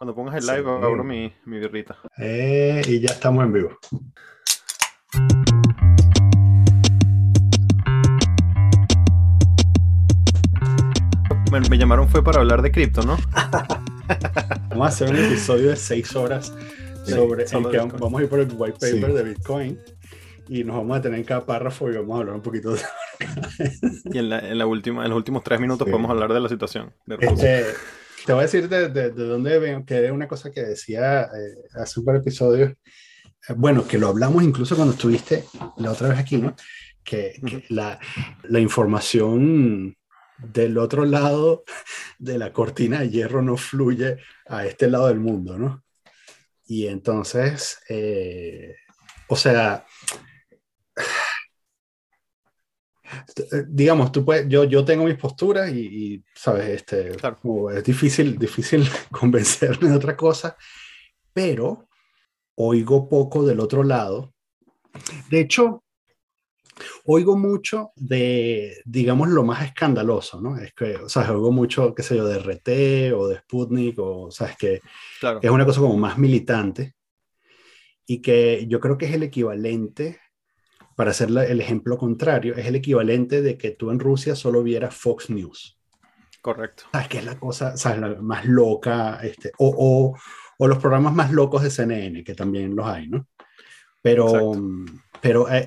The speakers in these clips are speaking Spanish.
Cuando pongas el live, abro mi, mi birrita. Eh, y ya estamos en vivo. Me, me llamaron fue para hablar de cripto, ¿no? Vamos a hacer un episodio de seis horas sobre el que Bitcoin. vamos a ir por el white paper Sí. de Bitcoin y nos vamos a tener en cada párrafo y vamos a hablar un poquito de Y en, la, en, la última, en los últimos tres minutos Sí. podemos hablar de la situación de. Este, te voy a decir de, de, de dónde vengo, que es una cosa que decía eh, hace un par de episodios, eh, bueno, que lo hablamos incluso cuando estuviste la otra vez aquí, ¿no? Que, que la, la información del otro lado de la cortina de hierro no fluye a este lado del mundo, ¿no? Y entonces, eh, o sea, digamos, tú puedes, yo, yo tengo mis posturas y, y, sabes, este, Claro. es difícil, difícil convencerme de otra cosa, pero oigo poco del otro lado. De hecho, oigo mucho de, digamos, lo más escandaloso, ¿no? Es que, o sea, oigo mucho, qué sé yo, de RT o de Sputnik, o, sabes, que Claro. es una cosa como más militante y que yo creo que es el equivalente, para hacer la- el ejemplo contrario, es el equivalente de que tú en Rusia solo vieras Fox News. Correcto. ¿Sabes qué es la cosa sabes, la más loca? Este, o, o, o los programas más locos de CNN, que también los hay, ¿no? Pero, Exacto. pero a,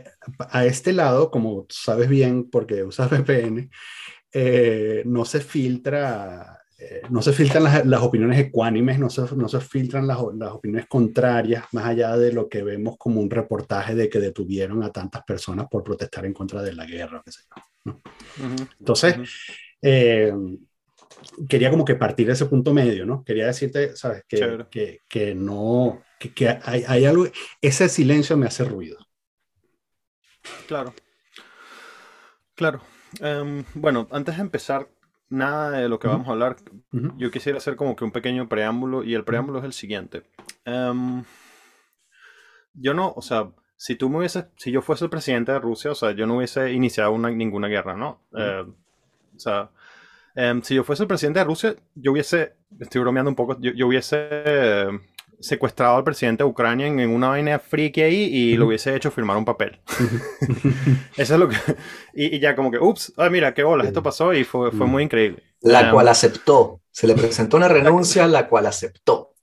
a este lado, como sabes bien, porque usas VPN, eh, no se filtra, eh, no se filtran las, las opiniones ecuánimes, no se, no se filtran las, las opiniones contrarias, más allá de lo que vemos como un reportaje de que detuvieron a tantas personas por protestar en contra de la guerra, o qué sé yo. ¿no? Ujú, Entonces, eh, quería como que partir de ese punto medio, ¿no? Quería decirte, ¿sabes? Que, que, que no, que, que hay, hay algo, ese silencio me hace ruido. Claro. Claro. Em, bueno, antes de empezar nada de lo que vamos a hablar, yo quisiera hacer como que un pequeño preámbulo y el preámbulo es el siguiente. Em, yo no, o sea, si tú me hubieses, si yo fuese el presidente de Rusia, o sea, yo no hubiese iniciado una- ninguna guerra, ¿no? Eh, o sea, em, si yo fuese el presidente de Rusia, yo hubiese, estoy bromeando un poco, yo, yo hubiese eh, secuestrado al presidente de Ucrania en, en una vaina friki ahí y lo hubiese hecho firmar un papel. Eso es lo que... Y, y ya como que, ups, ay, mira, qué bolas, esto pasó y fue, fue muy increíble. La Em, cual aceptó. Se le presentó una renuncia, la cual aceptó.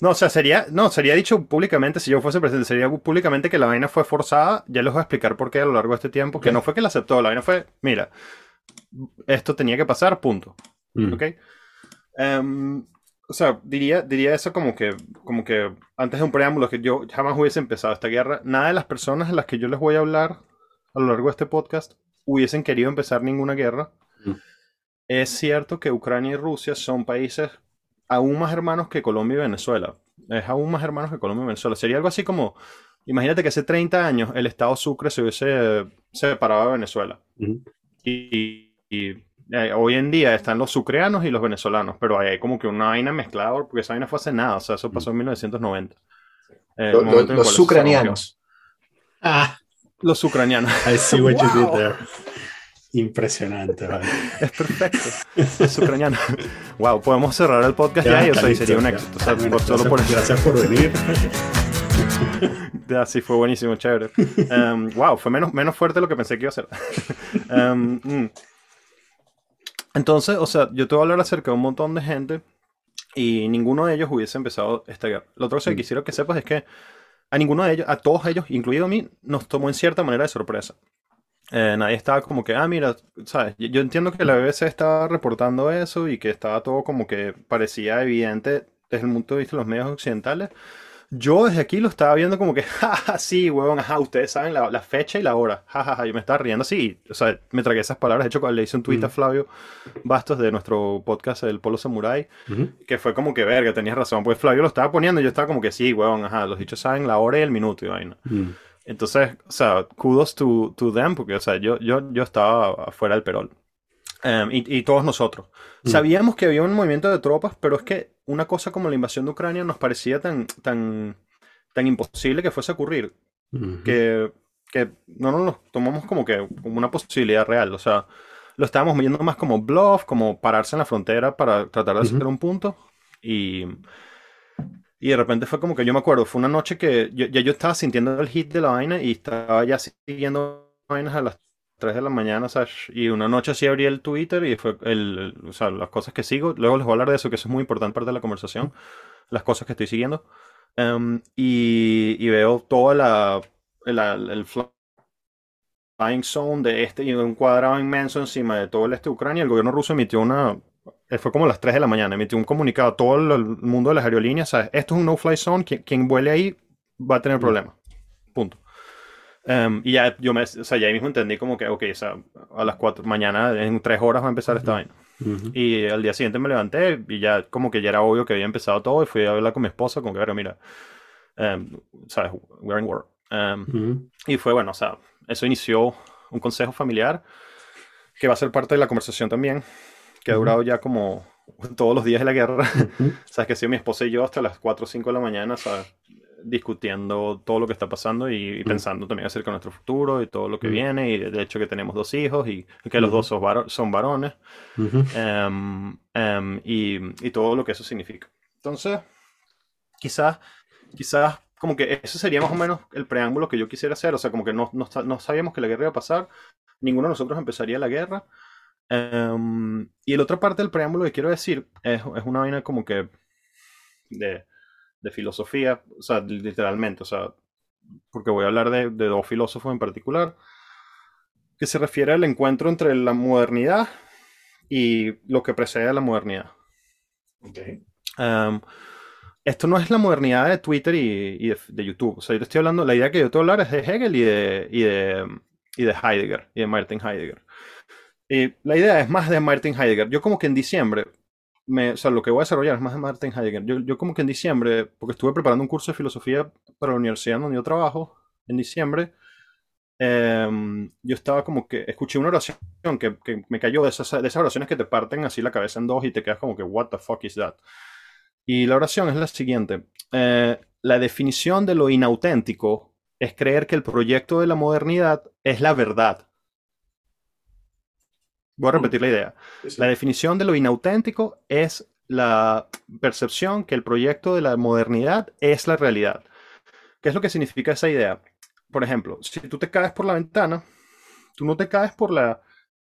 No, o sea, sería, no, sería dicho públicamente, si yo fuese presidente, sería públicamente que la vaina fue forzada. Ya les voy a explicar por qué a lo largo de este tiempo, que no fue que la aceptó, la vaina fue, mira, esto tenía que pasar, punto. Mm. ¿Ok? Em, o sea, diría, diría eso como que, como que antes de un preámbulo, que yo jamás hubiese empezado esta guerra. Nada de las personas a las que yo les voy a hablar a lo largo de este podcast hubiesen querido empezar ninguna guerra. Mm. Es cierto que Ucrania y Rusia son países aún más hermanos que Colombia y Venezuela. Es aún más hermanos que Colombia y Venezuela. Sería algo así como, imagínate que hace 30 años el Estado Sucre se hubiese separado de Venezuela. Y, eh, hoy en día están los sucreanos y los venezolanos, pero hay como que una vaina mezclada, porque esa vaina fue hace nada, o sea, eso pasó en 1990. Eh, Lo- en los ucranianos. Ah. Los ucranianos. I see what you did there. Impresionante, vale. Es perfecto. Los ucranianos. Wow, podemos cerrar el podcast ya, y, o sea, sería un ya. éxito. O sea, Bueno, por- solo gracias, por gracias por venir. Ya, sí, fue buenísimo, chévere. Em, wow, fue menos, menos fuerte de lo que pensé que iba a ser. Mm. Entonces, o sea, yo te voy a hablar acerca de un montón de gente y ninguno de ellos hubiese empezado esta guerra. Lo otro que Mm. quisiera que sepas es que a ninguno de ellos, a todos ellos, incluido a mí, nos tomó en cierta manera de sorpresa. Eh, nadie estaba como que, ah, mira, ¿sabes? Yo, yo entiendo que la BBC estaba reportando eso y que estaba todo como que parecía evidente desde el punto de vista de los medios occidentales. Yo desde aquí lo estaba viendo como que, jaja, sí, huevón, ajá, ustedes saben la, la fecha y la hora, jajaja, yo me estaba riendo así, o sea, me tragué esas palabras, de hecho, cuando le hice un tweet a Mm. Flavio Bastos de nuestro podcast, El Polo Samurai, Ujú. que fue como que, verga, tenías razón, pues Flavio lo estaba poniendo y yo estaba como que, sí, huevón, ajá, los dichos saben la hora y el minuto y vaina. Mm. Entonces, o sea, kudos to, to them, porque, o sea, yo, yo, yo estaba afuera del perol. Em, y, y todos nosotros. Mm. Sabíamos que había un movimiento de tropas, pero es que una cosa como la invasión de Ucrania nos parecía tan, tan, tan imposible que fuese a ocurrir, Ujú. que, que no nos lo tomamos como que como una posibilidad real. O sea, lo estábamos viendo más como bluff, como pararse en la frontera para tratar de hacer Ujú. un punto, Y, y de repente fue como que yo me acuerdo, fue una noche que yo, ya yo estaba sintiendo el hit de la vaina y estaba ya siguiendo vainas a las 3 de la mañana, ¿sabes? Y una noche así abrí el Twitter y fue el, o sea, las cosas que sigo. Luego les voy a hablar de eso, que eso es muy importante parte de la conversación. Las cosas que estoy siguiendo. Em, y, y, veo toda la, la, el flying zone de este y un cuadrado inmenso encima de todo el este de Ucrania. El gobierno ruso emitió una, eh, fue como las 3 de la mañana, emitió un comunicado a todo el mundo de las aerolíneas, ¿sabes? Esto es un no-fly zone, quien, quien, vuele ahí va a tener problemas. Punto. Um, y ya yo me, o sea, ya ahí mismo entendí como que, ok, o sea, a las 4 mañana, en 3 horas va a empezar esta vaina. Uh -huh. Y al día siguiente me levanté y ya como que ya era obvio que había empezado todo y fui a hablar con mi esposa, como que, pero mira, um, sabes, we're in war. Um, uh -huh. Y fue bueno, o sea, eso inició un consejo familiar que va a ser parte de la conversación también, que ha durado ya como todos los días de la guerra. Sabes que ha sido mi esposa y yo hasta las 4 o 5 de la mañana, ¿sabes? Discutiendo todo lo que está pasando y, y pensando también acerca de nuestro futuro y todo lo que viene y de hecho que tenemos dos hijos y que los dos son, varo son varones. Um, um, y, y, todo lo que eso significa. Entonces, quizás, quizás como que ese sería más o menos el preámbulo que yo quisiera hacer, o sea, como que no, no, no sabíamos que la guerra iba a pasar, ninguno de nosotros empezaría la guerra. Um, y la otra parte del preámbulo que quiero decir es, es una vaina como que de de filosofía, o sea, literalmente, o sea, porque voy a hablar de, de, dos filósofos en particular, que se refiere al encuentro entre la modernidad y lo que precede a la modernidad. Okay. Um, esto no es la modernidad de Twitter y, y de, de, YouTube, o sea, yo te estoy hablando, la idea que yo te voy a hablar es de Hegel y de, y de, y de Heidegger, y de Martin Heidegger. Y la idea es más de Martin Heidegger. Yo como que en diciembre me, o sea, lo que voy a desarrollar es más de Martin Heidegger. Yo, yo, como que en diciembre, porque estuve preparando un curso de filosofía para la universidad donde yo trabajo, en diciembre, eh, yo estaba como que escuché una oración que, que me cayó de esas, de esas, oraciones que te parten así la cabeza en dos y te quedas como que, what the fuck is that? Y la oración es la siguiente. Eh, la definición de lo inauténtico es creer que el proyecto de la modernidad es la verdad. Voy a repetir la idea. La definición de lo inauténtico es la percepción que el proyecto de la modernidad es la realidad. ¿Qué es lo que significa esa idea? Por ejemplo, si tú te caes por la ventana, tú no te caes por la,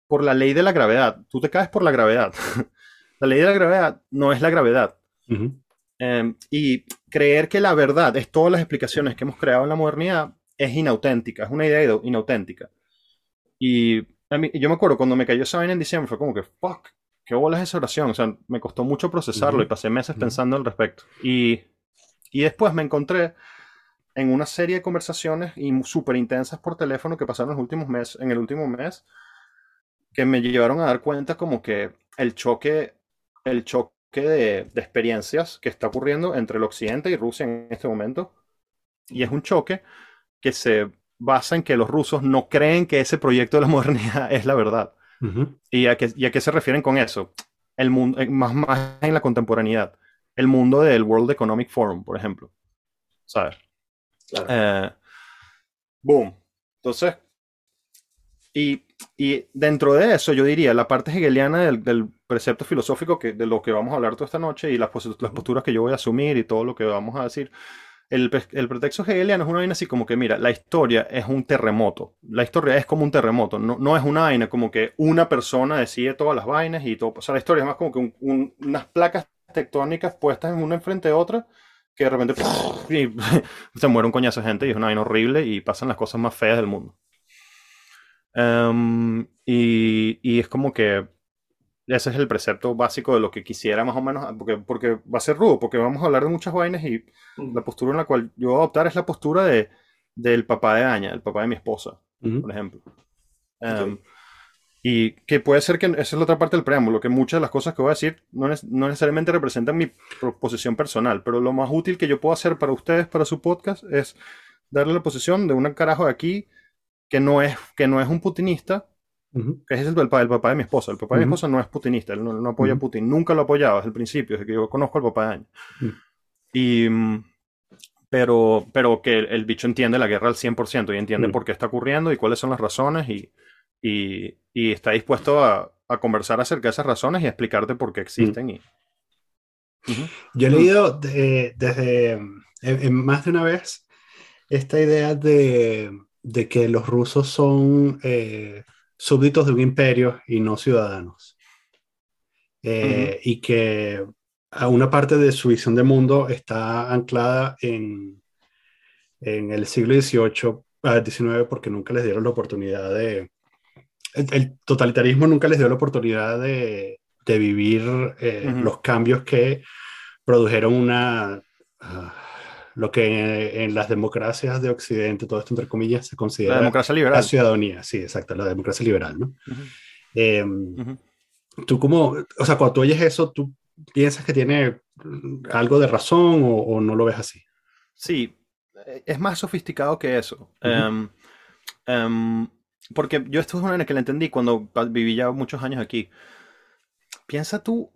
por la ley de la gravedad, tú te caes por la gravedad. la ley de la gravedad no es la gravedad. Uh -huh. eh, y creer que la verdad es todas las explicaciones que hemos creado en la modernidad es inauténtica, es una idea inauténtica. Y a mí, yo me acuerdo cuando me cayó esa vaina en diciembre, fue como que, fuck, qué bola es esa oración. O sea, me costó mucho procesarlo uh -huh. y pasé meses uh -huh. pensando al respecto. Y, y después me encontré en una serie de conversaciones súper intensas por teléfono que pasaron los últimos meses, en el último mes, que me llevaron a dar cuenta como que el choque, el choque de, de experiencias que está ocurriendo entre el occidente y Rusia en este momento. Y es un choque que se basa en que los rusos no creen que ese proyecto de la modernidad es la verdad. Uh -huh. ¿Y, a qué, ¿Y a qué se refieren con eso? El mundo, eh, más, más en la contemporaneidad. El mundo del World Economic Forum, por ejemplo. ¿Sabes? Claro. Eh, boom. Entonces, y, y, dentro de eso, yo diría, la parte hegeliana del, del, precepto filosófico que, de lo que vamos a hablar toda esta noche y las, las posturas que yo voy a asumir y todo lo que vamos a decir, el, pretexto hegeliano es una vaina así como que, mira, la historia es un terremoto. La historia es como un terremoto. No, no es una vaina como que una persona decide todas las vainas y todo. O la historia es más como que un, un, unas placas tectónicas puestas en una enfrente de otra que de repente se muere un coñazo de gente y es una vaina horrible y pasan las cosas más feas del mundo. Um, y, y es como que ese es el precepto básico de lo que quisiera más o menos, porque, porque va a ser rudo, porque vamos a hablar de muchas vainas y la postura en la cual yo voy a adoptar es la postura de, del papá de Aña, el papá de mi esposa, uh -huh. por ejemplo. Um, okay. Y que puede ser que esa es la otra parte del preámbulo, que muchas de las cosas que voy a decir no, no necesariamente representan mi posición personal, pero lo más útil que yo puedo hacer para ustedes, para su podcast, es darle la posición de un carajo de aquí que no es, que no es un putinista, Uh -huh. que es el, el, el, papá de mi esposa. El papá uh -huh. de mi esposa no es putinista, él no, no apoya uh -huh. a Putin, nunca lo ha apoyado desde el principio, desde que yo conozco al papá de Año. Y, pero, pero que el, el, bicho entiende la guerra al 100% y entiende por qué está ocurriendo y cuáles son las razones y, y, y está dispuesto a, a, conversar acerca de esas razones y a explicarte por qué existen. Y, Yo he leído desde en, más de una vez esta idea de, de que los rusos son eh, súbditos de un imperio y no ciudadanos. Eh, y que a una parte de su visión de mundo está anclada en, en el siglo XVIII, XIX, porque nunca les dieron la oportunidad de... El, totalitarismo nunca les dio la oportunidad de, de vivir eh, los cambios que produjeron una... Ah, lo que en, las democracias de Occidente, todo esto entre comillas, se considera la democracia liberal. La ciudadanía, sí, exacto, la democracia liberal, ¿no? Em, tú como, o sea, cuando tú oyes eso, ¿tú piensas que tiene algo de razón o, no lo ves así? Sí, es más sofisticado que eso. Em, em, porque yo esto es una en que la entendí cuando viví ya muchos años aquí. Piensa tú,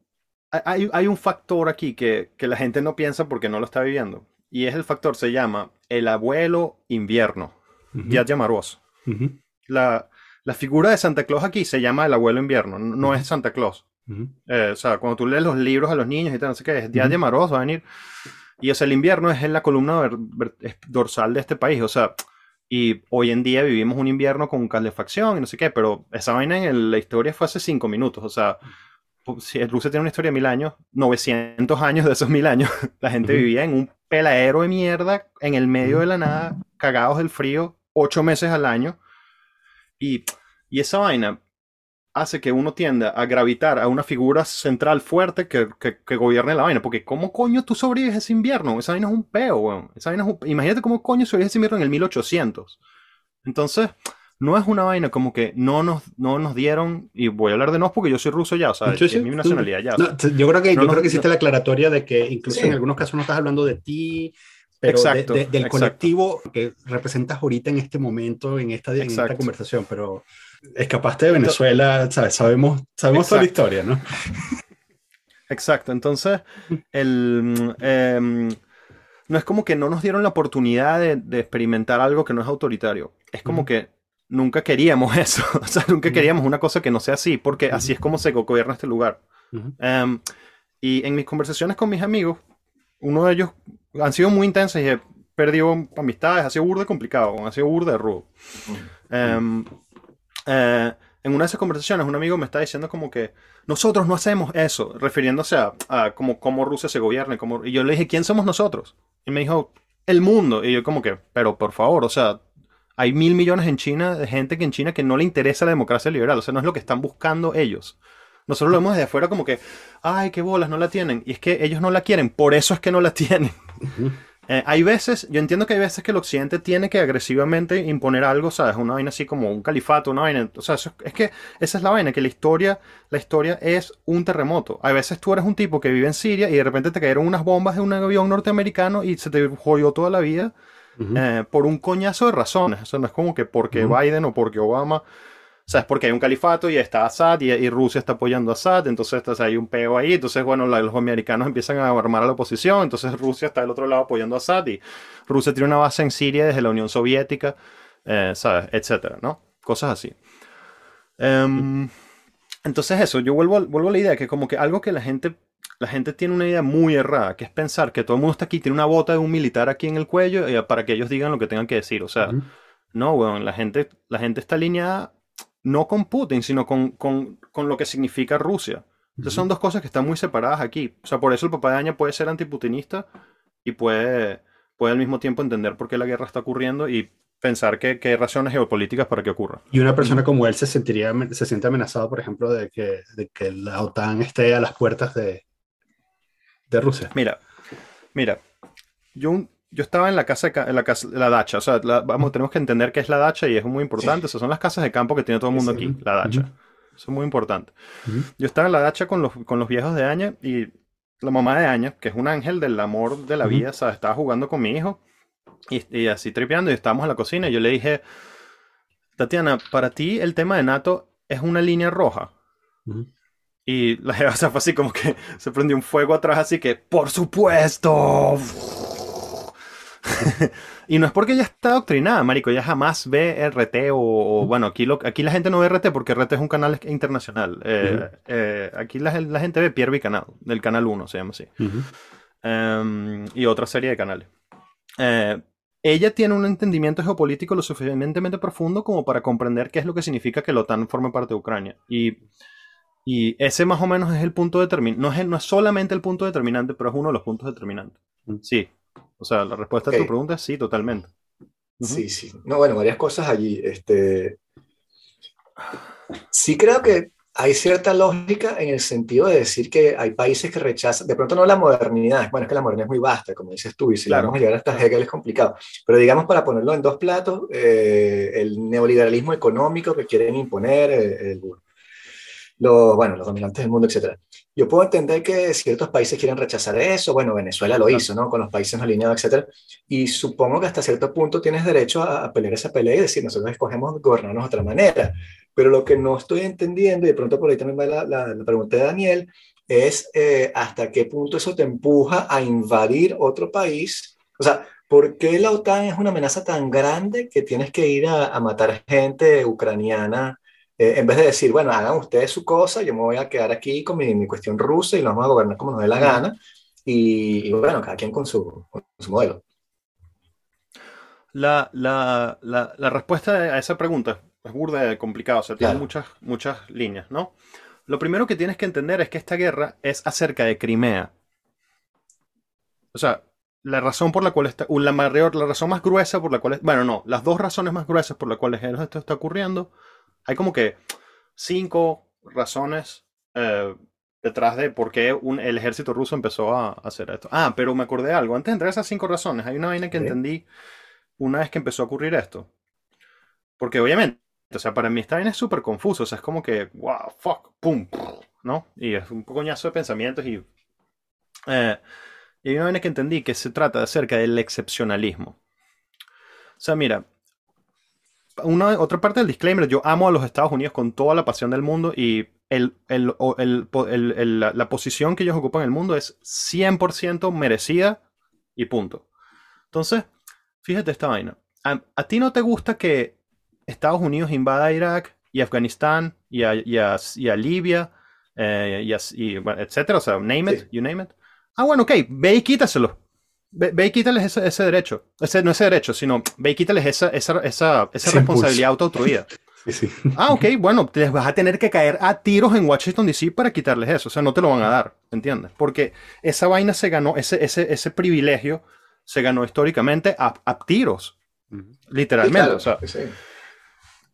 hay, hay un factor aquí que, que, la gente no piensa porque no lo está viviendo y es el factor, se llama el abuelo invierno, ya la, la, figura de Santa Claus aquí se llama el abuelo invierno, no, es Santa Claus. Eh, o sea, cuando tú lees los libros a los niños y tal, no sé qué, es Díaz uh va a venir. Y o sea, el invierno es en la columna dorsal de este país, o sea, y hoy en día vivimos un invierno con calefacción y no sé qué, pero esa vaina en la historia fue hace cinco minutos, o sea, si Rusia tiene una historia de mil años, 900 años de esos mil años, la gente vivía en un peladero de mierda en el medio de la nada, cagados del frío, ocho meses al año. Y, y esa vaina hace que uno tienda a gravitar a una figura central fuerte que, que, gobierne la vaina. Porque ¿cómo coño tú sobrevives ese invierno? Esa vaina es un peo, weón. Esa vaina es Imagínate cómo coño sobrevives ese invierno en el 1800. Entonces, no es una vaina como que no nos, no nos dieron, y voy a hablar de nos porque yo soy ruso ya, o sea, es mi nacionalidad ya. yo creo que, yo creo que hiciste la aclaratoria de que incluso en algunos casos no estás hablando de ti, pero exacto, del colectivo que representas ahorita en este momento, en esta, en esta conversación, pero escapaste de Venezuela, ¿sabes? sabemos, sabemos toda la historia, ¿no? Exacto, entonces, el... Em, no es como que no nos dieron la oportunidad de, de experimentar algo que no es autoritario. Es como que nunca queríamos eso. o sea, nunca queríamos una cosa que no sea así, porque así es como se gobierna este lugar. Em, y en mis conversaciones con mis amigos, uno de ellos han sido muy intensos y he perdido amistades, ha sido burde complicado, ha sido burde rudo. Em, eh, en una de esas conversaciones, un amigo me está diciendo como que nosotros no hacemos eso, refiriéndose a, a cómo, cómo, Rusia se gobierna. y yo le dije, ¿quién somos nosotros? Y me dijo, el mundo. Y yo como que, pero por favor, o sea, hay mil millones en China de gente que en China que no le interesa la democracia liberal. O sea, no es lo que están buscando ellos. Nosotros lo vemos desde afuera como que, ay, qué bolas, no la tienen. Y es que ellos no la quieren, por eso es que no la tienen. Eh, hay veces, yo entiendo que hay veces que el occidente tiene que agresivamente imponer algo, ¿sabes? Una vaina así como un califato, una vaina. O sea, es que esa es la vaina, que la historia, la historia es un terremoto. Hay veces tú eres un tipo que vive en Siria y de repente te cayeron unas bombas de un avión norteamericano y se te jodió toda la vida eh, por un coñazo de razones. Eso no es como que porque Biden o porque Obama. O sea, es porque hay un califato y está Assad y, Rusia está apoyando a Assad, entonces, hay un peo ahí, entonces, bueno, los americanos empiezan a armar a la oposición, entonces Rusia está del otro lado apoyando a Assad y Rusia tiene una base en Siria desde la Unión Soviética, eh, ¿sabes? Etcétera, ¿no? Cosas así. Em, entonces eso, yo vuelvo, vuelvo a la idea que como que algo que la gente la gente tiene una idea muy errada, que es pensar que todo el mundo está aquí, tiene una bota de un militar aquí en el cuello eh, para que ellos digan lo que tengan que decir. O sea, no, weón, la gente, la gente está alineada no con Putin, sino con, con, con lo que significa Rusia. Entonces son dos cosas que están muy separadas aquí. O sea, por eso el papá de Aña puede ser antiputinista y puede, puede al mismo tiempo entender por qué la guerra está ocurriendo y pensar que, que hay razones geopolíticas para que ocurra. Y una persona como él se sentiría, se siente amenazado, por ejemplo, de que, de que la OTAN esté a las puertas de, de Rusia. Mira, mira, yo, yo estaba en la casa, en la, casa, la dacha, o sea, vamos, tenemos que entender qué es la dacha y es muy importante, esas son las casas de campo que tiene todo el mundo aquí, la dacha. Eso es muy importante. Yo estaba en la dacha con los, con los viejos de Aña y la mamá de Aña, que es un ángel del amor de la vida, ¿sabes? estaba jugando con mi hijo y, así tripeando y estábamos en la cocina y yo le dije, Tatiana, para ti el tema de NATO es una línea roja. Y la jeva fue así como que se prendió un fuego atrás, así que, ¡por supuesto! y no es porque ella está adoctrinada, marico, ella jamás ve RT o, bueno, aquí, lo, aquí la gente no ve RT porque RT es un canal internacional. Eh, eh, aquí la, gente ve Pierre Canal, del canal 1 se llama así. Em, y otra serie de canales. Eh, ella tiene un entendimiento geopolítico lo suficientemente profundo como para comprender qué es lo que significa que la OTAN forme parte de Ucrania. Y, y ese más o menos es el punto determinante. No es, no es solamente el punto determinante, pero es uno de los puntos determinantes. Sí. O sea, la respuesta a tu pregunta es sí, totalmente. Sí, sí. No, bueno, varias cosas allí. Este... Sí creo que hay cierta lógica en el sentido de decir que hay países que rechazan, de pronto no la modernidad, bueno, es que la modernidad es muy vasta, como dices tú, y si vamos a llegar hasta Hegel es complicado, pero digamos para ponerlo en dos platos, eh, el neoliberalismo económico que quieren imponer, eh, el, los, bueno, los dominantes del mundo, etc. Yo puedo entender que ciertos países quieren rechazar eso, bueno, Venezuela lo hizo, ¿no? Con los países alineados, etc. Y supongo que hasta cierto punto tienes derecho a, pelear esa pelea y decir, nosotros escogemos gobernarnos de otra manera. Pero lo que no estoy entendiendo, y de pronto por ahí también va la, la, pregunta de Daniel, es eh, hasta qué punto eso te empuja a invadir otro país. O sea, ¿por qué la OTAN es una amenaza tan grande que tienes que ir a, a matar gente ucraniana eh, en vez de decir, bueno, hagan ustedes su cosa, yo me voy a quedar aquí con mi, mi cuestión rusa y nos vamos a gobernar como nos dé la gana, y, bueno, cada quien con su, su modelo. La, la, la, la, respuesta a esa pregunta es burda complicada, o sea, tiene muchas, muchas líneas, ¿no? Lo primero que tienes que entender es que esta guerra es acerca de Crimea. O sea, la razón por la cual está, la mayor, la razón más gruesa por la cual, bueno, no, las dos razones más gruesas por las cuales esto está ocurriendo hay como que cinco razones eh, detrás de por qué el ejército ruso empezó a, hacer esto. Ah, pero me acordé de algo. Antes de entrar a esas cinco razones, hay una vaina que entendí una vez que empezó a ocurrir esto. Porque obviamente, o sea, para mí esta vaina es súper confuso. O sea, es como que, wow, fuck, pum, ¿no? Y es un coñazo de pensamientos y... Eh, y hay una vaina que entendí que se trata acerca del excepcionalismo. O sea, mira, una, otra parte del disclaimer, yo amo a los Estados Unidos con toda la pasión del mundo y el, la, posición que ellos ocupan en el mundo es 100% merecida y punto. Entonces, fíjate esta vaina. A, ti no te gusta que Estados Unidos invada Irak y Afganistán y a, y Libia, eh, y, etcétera, o sea, name it, you name it. Ah, bueno, ok, ve y quítaselo. Ve, y quítales ese, derecho. Ese, no ese derecho, sino ve y quítales esa, esa, esa, esa responsabilidad autoatruida. Sí, sí. Ah, ok, bueno, les vas a tener que caer a tiros en Washington DC para quitarles eso. O sea, no te lo van a dar, ¿entiendes? Porque esa vaina se ganó, ese, ese, ese privilegio se ganó históricamente a, a tiros. Literalmente. o sea,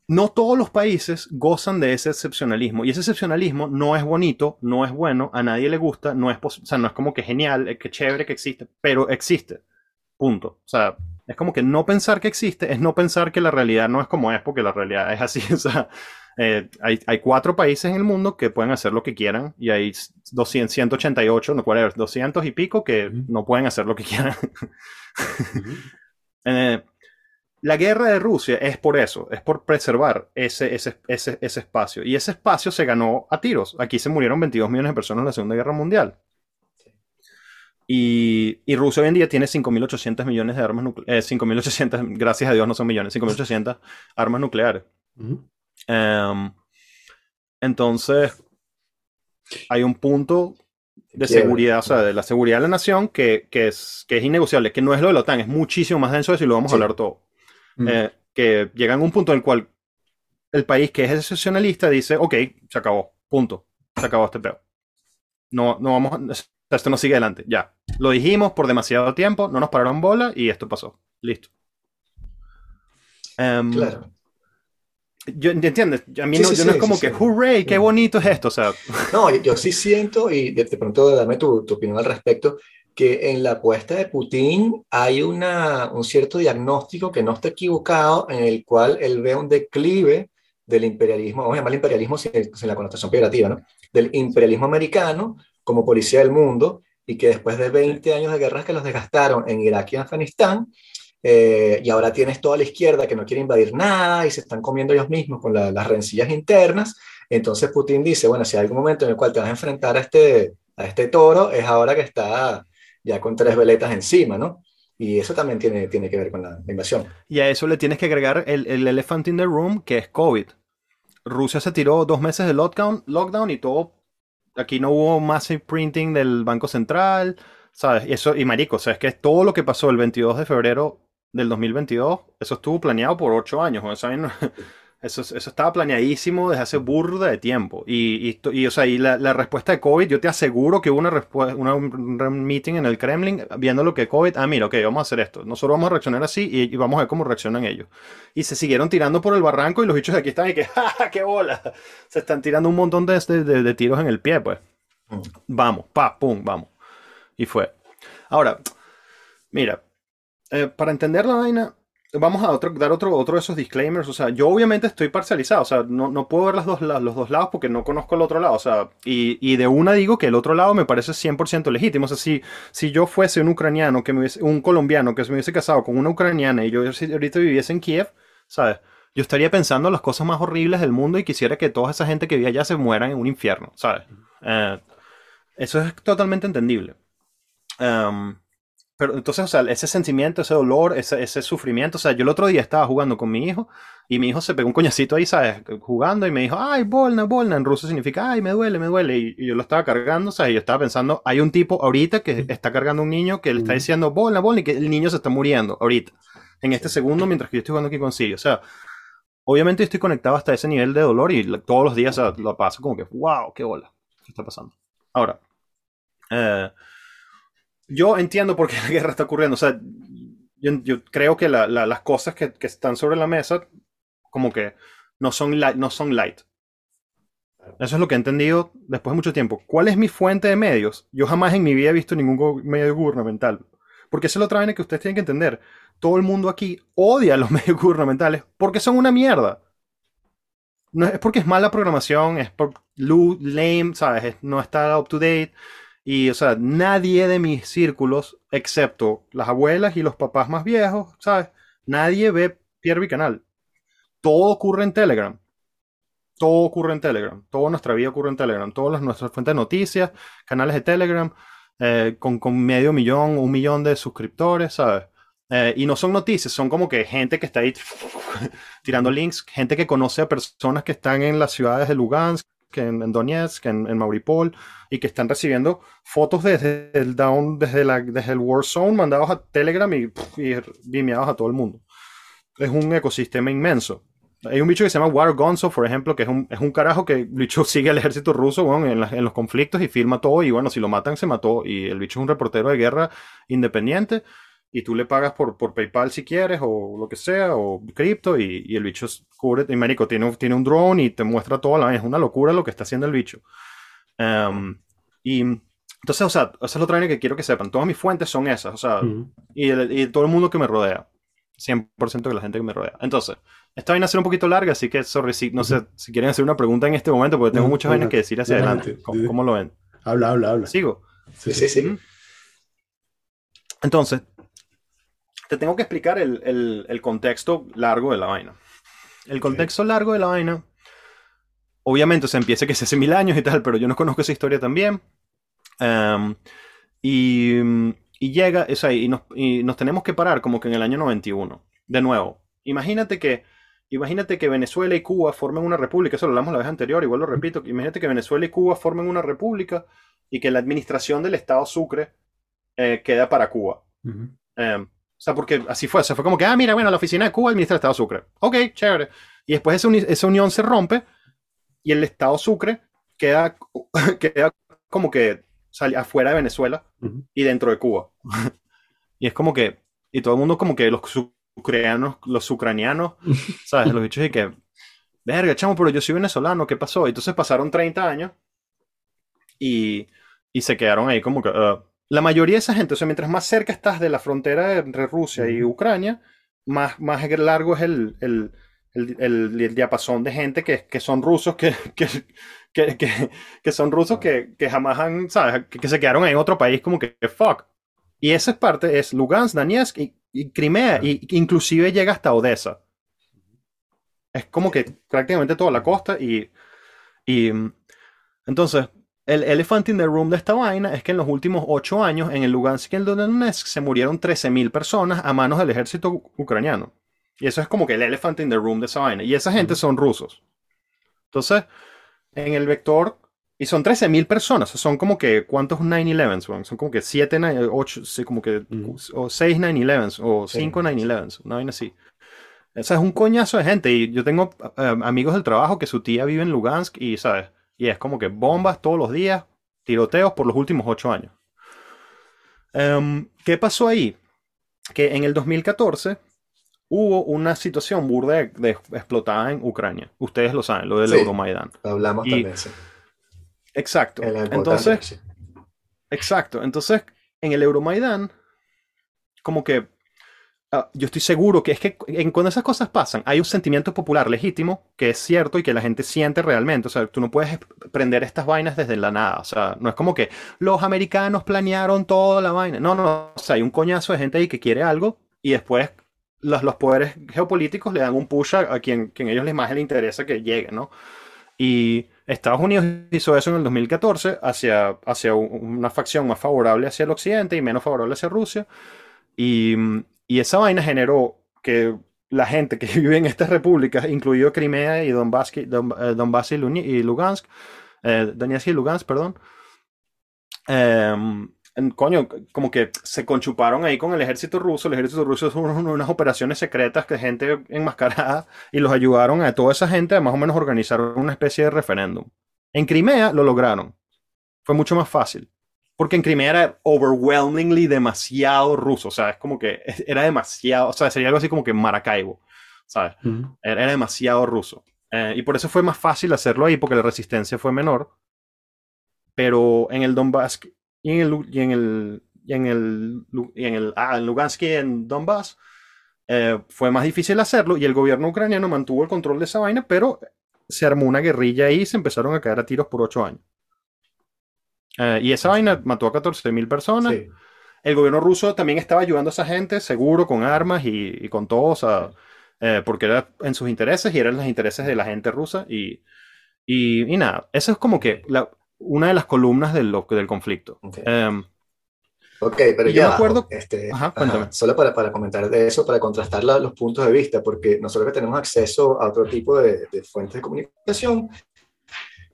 no todos los países gozan de ese excepcionalismo. Y ese excepcionalismo no es bonito, no es bueno, a nadie le gusta, no es, o sea, no es como que genial, eh, que chévere que existe, pero existe. Punto. O sea, es como que no pensar que existe es no pensar que la realidad no es como es, porque la realidad es así. O sea, eh, hay, hay, cuatro países en el mundo que pueden hacer lo que quieran y hay 200, 188, no, 200 y pico que no pueden hacer lo que quieran. eh, la guerra de Rusia es por eso, es por preservar ese, ese, ese, ese, espacio. Y ese espacio se ganó a tiros. Aquí se murieron 22 millones de personas en la Segunda Guerra Mundial. Y, y, Rusia hoy en día tiene 5.800 millones de armas nucleares. Eh, 5.800, gracias a Dios no son millones, 5.800 armas nucleares. Em, entonces, hay un punto de seguridad, o sea, de la seguridad de la nación que, que, es, que es innegociable, que no es lo de la OTAN, es muchísimo más denso de eso y lo vamos a hablar todo. Mm. Eh, que llegan a un punto en el cual el país que es excepcionalista dice, ok, se acabó, punto, se acabó este pedo. No, no vamos, esto no sigue adelante, ya. Lo dijimos por demasiado tiempo, no nos pararon bola y esto pasó. Listo. Em, claro. Yo, ¿Entiendes? A mí no, yo no es como que, hurray, qué bonito es esto. O sea. No, yo, sí siento, y de, pronto dame tu, tu, opinión al respecto, que en la apuesta de Putin hay una, un cierto diagnóstico que no está equivocado, en el cual él ve un declive del imperialismo, vamos a llamarlo imperialismo sin, la connotación peyorativa, ¿no? del imperialismo americano como policía del mundo, y que después de 20 años de guerras que los desgastaron en Irak y Afganistán, eh, y ahora tienes toda la izquierda que no quiere invadir nada y se están comiendo ellos mismos con las rencillas internas, entonces Putin dice, bueno, si hay algún momento en el cual te vas a enfrentar a este, a este toro, es ahora que está ya con tres veletas encima, ¿no? Y eso también tiene, tiene que ver con la, invasión. Y a eso le tienes que agregar el, el elephant in the room, que es COVID. Rusia se tiró dos meses de lockdown, lockdown y todo. Aquí no hubo massive printing del Banco Central, ¿sabes? Y eso, y marico, o sea, es que todo lo que pasó el 22 de febrero del 2022, eso estuvo planeado por ocho años. Sea, eso, eso estaba planeadísimo desde hace burda de tiempo. Y, y, o sea, y la, la, respuesta de COVID, yo te aseguro que hubo una, una, un meeting en el Kremlin viendo lo que COVID, ah, mira, ok, vamos a hacer esto. Nosotros vamos a reaccionar así y, vamos a ver cómo reaccionan ellos. Y se siguieron tirando por el barranco y los bichos de aquí están y que, ¡ja, qué bola! Se están tirando un montón de, de, de tiros en el pie, pues. Mm. Vamos, pa, pum, vamos. Y fue. Ahora, mira, eh, para entender la vaina, vamos a dar otro, otro de esos disclaimers. O sea, yo obviamente estoy parcializado. O sea, no, no puedo ver las dos, los dos lados porque no conozco el otro lado. O sea, y, y de una digo que el otro lado me parece 100% legítimo. O sea, si, si yo fuese un ucraniano, que un colombiano que se me hubiese casado con una ucraniana y yo ahorita viviese en Kiev, ¿sabes? Yo estaría pensando las cosas más horribles del mundo y quisiera que toda esa gente que vive allá se mueran en un infierno, ¿sabes? Eh, eso es totalmente entendible. Um, pero entonces, o sea, ese sentimiento, ese dolor, ese, ese, sufrimiento, o sea, yo el otro día estaba jugando con mi hijo y mi hijo se pegó un coñacito ahí, ¿sabes? Jugando y me dijo, ay, bolna, bolna, en ruso significa, ay, me duele, me duele. Y, yo lo estaba cargando, o sea, y yo estaba pensando, hay un tipo ahorita que está cargando a un niño que le está diciendo, bolna, bolna, y que el niño se está muriendo ahorita, en este segundo, mientras que yo estoy jugando aquí con Siri. O sea, obviamente estoy conectado hasta ese nivel de dolor y todos los días lo paso como que, wow, qué bola, ¿qué está pasando? Ahora, eh yo entiendo por qué la guerra está ocurriendo. O sea, yo, creo que las cosas que, están sobre la mesa, como que no son, light, no son light. Eso es lo que he entendido después de mucho tiempo. ¿Cuál es mi fuente de medios? Yo jamás en mi vida he visto ningún medio gubernamental. Porque esa es la otra vaina que ustedes tienen que entender. Todo el mundo aquí odia los medios gubernamentales porque son una mierda. No es porque es mala programación, es por lame, ¿sabes? No está up to date. Y, o sea, nadie de mis círculos, excepto las abuelas y los papás más viejos, ¿sabes? Nadie ve Pierre Canal. Todo ocurre en Telegram. Todo ocurre en Telegram. Toda nuestra vida ocurre en Telegram. Todas nuestras fuentes de noticias, canales de Telegram, eh, con, con, medio millón, un millón de suscriptores, ¿sabes? Eh, y no son noticias, son como que gente que está ahí tirando links, gente que conoce a personas que están en las ciudades de Lugansk, en, Donetsk, en, en, Mauripol, y que están recibiendo fotos desde el down, desde, la, desde el War Zone, mandados a Telegram y, y a todo el mundo. Es un ecosistema inmenso. Hay un bicho que se llama War Gonzo, por ejemplo, que es un, es un carajo que bicho sigue al ejército ruso bueno, en, en, los conflictos y filma todo. Y bueno, si lo matan, se mató. Y el bicho es un reportero de guerra independiente y tú le pagas por, por PayPal si quieres o lo que sea, o cripto, y, y el bicho cubre, y marico, tiene, tiene un drone y te muestra todo, la, es una locura lo que está haciendo el bicho. Um, y entonces, o sea, eso es lo otro que quiero que sepan, todas mis fuentes son esas, o sea, y, y, todo el mundo que me rodea, 100% de la gente que me rodea. Entonces, esta vaina a ser un poquito larga, así que, sorry, si, no sé si quieren hacer una pregunta en este momento, porque tengo muchas vainas que decir hacia adelante. ¿Cómo, ¿Cómo, lo ven? Habla, habla, habla. ¿Sigo? Sí, sí, sí. Entonces, te tengo que explicar el, contexto largo de la vaina. El contexto largo de la vaina, obviamente se empieza que se hace mil años y tal, pero yo no conozco esa historia también. Em, y, llega, o sea, y, nos, y nos tenemos que parar como que en el año 91. De nuevo, imagínate que Imagínate que Venezuela y Cuba formen una república, eso lo hablamos la vez anterior, igual lo repito, imagínate que Venezuela y Cuba formen una república y que la administración del Estado Sucre eh, queda para Cuba. O sea, porque así fue. Se fue como que, ah, mira, bueno, la oficina de Cuba administra el Estado Sucre. Ok, chévere. Y después esa, esa unión se rompe y el Estado Sucre queda, queda como que sale afuera de Venezuela y dentro de Cuba. y es como que, y todo el mundo como que los ucranianos, los ucranianos, ¿sabes? Los bichos y que, verga, chamo, pero yo soy venezolano, ¿qué pasó? Entonces pasaron 30 años y, y se quedaron ahí como que, uh, la mayoría de esa gente, o sea, mientras más cerca estás de la frontera entre Rusia y Ucrania, más, más largo es el, el, el, diapasón de gente que, que son rusos, que, que, que, son rusos que, jamás han, ¿sabes? Que, se quedaron en otro país como que, fuck. Y esa es parte, es Lugansk, Donetsk y, Crimea, y inclusive llega hasta Odessa. Es como que prácticamente toda la costa y, y entonces el elephant in the room de esta vaina es que en los últimos ocho años en el Lugansk y el Donetsk se murieron 13.000 personas a manos del ejército ucraniano. Y eso es como que el elephant in the room de esa vaina. Y esa gente son rusos. Entonces, en el vector, y son 13.000 personas, son como que, ¿cuántos 9-11? Son como que 7, 8, como que, o 6 9-11, o 5 9-11, una vaina así. O sea, es un coñazo de gente. Y yo tengo eh, amigos del trabajo que su tía vive en Lugansk y, ¿sabes? Y es como que bombas todos los días, tiroteos por los últimos ocho años. Em, ¿Qué pasó ahí? Que en el 2014 hubo una situación burda de, explotada en Ucrania. Ustedes lo saben, lo del sí, Euromaidan. Hablamos también, sí. Exacto. Entonces, exacto. Entonces, en el Euromaidan, como que Ah, yo estoy seguro que es que cuando esas cosas pasan, hay un sentimiento popular legítimo que es cierto y que la gente siente realmente. O sea, tú no puedes prender estas vainas desde la nada. O sea, no es como que los americanos planearon toda la vaina. No, no, O sea, hay un coñazo de gente ahí que quiere algo y después los, los poderes geopolíticos le dan un push a, quien, quien ellos les más les interesa que llegue, ¿no? Y Estados Unidos hizo eso en el 2014 hacia, hacia una facción más favorable hacia el occidente y menos favorable hacia Rusia. Y y esa vaina generó que la gente que vive en estas repúblicas, incluido Crimea y Donbass, Donbass y Lugansk, eh, Donetsk y Lugansk, perdón, em, coño, como que se conchuparon ahí con el ejército ruso. El ejército ruso hizo unas operaciones secretas que gente enmascarada y los ayudaron a toda esa gente a más o menos organizar una especie de referéndum. En Crimea lo lograron. Fue mucho más fácil porque en Crimea era overwhelmingly demasiado ruso, o sea, es como que era demasiado, o sea, sería algo así como que Maracaibo, ¿sabes? era, demasiado ruso. Eh, y por eso fue más fácil hacerlo ahí, porque la resistencia fue menor. Pero en el Donbass y en el, y en el, y en el, y en el, ah, en Lugansk y en Donbass, eh, fue más difícil hacerlo y el gobierno ucraniano mantuvo el control de esa vaina, pero se armó una guerrilla ahí y se empezaron a caer a tiros por ocho años. Eh, y esa vaina mató a 14.000 personas. El gobierno ruso también estaba ayudando a esa gente, seguro, con armas y, con todo, o sea, eh, porque era en sus intereses y eran los intereses de la gente rusa. Y, y, nada, eso es como que la, una de las columnas del, del conflicto. Em, ok, pero ya, me acuerdo, este, solo para, para, comentar de eso, para contrastar los puntos de vista, porque nosotros que tenemos acceso a otro tipo de, de fuentes de comunicación,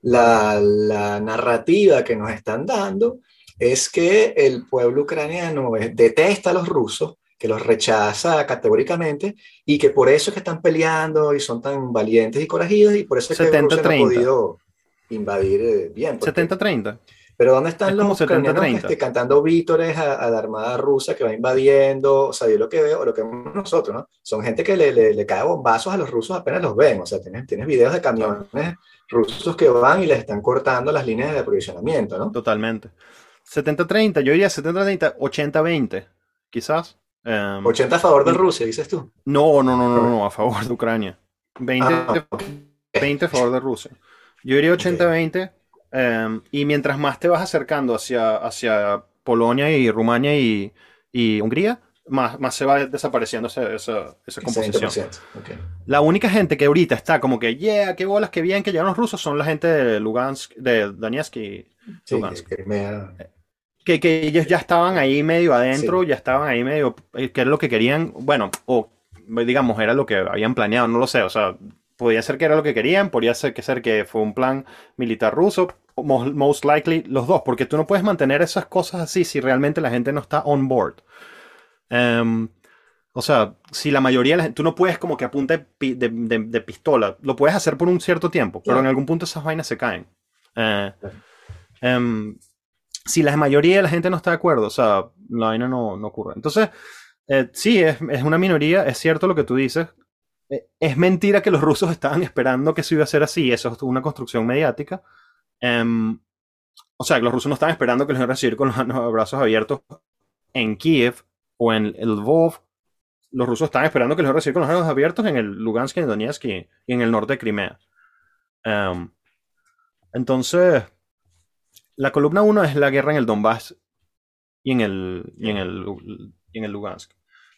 la, narrativa que nos están dando es que el pueblo ucraniano detesta a los rusos, que los rechaza categóricamente y que por eso es que están peleando y son tan valientes y corajidos y por eso es que Rusia no ha podido invadir eh, bien. 70-30. Pero ¿dónde están los ucranianos este, cantando vítores a, la armada rusa que va invadiendo? O sea, yo lo que veo, lo que vemos nosotros, ¿no? Son gente que le, le, cae bombazos a los rusos apenas los ven. O sea, tienes, tienes videos de camiones rusos que van y les están cortando las líneas de aprovisionamiento, ¿no? Totalmente. 70-30, yo diría 70-30, 80-20, quizás. 80 em, a favor de Rusia, dices tú. No, no, no, no, no, a favor de Ucrania. 20, 20 ah, a favor de Rusia. Yo diría 80-20. Em, y mientras más te vas acercando hacia, hacia Polonia y Rumania y, y Hungría, más, más se va desapareciendo esa, esa, esa composición. La única gente que ahorita está como que, yeah, qué bolas, qué bien que llegan los rusos, son la gente de Lugansk, de Donetsk y Lugansk. Que, que, ellos ya estaban ahí medio adentro, ya estaban ahí medio, eh, que era lo que querían, bueno, o digamos, era lo que habían planeado, no lo sé, o sea, podía ser que era lo que querían, podría ser que, ser que fue un plan militar ruso, most likely los dos, porque tú no puedes mantener esas cosas así si realmente la gente no está on board. Em, o sea, si la mayoría de la gente, tú no puedes como que apunte de, pistola, lo puedes hacer por un cierto tiempo, pero en algún punto esas vainas se caen. Eh, em, si la mayoría de la gente no está de acuerdo, o sea, la vaina no, no ocurre. Entonces, eh, sí, es, es, una minoría, es cierto lo que tú dices. Eh, es mentira que los rusos estaban esperando que eso iba a ser así, eso es una construcción mediática. Em, o sea, que los rusos no estaban esperando que los iban a recibir con los brazos abiertos en Kiev o en el Lvov, los rusos están esperando que los reciban con los ojos abiertos en el Lugansk, en Donetsk y, en el norte de Crimea. Em, entonces, la columna 1 es la guerra en el Donbass y en el, y en el, en el Lugansk.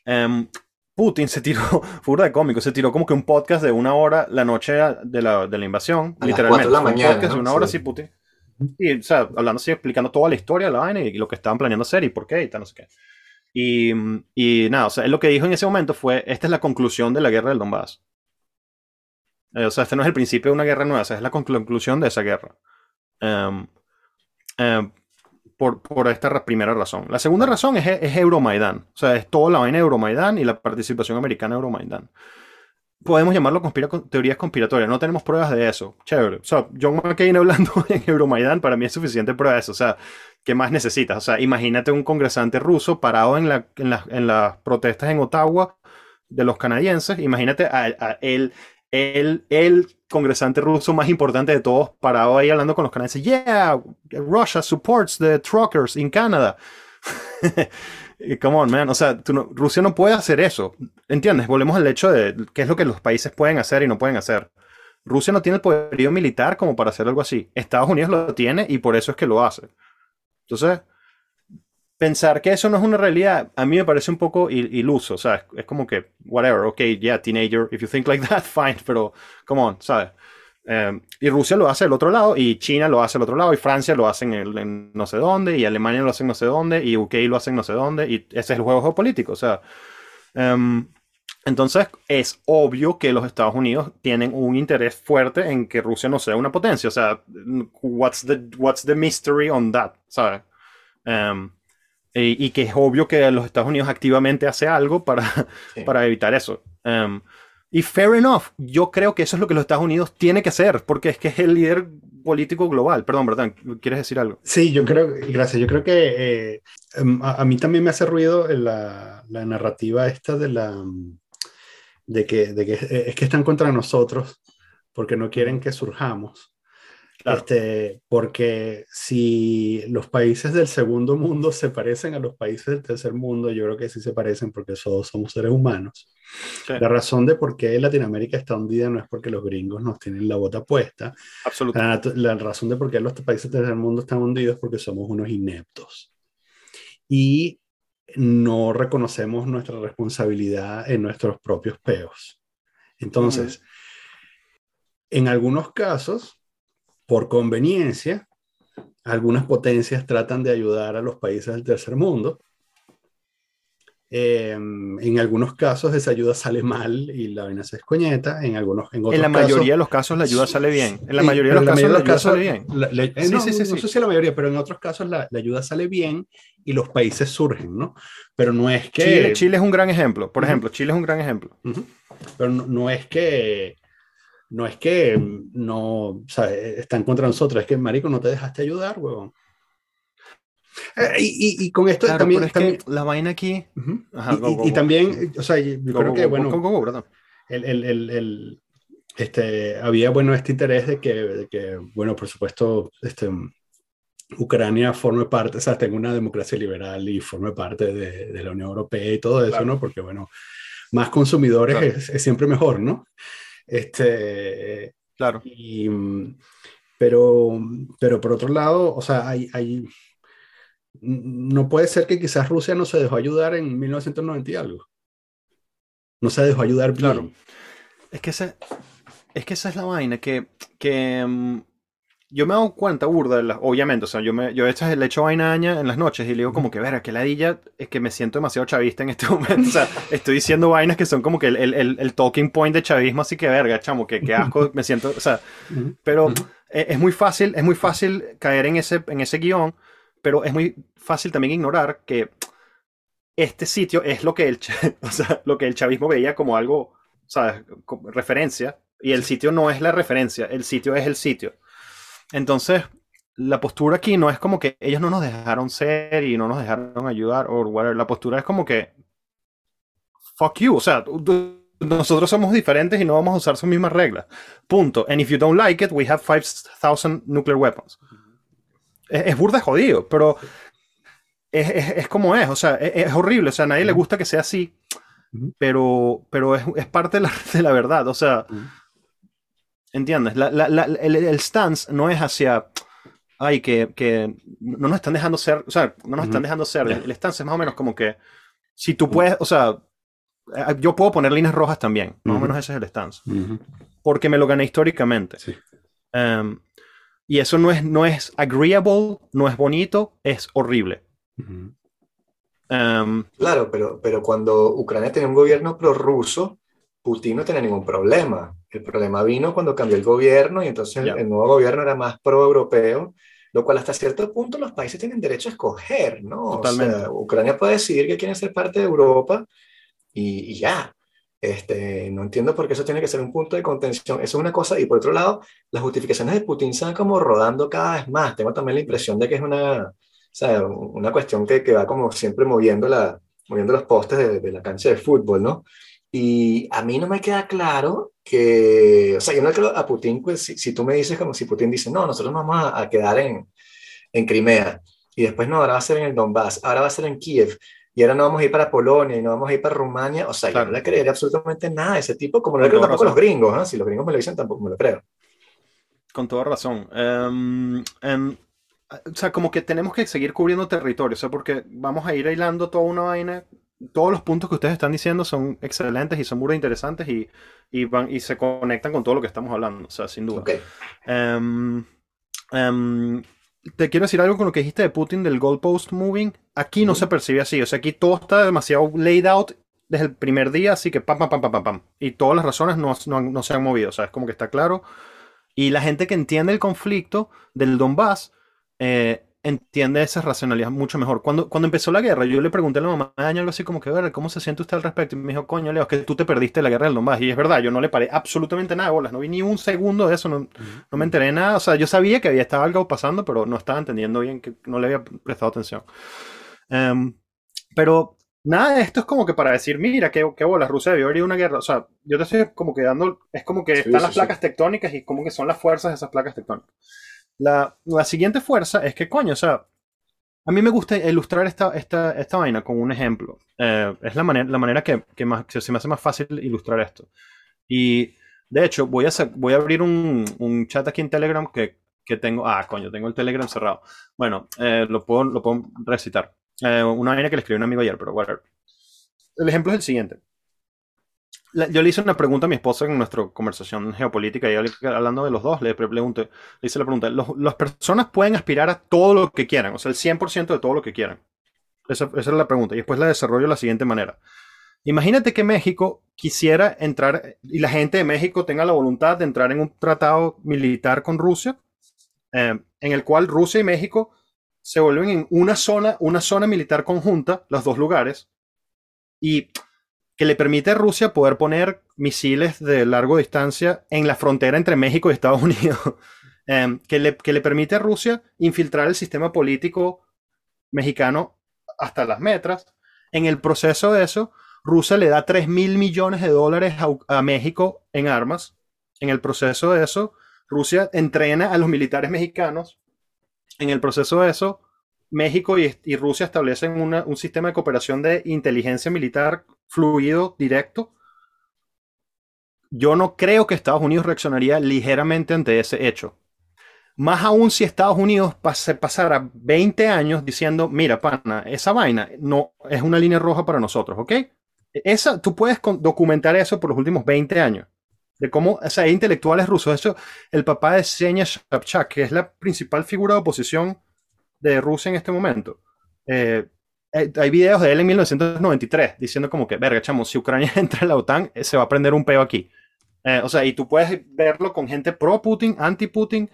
Em, Putin se tiró, fue de cómico, se tiró como que un podcast de una hora la noche de la, de la invasión, literalmente. la mañana, un podcast de una hora, sí, Putin. Y, o sea, hablando así, explicando toda la historia de la vaina y lo que estaban planeando hacer y por qué y tal, no sé qué. Y, y nada, o sea, él lo que dijo en ese momento fue, esta es la conclusión de la guerra del Donbass. Eh, o sea, este no es el principio de una guerra nueva, es la conclusión de esa guerra. Um, um, por, por, esta primera razón. La segunda razón es, es Euromaidan. O sea, es toda la vaina de Euromaidan y la participación americana en Euromaidan. Podemos llamarlo conspira teorías conspiratorias. No tenemos pruebas de eso. Chévere. O sea, John McCain hablando en Euromaidan para mí es suficiente prueba de eso. O sea, ¿qué más necesitas? O sea, imagínate un congresante ruso parado en, la, en, la, en las protestas en Ottawa de los canadienses. Imagínate a, él el, el congresante ruso más importante de todos parado ahí hablando con los canadienses. Yeah, Russia supports the truckers in Canada. Come on, man. O sea, Rusia no puede hacer eso. ¿Entiendes? Volvemos al hecho de qué es lo que los países pueden hacer y no pueden hacer. Rusia no tiene el poderío militar como para hacer algo así. Estados Unidos lo tiene y por eso es que lo hace. Entonces, pensar que eso no es una realidad, a mí me parece un poco iluso, ¿sabes? Es como que, whatever, ok, yeah, teenager, if you think like that, fine, pero, come on, ¿sabes? Eh, y Rusia lo hace del otro lado, y China lo hace del otro lado, y Francia lo hace en, no sé dónde, y Alemania lo hace en no sé dónde, y UK lo hace en no sé dónde, y ese es el juego geopolítico, o sea. Um, entonces, es obvio que los Estados Unidos tienen un interés fuerte en que Rusia no sea una potencia, o sea, what's the, what's the mystery on that, ¿sabes? Um, y que es obvio que los Estados Unidos activamente hace algo para, para evitar eso. Um, y fair enough, yo creo que eso es lo que los Estados Unidos tiene que hacer, porque es que es el líder político global. Perdón. ¿Quieres decir algo? Sí, yo creo, gracias, yo creo que eh, em, a, mí también me hace ruido la, la narrativa esta de la de que, de que es que están contra nosotros porque no quieren que surjamos. Este, porque si los países del segundo mundo se parecen a los países del tercer mundo, yo creo que sí se parecen porque todos somos seres humanos. La razón de por qué Latinoamérica está hundida no es porque los gringos nos tienen la bota puesta. Absolutamente. La, razón de por qué los países del tercer mundo están hundidos es porque somos unos ineptos. Y no reconocemos nuestra responsabilidad en nuestros propios peos. Entonces, en algunos casos, por conveniencia, algunas potencias tratan de ayudar a los países del tercer mundo. Em, en algunos casos esa ayuda sale mal y la vaina se escoñeta. En algunos, en, otros en la mayoría de los casos la ayuda sale bien. En la mayoría de los casos la ayuda sale bien. no, sé si la mayoría, pero en otros casos la, ayuda sale bien y los países surgen, ¿no? Pero no es que... Chile, es un gran ejemplo. Por ejemplo, Chile es un gran ejemplo. Pero no, es que no es que no, o sea, están contra nosotros, es que, marico, no te dejaste ayudar, huevón. Eh, y, y, con esto también, también la vaina aquí. y, también, o sea, yo creo que, bueno, el, el, el, este, había, bueno, este interés de que, de que, bueno, por supuesto, este, Ucrania forme parte, o sea, tenga una democracia liberal y forme parte de, de la Unión Europea y todo eso, ¿no? Porque, bueno, más consumidores es, es, siempre mejor, ¿no? Este, claro. Y, pero, pero por otro lado, o sea, hay, hay, no puede ser que quizás Rusia no se dejó ayudar en 1990 y algo. No se dejó ayudar bien. Claro. Es que, ese, es que esa es la vaina, que, que mm, yo me he dado cuenta, burda, obviamente, o sea, yo, me, yo le echo vaina en las noches y le digo como que, verá, que ladilla es que me siento demasiado chavista en este momento, o sea, estoy diciendo vainas que son como que el, el, el talking point de chavismo, así que, verga, chamo, que, que asco, me siento, o sea, pero e, es, muy fácil, es muy fácil caer en ese, en ese guion, pero es muy fácil también ignorar que este sitio es lo que el, o sea, lo que el chavismo veía como algo, ¿sabes? Como referencia, y el sitio no es la referencia, el sitio es el sitio. Entonces, la postura aquí no es como que ellos no nos dejaron ser y no nos dejaron ayudar o whatever. La postura es como que fuck you, o sea, nosotros somos diferentes y no vamos a usar sus mismas reglas. Punto. And if you don't like it, we have 5000 nuclear weapons. Es, es burda jodido, pero es, es, como es, o sea, es, horrible, o sea, a nadie le gusta que sea así, pero, pero es, parte de la, de la, verdad, o sea, ¿Entiendes? el, stance no es hacia. Ay, que, que, no nos están dejando ser. O sea, no nos están dejando ser. El, stance es más o menos como que. Si tú puedes. O sea, eh, yo puedo poner líneas rojas también. Más o menos ese es el stance. Porque me lo gané históricamente. Sí. Em, Y eso no es, no es agreeable, no es bonito, es horrible. Em, claro, pero, pero cuando Ucrania tenía un gobierno prorruso, Putin no tenía ningún problema. El problema vino cuando cambió el gobierno y entonces el, nuevo gobierno era más pro-europeo, lo cual hasta cierto punto los países tienen derecho a escoger, ¿no? Totalmente. Ucrania puede decidir que quiere ser parte de Europa y, ya. Este, no entiendo por qué eso tiene que ser un punto de contención. Eso es una cosa. Y por otro lado, las justificaciones de Putin se van como rodando cada vez más. Tengo también la impresión de que es una, sea, una cuestión que, que, va como siempre moviendo, la, moviendo los postes de, de, la cancha de fútbol, ¿no? Y a mí no me queda claro que, o sea, yo no creo a Putin, pues si, si, tú me dices como si Putin dice, no, nosotros nos vamos a, a, quedar en, en Crimea, y después no, ahora va a ser en el Donbass, ahora va a ser en Kiev, y ahora no vamos a ir para Polonia y no vamos a ir para Rumania, o sea, yo no le creería absolutamente nada a ese tipo, como no le creo tampoco a los gringos, ¿eh? si los gringos me lo dicen tampoco me lo creo. Con toda razón. Um, o sea, como que tenemos que seguir cubriendo territorio, o sea, porque vamos a ir aislando toda una vaina. Todos los puntos que ustedes están diciendo son excelentes y son muy interesantes y, y, van, y se conectan con todo lo que estamos hablando, o sea, sin duda. Em, em, te quiero decir algo con lo que dijiste de Putin del goalpost moving. Aquí no se percibe así, o sea, aquí todo está demasiado laid out desde el primer día, así que pam, pam, pam, pam, pam, pam. Y todas las razones no, no, no se han movido, o sea, es como que está claro. Y la gente que entiende el conflicto del Donbass eh, entiende esa racionalidad mucho mejor. Cuando, cuando empezó la guerra, yo le pregunté a la mamá de algo así como que, ¿cómo se siente usted al respecto? Y me dijo, coño, Leo, es que tú te perdiste la guerra del Donbass. Y es verdad, yo no le paré absolutamente nada bolas, no vi ni un segundo de eso, no, no me enteré de nada. O sea, yo sabía que había estado algo pasando, pero no estaba entendiendo bien, que no le había prestado atención. Em, pero nada de esto es como que para decir, mira, qué, qué bolas, Rusia debió abrir una guerra. O sea, yo te estoy como que dando, es como que están las placas tectónicas y como que son las fuerzas de esas placas tectónicas. La, siguiente fuerza es que, coño, o sea, a mí me gusta ilustrar esta, esta, esta vaina con un ejemplo. Eh, es la manera, la manera que, que, más, se me hace más fácil ilustrar esto. Y de hecho, voy a, voy a abrir un, un chat aquí en Telegram que, que, tengo. Ah, coño, tengo el Telegram cerrado. Bueno, eh, lo, puedo, lo puedo recitar. Eh, una vaina que le escribí a un amigo ayer, pero whatever. El ejemplo es el siguiente yo le hice una pregunta a mi esposa en nuestra conversación geopolítica y hablando de los dos, le pregunté, le hice la pregunta, las personas pueden aspirar a todo lo que quieran, o sea, el 100% de todo lo que quieran. Esa, esa, es la pregunta. Y después la desarrollo de la siguiente manera. Imagínate que México quisiera entrar y la gente de México tenga la voluntad de entrar en un tratado militar con Rusia, eh, en el cual Rusia y México se vuelven en una zona, una zona militar conjunta, los dos lugares, y que le permite a Rusia poder poner misiles de larga distancia en la frontera entre México y Estados Unidos, em, que, le, que, le, permite a Rusia infiltrar el sistema político mexicano hasta las metras. En el proceso de eso, Rusia le da 3 mil millones de dólares a, a México en armas. En el proceso de eso, Rusia entrena a los militares mexicanos. En el proceso de eso, México y, Rusia establecen un sistema de cooperación de inteligencia militar fluido, directo. Yo no creo que Estados Unidos reaccionaría ligeramente ante ese hecho. Más aún si Estados Unidos se pasara 20 años diciendo, mira, pana, esa vaina no es una línea roja para nosotros, ¿ok? Esa, tú puedes documentar eso por los últimos 20 años. De cómo, o sea, hay intelectuales rusos. Eso, el papá de Senya Sobchak, que es la principal figura de oposición de Rusia en este momento, eh, eh, hay videos de él en 1993 diciendo como que, verga, chamo, si Ucrania entra en la OTAN, eh, se va a prender un peo aquí. o sea, y tú puedes verlo con gente pro-Putin, anti-Putin,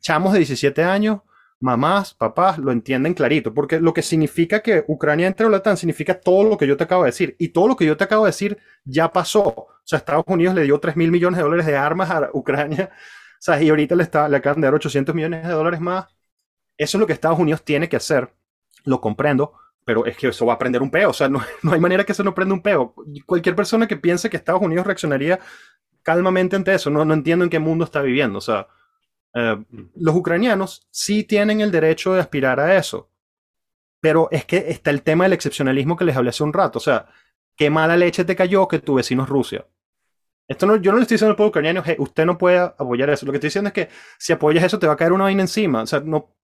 chamos de 17 años, mamás, papás, lo entienden clarito, porque lo que significa que Ucrania entre en la OTAN significa todo lo que yo te acabo de decir, y todo lo que yo te acabo de decir ya pasó. O sea, Estados Unidos le dio 3 mil millones de dólares de armas a Ucrania, o sea, y ahorita le, está, le acaban de dar 800 millones de dólares más eso es lo que Estados Unidos tiene que hacer. Lo comprendo, pero es que eso va a prender un peo. O sea, no, no, hay manera que eso no prenda un peo. Cualquier persona que piense que Estados Unidos reaccionaría calmamente ante eso, no, no entiendo en qué mundo está viviendo. O sea, eh, los ucranianos sí tienen el derecho de aspirar a eso. Pero es que está el tema del excepcionalismo que les hablé hace un rato. O sea, qué mala leche te cayó que tu vecino es Rusia. Esto no, yo no le estoy diciendo al pueblo ucraniano, que usted no puede apoyar eso. Lo que estoy diciendo es que si apoyas eso te va a caer una vaina encima. O sea, no,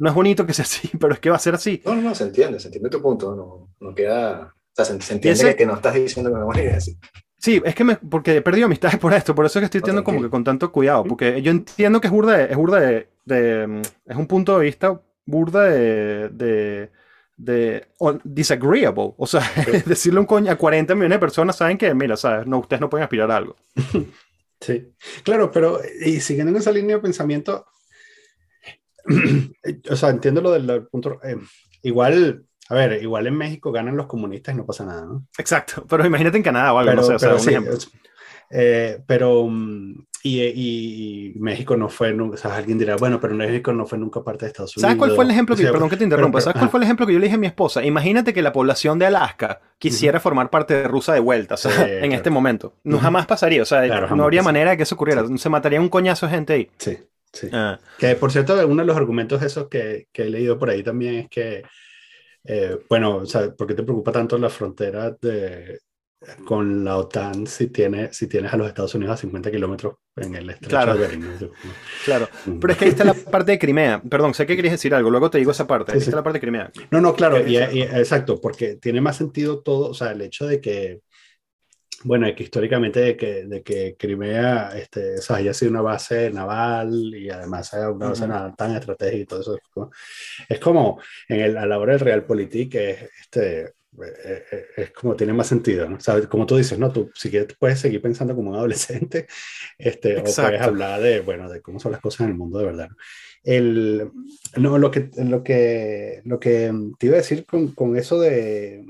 no es bonito que sea así, pero es que va a ser así. No, no, no, se entiende, se entiende tu punto, no, no queda, o sea, se, entiende que, no estás diciendo que no es así. Sí, es que me, porque he perdido amistades por esto, por eso es que estoy teniendo como que con tanto cuidado, porque yo entiendo que es burda de, es burda de, es un punto de vista burda de, de, de disagreeable, o sea, decirle un coño a 40 millones de personas saben que, mira, sabes, no, ustedes no pueden aspirar a algo. Sí, claro, pero y siguiendo en esa línea de pensamiento, o sea, entiendo lo del punto, eh, igual a ver, igual en México ganan los comunistas y no pasa nada, ¿no? Exacto, pero imagínate en Canadá o algo, no sé, o sea, un ejemplo. Eh, pero, mm, y, y, México no fue, o sea, alguien dirá, bueno, pero México no fue nunca parte de Estados Unidos. ¿Sabes cuál fue el ejemplo que, perdón que te interrumpa, ¿sabes cuál fue el ejemplo que yo le dije a mi esposa? Imagínate que la población de Alaska quisiera formar parte de Rusia de vuelta, o sea, en este momento. No jamás pasaría, o sea, no habría manera de que eso ocurriera, se mataría un coñazo de gente ahí. Sí, sí. Ah. Que por cierto, uno de los argumentos esos que, que he leído por ahí también es que eh, bueno, o sea, ¿por qué te preocupa tanto la frontera de, con la OTAN si, tiene, si tienes a los Estados Unidos a 50 kilómetros en el estrecho claro. de Bering? Claro, pero es que ahí está la parte de Crimea. Perdón, sé que querías decir algo, luego te digo esa parte. Ahí está la parte de Crimea. No, no, claro, y, exacto, porque tiene más sentido todo, o sea, el hecho de que bueno, que históricamente de que, de que Crimea este, o sea, haya sido una base naval y además una base naval tan estratégica y todo eso. Es como, en el, a la hora del Realpolitik, este, eh, eh, es como tiene más sentido, ¿no? ¿Sabes? Como tú dices, ¿no? Tú si quieres puedes seguir pensando como un adolescente, este, o puedes hablar de, bueno, de cómo son las cosas en el mundo de verdad. El, no, lo que, lo que, lo que te iba a decir con, con eso de,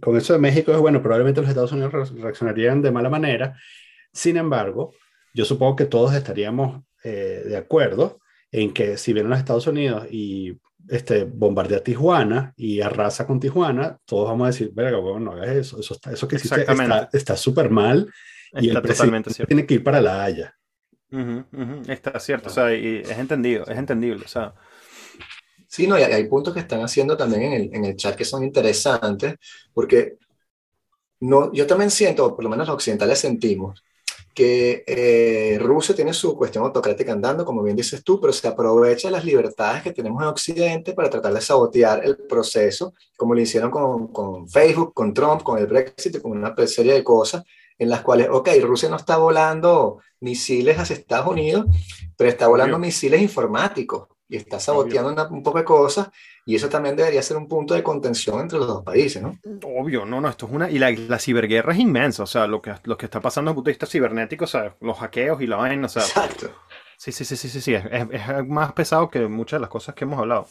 con eso de México es, bueno, probablemente los Estados Unidos reaccionarían de mala manera. Sin embargo, yo supongo que todos estaríamos eh, de acuerdo en que si vienen los Estados Unidos y este, bombardea Tijuana y arrasa con Tijuana, todos vamos a decir, verga, bueno, no hagas eso, eso, está, eso que hiciste está súper mal y el presidente tiene que ir para La Haya. Está cierto, o sea, y es entendido, es entendible, o sea, Sí, no, y hay, puntos que están haciendo también en el, en el, chat que son interesantes, porque no, yo también siento, o por lo menos los occidentales sentimos, que eh, Rusia tiene su cuestión autocrática andando, como bien dices tú, pero se aprovecha las libertades que tenemos en Occidente para tratar de sabotear el proceso, como lo hicieron con, con Facebook, con Trump, con el Brexit, con una serie de cosas en las cuales, ok, Rusia no está volando misiles hacia Estados Unidos, pero está volando misiles informáticos y está saboteando un poco de cosas y eso también debería ser un punto de contención entre los dos países, ¿no? Obvio, no, no, esto es una... Y la, la ciberguerra es inmensa, o sea, lo que, lo que está pasando desde el punto de vista cibernético, o sea, los hackeos y la vaina, o sea... Exacto. Sí, sí, sí, sí, sí, sí, es, es, más pesado que muchas de las cosas que hemos hablado.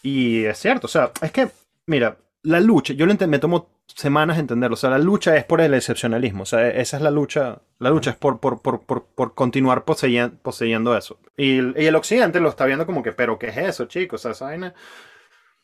Y es cierto, o sea, es que, mira, la lucha, yo lo me tomo semanas entenderlo, o sea, la lucha es por el excepcionalismo, o sea, esa es la lucha, la lucha es por, por, por, por continuar poseyendo, poseyendo eso. Y, el occidente lo está viendo como que, pero ¿qué es eso, chicos? Esa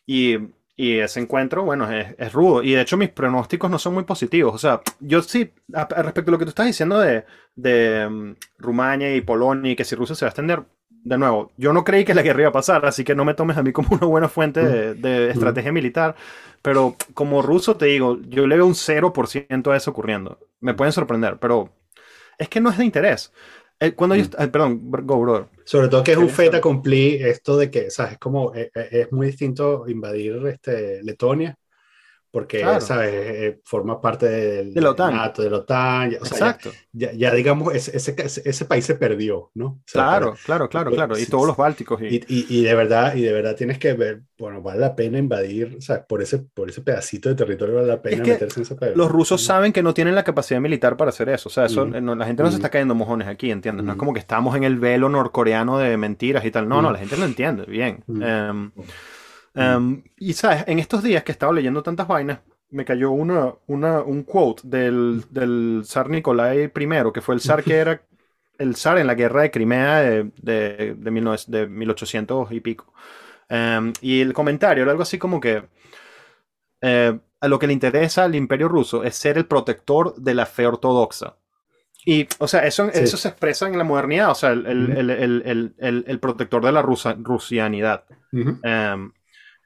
Y, y, ese encuentro, bueno, es, es, rudo. Y de hecho mis pronósticos no son muy positivos. O sea, yo sí, respecto a lo que tú estás diciendo de, de um, Rumania y Polonia y que si Rusia se va a extender, de nuevo, yo no creí que la guerra iba a pasar, así que no me tomes a mí como una buena fuente de, de estrategia militar. Pero como ruso te digo, yo le veo un 0% a eso ocurriendo. Me pueden sorprender, pero es que no es de interés. Eh, cuando yo, mm. perdón, go, brother. Sobre todo que es un fait accompli esto de que, ¿sabes? Es como, es, eh, eh, es muy distinto invadir este, Letonia porque, ¿sabes? Eh, forma parte del, de la OTAN. NATO, de la OTAN. O sea, Exacto. Ya, ya, digamos, ese, ese, ese, país se perdió, ¿no? claro, claro, claro, claro. Y todos los bálticos. Y... Y, y, de verdad, y de verdad tienes que ver, bueno, vale la pena invadir, o sea, por ese, por ese pedacito de territorio vale la pena meterse en ese. Los rusos saben que no tienen la capacidad militar para hacer eso. O sea, eso, no, la gente no se está cayendo mojones aquí, ¿entiendes? No es como que estamos en el velo norcoreano de mentiras y tal. No, no, la gente lo entiende, bien. Um, um, y, ¿sabes? En estos días que he estado leyendo tantas vainas, me cayó una, una, un quote del, del zar Nicolai I, que fue el zar que era el zar en la guerra de Crimea de, de, de, de 1800 y pico. Em, y el comentario era algo así como que eh, a lo que le interesa al imperio ruso es ser el protector de la fe ortodoxa. Y, o sea, eso, eso se expresa en la modernidad, o sea, el, el, el, el protector de la rusa, rusianidad.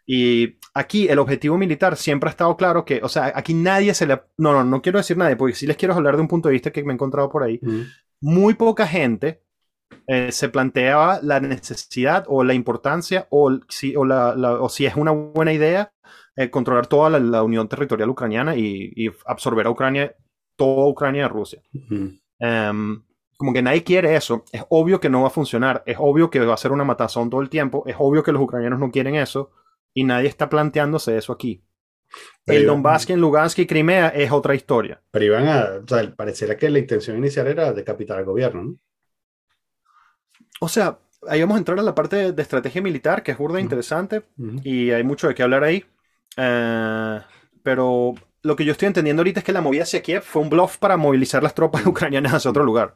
Y aquí el objetivo militar siempre ha estado claro que, o sea, aquí nadie se le... No, no, no quiero decir nadie, porque sí les quiero hablar de un punto de vista que me he encontrado por ahí. Muy poca gente eh, se planteaba la necesidad o la importancia o si, o la, o si es una buena idea eh, controlar toda la, unión territorial ucraniana y, y, absorber a Ucrania toda Ucrania de Rusia. Em, como que nadie quiere eso. Es obvio que no va a funcionar. Es obvio que va a ser una matazón todo el tiempo. Es obvio que los ucranianos no quieren eso. Y nadie está planteándose eso aquí. el Donbass en Lugansk y Crimea es otra historia. Pero iban a. O sea, pareciera que la intención inicial era decapitar al gobierno, ¿no? O sea, ahí vamos a entrar a la parte de, estrategia militar, que es burda interesante. Y hay mucho de qué hablar ahí. Eh, pero lo que yo estoy entendiendo ahorita es que la movida hacia Kiev fue un bluff para movilizar las tropas ucranianas hacia otro lugar.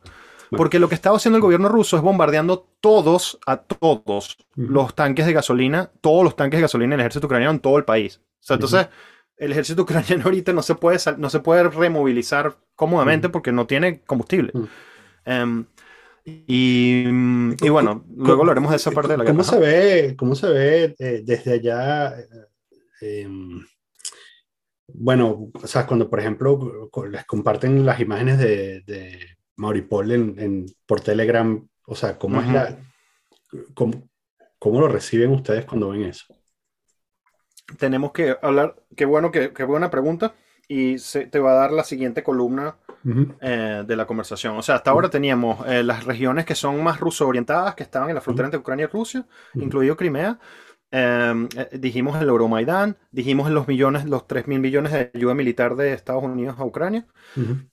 Porque lo que estaba haciendo el gobierno ruso es bombardeando todos, a todos, los tanques de gasolina, todos los tanques de gasolina en el ejército ucraniano en todo el país. O sea, entonces, el ejército ucraniano ahorita no se puede, no se puede removilizar cómodamente porque no tiene combustible. Em, y, bueno, luego lo haremos de esa parte de la guerra. ¿Cómo se ve, cómo se ve eh, desde allá? Eh, em, bueno, o sea, cuando por ejemplo les comparten las imágenes de, de Mauripol en, por Telegram, o sea, ¿cómo es la... Cómo, cómo, lo reciben ustedes cuando ven eso? Tenemos que hablar, qué bueno, qué, qué buena pregunta, y se, te va a dar la siguiente columna eh, de la conversación. O sea, hasta ahora teníamos eh, las regiones que son más ruso orientadas, que estaban en la frontera entre Ucrania y Rusia, incluido Crimea, Em, eh, dijimos el Euromaidán, dijimos los millones, los 3 mil millones de ayuda militar de Estados Unidos a Ucrania.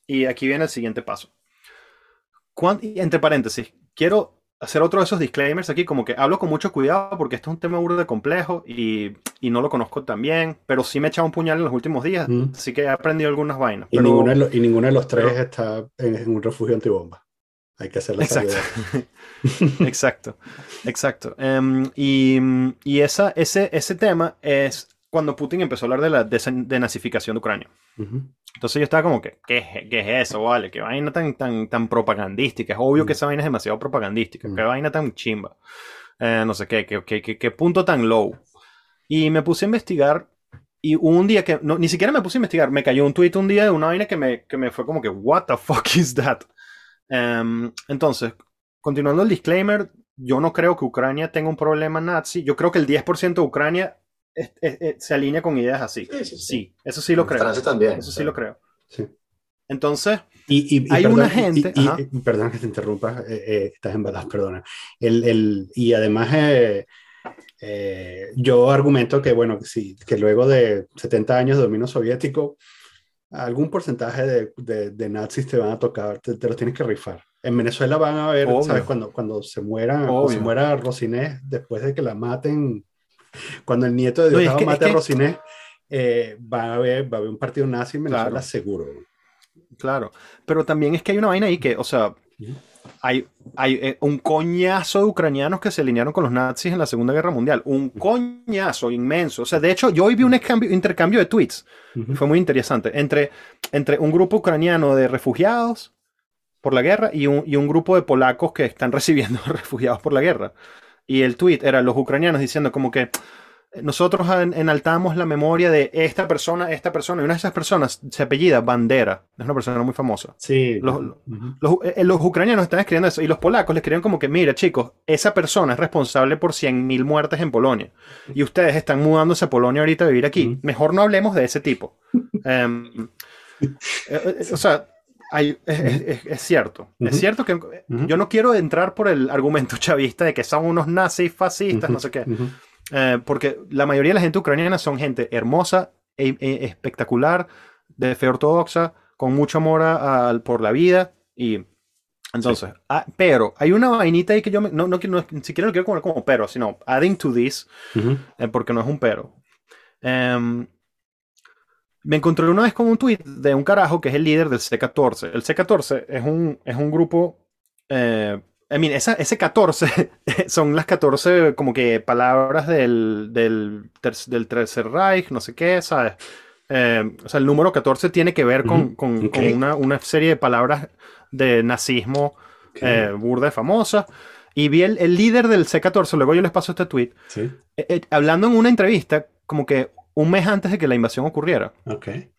Y aquí viene el siguiente paso. Entre paréntesis, quiero hacer otro de esos disclaimers aquí, como que hablo con mucho cuidado porque esto es un tema de complejo y, y, no lo conozco tan bien, pero sí me he echado un puñal en los últimos días, así que he aprendido algunas vainas. Y, ninguno, de los, y ninguno de los tres está en, un refugio antibomba. Hay que hacer la Exacto. exacto, exacto. Em, y, y esa, ese, ese tema es cuando Putin empezó a hablar de la denazificación de Ucrania. Entonces yo estaba como que, ¿qué, ¿qué, es eso, vale? ¿Qué vaina tan, tan, tan propagandística? Es obvio que esa vaina es demasiado propagandística. ¿Qué vaina tan chimba? Eh, no sé qué, qué, qué, qué, punto tan low. Y me puse a investigar y un día que, no, ni siquiera me puse a investigar, me cayó un tweet un día de una vaina que me, que me fue como que, what the fuck is that? Em, entonces, continuando el disclaimer, yo no creo que Ucrania tenga un problema nazi. Yo creo que el 10% de Ucrania se alinea con ideas así. Sí, eso sí lo creo. Francia también. Eso sí, lo creo. Entonces, y, hay una gente. perdón que te interrumpa, eh, eh, estás en balas, perdona. El, el, y además, eh, yo argumento que, bueno, que, sí, que luego de 70 años de dominio soviético, algún porcentaje de, de, nazis te van a tocar, te, los tienes que rifar. En Venezuela van a ver, ¿sabes? Cuando, cuando se muera, cuando se muera Rosinés, después de que la maten, cuando el nieto de Dios mate a Rosinés, eh, va, a haber, va a haber un partido nazi en Venezuela seguro. Claro, pero también es que hay una vaina ahí que, o sea, hay, hay eh, un coñazo de ucranianos que se alinearon con los nazis en la Segunda Guerra Mundial. Un coñazo inmenso. O sea, de hecho, yo hoy vi un intercambio de tweets. Fue muy interesante. Entre, entre un grupo ucraniano de refugiados por la guerra y un, y un grupo de polacos que están recibiendo refugiados por la guerra. Y el tweet era los ucranianos diciendo como que nosotros enaltamos la memoria de esta persona, esta persona, y una de esas personas se apellida Bandera, es una persona muy famosa. Sí. Los, eh, los, ucranianos están escribiendo eso, y los polacos le escriben como que, mira chicos, esa persona es responsable por 100.000 muertes en Polonia, y ustedes están mudándose a Polonia ahorita a vivir aquí, mejor no hablemos de ese tipo. Em, eh, eh, o sea, es, cierto. Es cierto que yo no quiero entrar por el argumento chavista de que son unos nazis fascistas, no sé qué. Eh, porque la mayoría de la gente ucraniana son gente hermosa, e, e espectacular, de fe ortodoxa, con mucho amor por la vida. Y entonces, ah, pero hay una vainita ahí que yo no, no, no, ni siquiera lo quiero comer como pero, sino adding to this, eh, porque no es un pero. Em, me encontré una vez con un tweet de un carajo que es el líder del C14. El C14 es un, es un grupo eh, I mean, esa, ese 14 son las 14 como que palabras del, del, del Tercer Reich, no sé qué, ¿sabes? Eh, o sea, el número 14 tiene que ver con, con, una, una, serie de palabras de nazismo eh, burda y famosa. Y vi el, el, líder del C14, luego yo les paso este tweet, eh, hablando en una entrevista como que un mes antes de que la invasión ocurriera. Okay.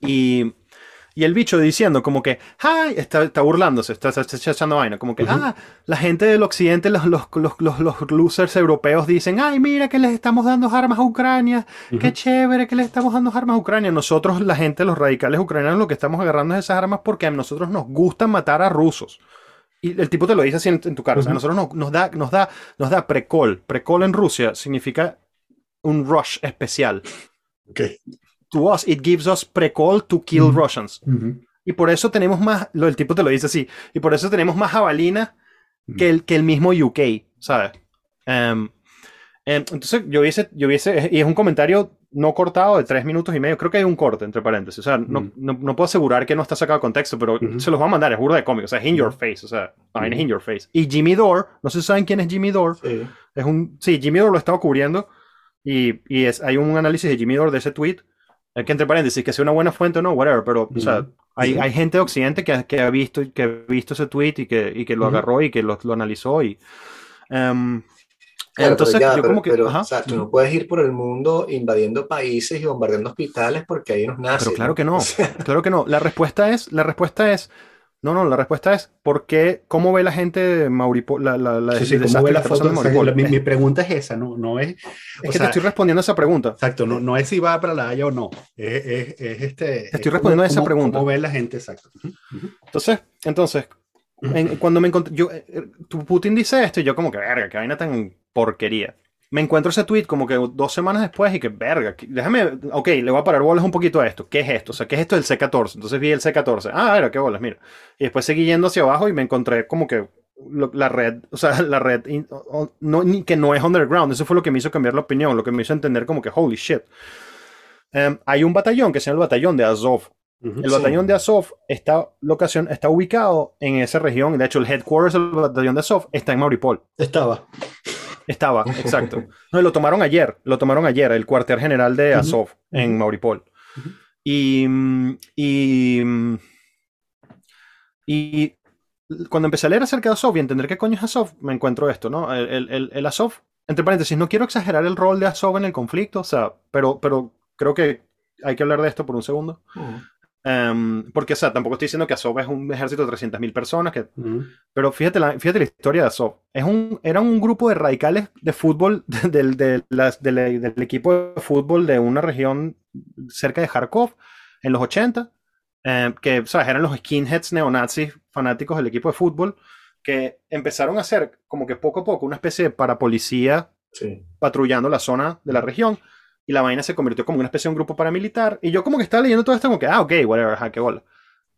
Y Y el bicho diciendo como que, ¡ay! Está, está burlándose, está, echando vaina. Como que, ¡ah! La gente del occidente, los, los, los, los, losers europeos dicen, ¡ay, mira que les estamos dando armas a Ucrania! ¡Qué chévere que les estamos dando armas a Ucrania! Nosotros, la gente, los radicales ucranianos, lo que estamos agarrando es esas armas porque a nosotros nos gusta matar a rusos. Y el tipo te lo dice así en, tu cara. O sea, a nosotros nos, nos, da, nos da, nos da precol. Precol en Rusia significa un rush especial. Okay to us, it gives us precall to kill Russians. Y por eso tenemos más, lo, el tipo te lo dice así, y por eso tenemos más jabalina que, el, que el mismo UK, ¿sabes? Em, em, entonces yo hubiese, yo hubiese, y es un comentario no cortado de tres minutos y medio, creo que hay un corte entre paréntesis, o sea, no, no, puedo asegurar que no está sacado de contexto, pero se los voy a mandar, es burda de cómico, o sea, es in your face, o sea, es in your face. Y Jimmy Dore, no sé si saben quién es Jimmy Dore, es un, sí, Jimmy Dore lo estaba cubriendo y, y es, hay un análisis de Jimmy Dore de ese tweet que entre paréntesis, que sea una buena fuente o no, whatever, pero, o sea, hay, hay, gente de Occidente que, que, ha visto, que ha visto ese tweet y que, y que lo agarró y que lo, lo analizó y... Um, entonces, yo como que. o sea, tú no puedes ir por el mundo invadiendo países y bombardeando hospitales porque hay unos nazis. Pero claro que no. claro que no. La respuesta es, la respuesta es, no, no, la respuesta es ¿por qué, cómo ve la gente de Mauripol, la, la, la, sí, ¿cómo ve la foto de Mauripol? mi, mi, pregunta es esa, no, no es... Es que te estoy respondiendo a esa pregunta. Exacto, no, no es si va para la Haya o no, es, es, es este... Te estoy respondiendo a esa pregunta. ¿Cómo ve la gente? Exacto. Entonces, entonces cuando me encontré, yo, eh, tu Putin dice esto y yo como que, verga, qué vaina tan porquería me encuentro ese tweet como que dos semanas después y que, verga, déjame, ok, le voy a parar bolas un poquito a esto. ¿Qué es esto? O sea, ¿qué es esto del C14? Entonces vi el C14. Ah, ver, qué bolas, mira. Y después seguí yendo hacia abajo y me encontré como que la red, o sea, la red, no, que no es underground. Eso fue lo que me hizo cambiar la opinión, lo que me hizo entender como que, holy shit. Em, hay un batallón que se llama el batallón de Azov. el batallón de Azov está, locación, está ubicado en esa región. De hecho, el headquarters del batallón de Azov está en Mauripol. Estaba. Estaba, exacto. No, lo tomaron ayer, lo tomaron ayer, el cuartel general de Azov en Mauripol. Y, y, y, cuando empecé a leer acerca de Azov y entender qué coño es Azov, me encuentro esto, ¿no? El, el, el, Azov, entre paréntesis, no quiero exagerar el rol de Azov en el conflicto, o sea, pero, pero creo que hay que hablar de esto por un segundo. Em, porque, o sea, tampoco estoy diciendo que Azov es un ejército de 300.000 personas, que, pero fíjate la, fíjate la historia de Azov. Es un, eran un grupo de radicales de fútbol del, de, del equipo de fútbol de una región cerca de Kharkov en los 80, em, que ¿sabes? eran los skinheads neonazis fanáticos del equipo de fútbol, que empezaron a ser como que poco a poco una especie de parapolicía patrullando la zona de la región y la vaina se convirtió como una especie de un grupo paramilitar. Y yo como que estaba leyendo todo esto como que, ah, ok, whatever, ja, qué bola.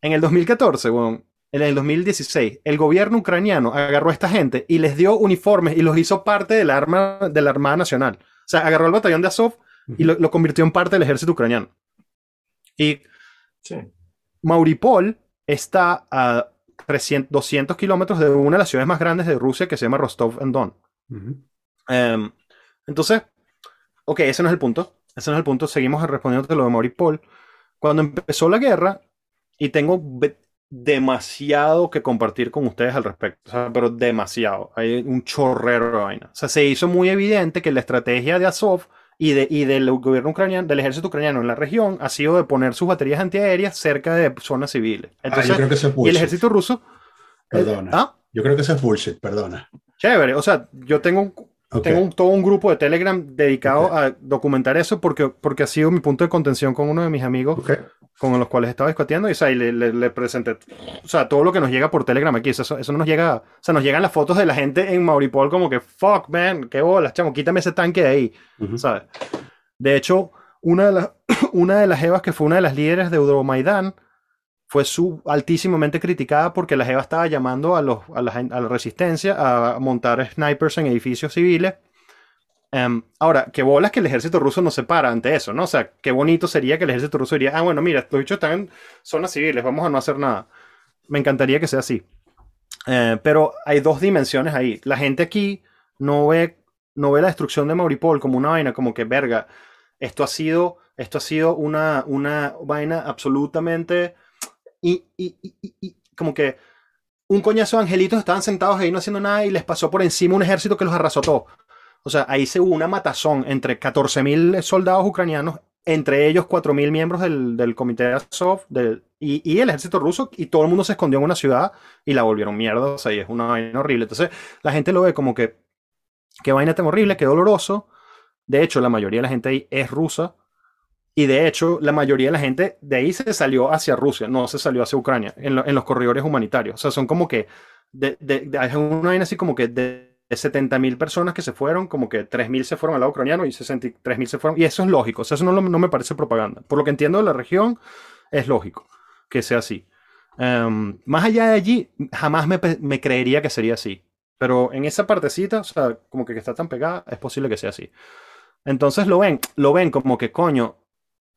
En el 2014, bueno, en el 2016, el gobierno ucraniano agarró a esta gente y les dio uniformes y los hizo parte de la, arma, de la Armada Nacional. O sea, agarró el batallón de Azov y lo, convirtió en parte del ejército ucraniano. Y Mauripol está a 300, 200 kilómetros de una de las ciudades más grandes de Rusia que se llama Rostov-on-Don. Em, entonces, Ok, ese no es el punto. Ese no es el punto. Seguimos respondiendo a lo de Mauripol. Cuando empezó la guerra, y tengo demasiado que compartir con ustedes al respecto, o sea, pero demasiado. Hay un chorrero de vaina. O sea, se hizo muy evidente que la estrategia de Azov y, de, y del gobierno ucraniano, del ejército ucraniano en la región, ha sido de poner sus baterías antiaéreas cerca de zonas civiles. Entonces, ah, yo creo que eso es y el ejército ruso. Perdona. ¿ah? Yo creo que eso es bullshit, perdona. Chévere. O sea, yo tengo un tengo todo un grupo de Telegram dedicado a documentar eso porque, porque ha sido mi punto de contención con uno de mis amigos con los cuales estaba discutiendo y, o le, le, presenté o sea, todo lo que nos llega por Telegram aquí. Eso, eso no nos llega, o sea, nos llegan las fotos de la gente en Mauripol como que, fuck, man, qué bolas, chamo, quítame ese tanque de ahí, ¿sabes? De hecho, una de, las, una de las Evas que fue una de las líderes de Euromaidan fue su, altísimamente criticada porque la Jeva estaba llamando a, los, la, resistencia a montar snipers en edificios civiles. Em, ahora, qué bolas que el ejército ruso no se para ante eso, ¿no? O sea, qué bonito sería que el ejército ruso diría, ah, bueno, mira, estos bichos están en zonas civiles, vamos a no hacer nada. Me encantaría que sea así. Eh, pero hay dos dimensiones ahí. La gente aquí no ve, la destrucción de Mauripol como una vaina, como que, verga, esto ha sido, esto ha sido una vaina absolutamente y, y, y, y, como que un coñazo de angelitos estaban sentados ahí no haciendo nada y les pasó por encima un ejército que los arrasó todo. O sea, ahí se hubo una matazón entre 14.000 soldados ucranianos entre ellos 4.000 miembros del, del comité de Azov y, y, el ejército ruso, y todo el mundo se escondió en una ciudad y la volvieron mierda, o sea, y es una vaina horrible. Entonces, la gente lo ve como que, qué vaina tan horrible, qué doloroso. De hecho, la mayoría de la gente ahí es rusa, y de hecho, la mayoría de la gente de ahí se salió hacia Rusia, no se salió hacia Ucrania, en, en los corredores humanitarios. O sea, son como que, de, de, de, una vaina así como que de 70.000 personas que se fueron, como que 3.000 se fueron al lado ucraniano y 63.000 se fueron. Y eso es lógico, o sea, eso no, no, me parece propaganda. Por lo que entiendo de la región, es lógico que sea así. Um, más allá de allí, jamás me, me, creería que sería así. Pero en esa partecita, o sea, como que está tan pegada, es posible que sea así. Entonces lo ven, lo ven como que, coño,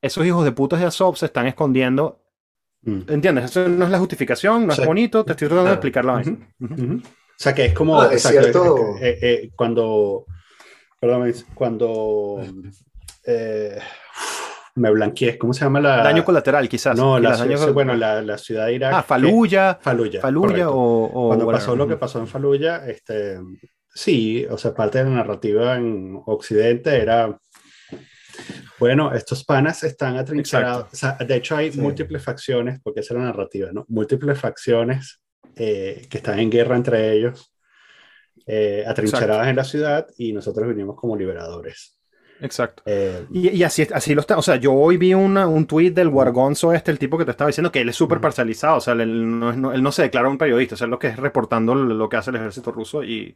esos hijos de putas de Azov se están escondiendo. Mm. ¿Entiendes? Eso no es la justificación, no es bonito, te estoy tratando de explicar la vaina. O sea, que es como ah, es cierto. Eh, eh, cuando, perdón, cuando eh, me blanqueé, ¿cómo se llama la? Daño colateral, quizás. No, la, daño... bueno, la, la, ciudad de Irak. Ah, Faluya. Faluya. Faluya o, o, Cuando pasó lo que pasó en Faluya, este, sí, o sea, parte de la narrativa en Occidente era bueno, estos panas están atrincherados. O sea, de hecho, hay sí. múltiples facciones, porque esa es la narrativa, ¿no? Múltiples facciones eh, que están en guerra entre ellos, eh, atrincheradas Exacto. en la ciudad, y nosotros venimos como liberadores. Exacto. Eh, y, y, así, así lo está. O sea, yo hoy vi una, un tweet del Wargonzo, este, el tipo que te estaba diciendo que él es súper parcializado. O sea, él no, no, él no, se declara un periodista. O sea, es lo que es reportando lo que hace el ejército ruso. Y,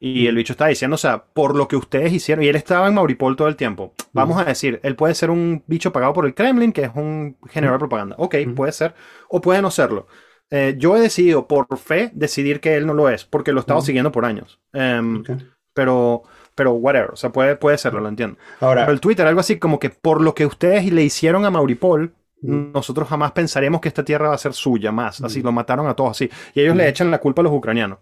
y el bicho está diciendo, o sea, por lo que ustedes hicieron. Y él estaba en Mauripol todo el tiempo. Vamos a decir, él puede ser un bicho pagado por el Kremlin, que es un generador de propaganda. Ok, puede ser. O puede no serlo. Eh, yo he decidido, por fe, decidir que él no lo es, porque lo he estado siguiendo por años. Um, okay. Pero pero whatever, o sea, puede, puede serlo, lo entiendo. Ahora, pero el Twitter, algo así como que por lo que ustedes le hicieron a Mauripol, mm. nosotros jamás pensaremos que esta tierra va a ser suya más. Así, mm. lo mataron a todos así. Y ellos mm. le echan la culpa a los ucranianos.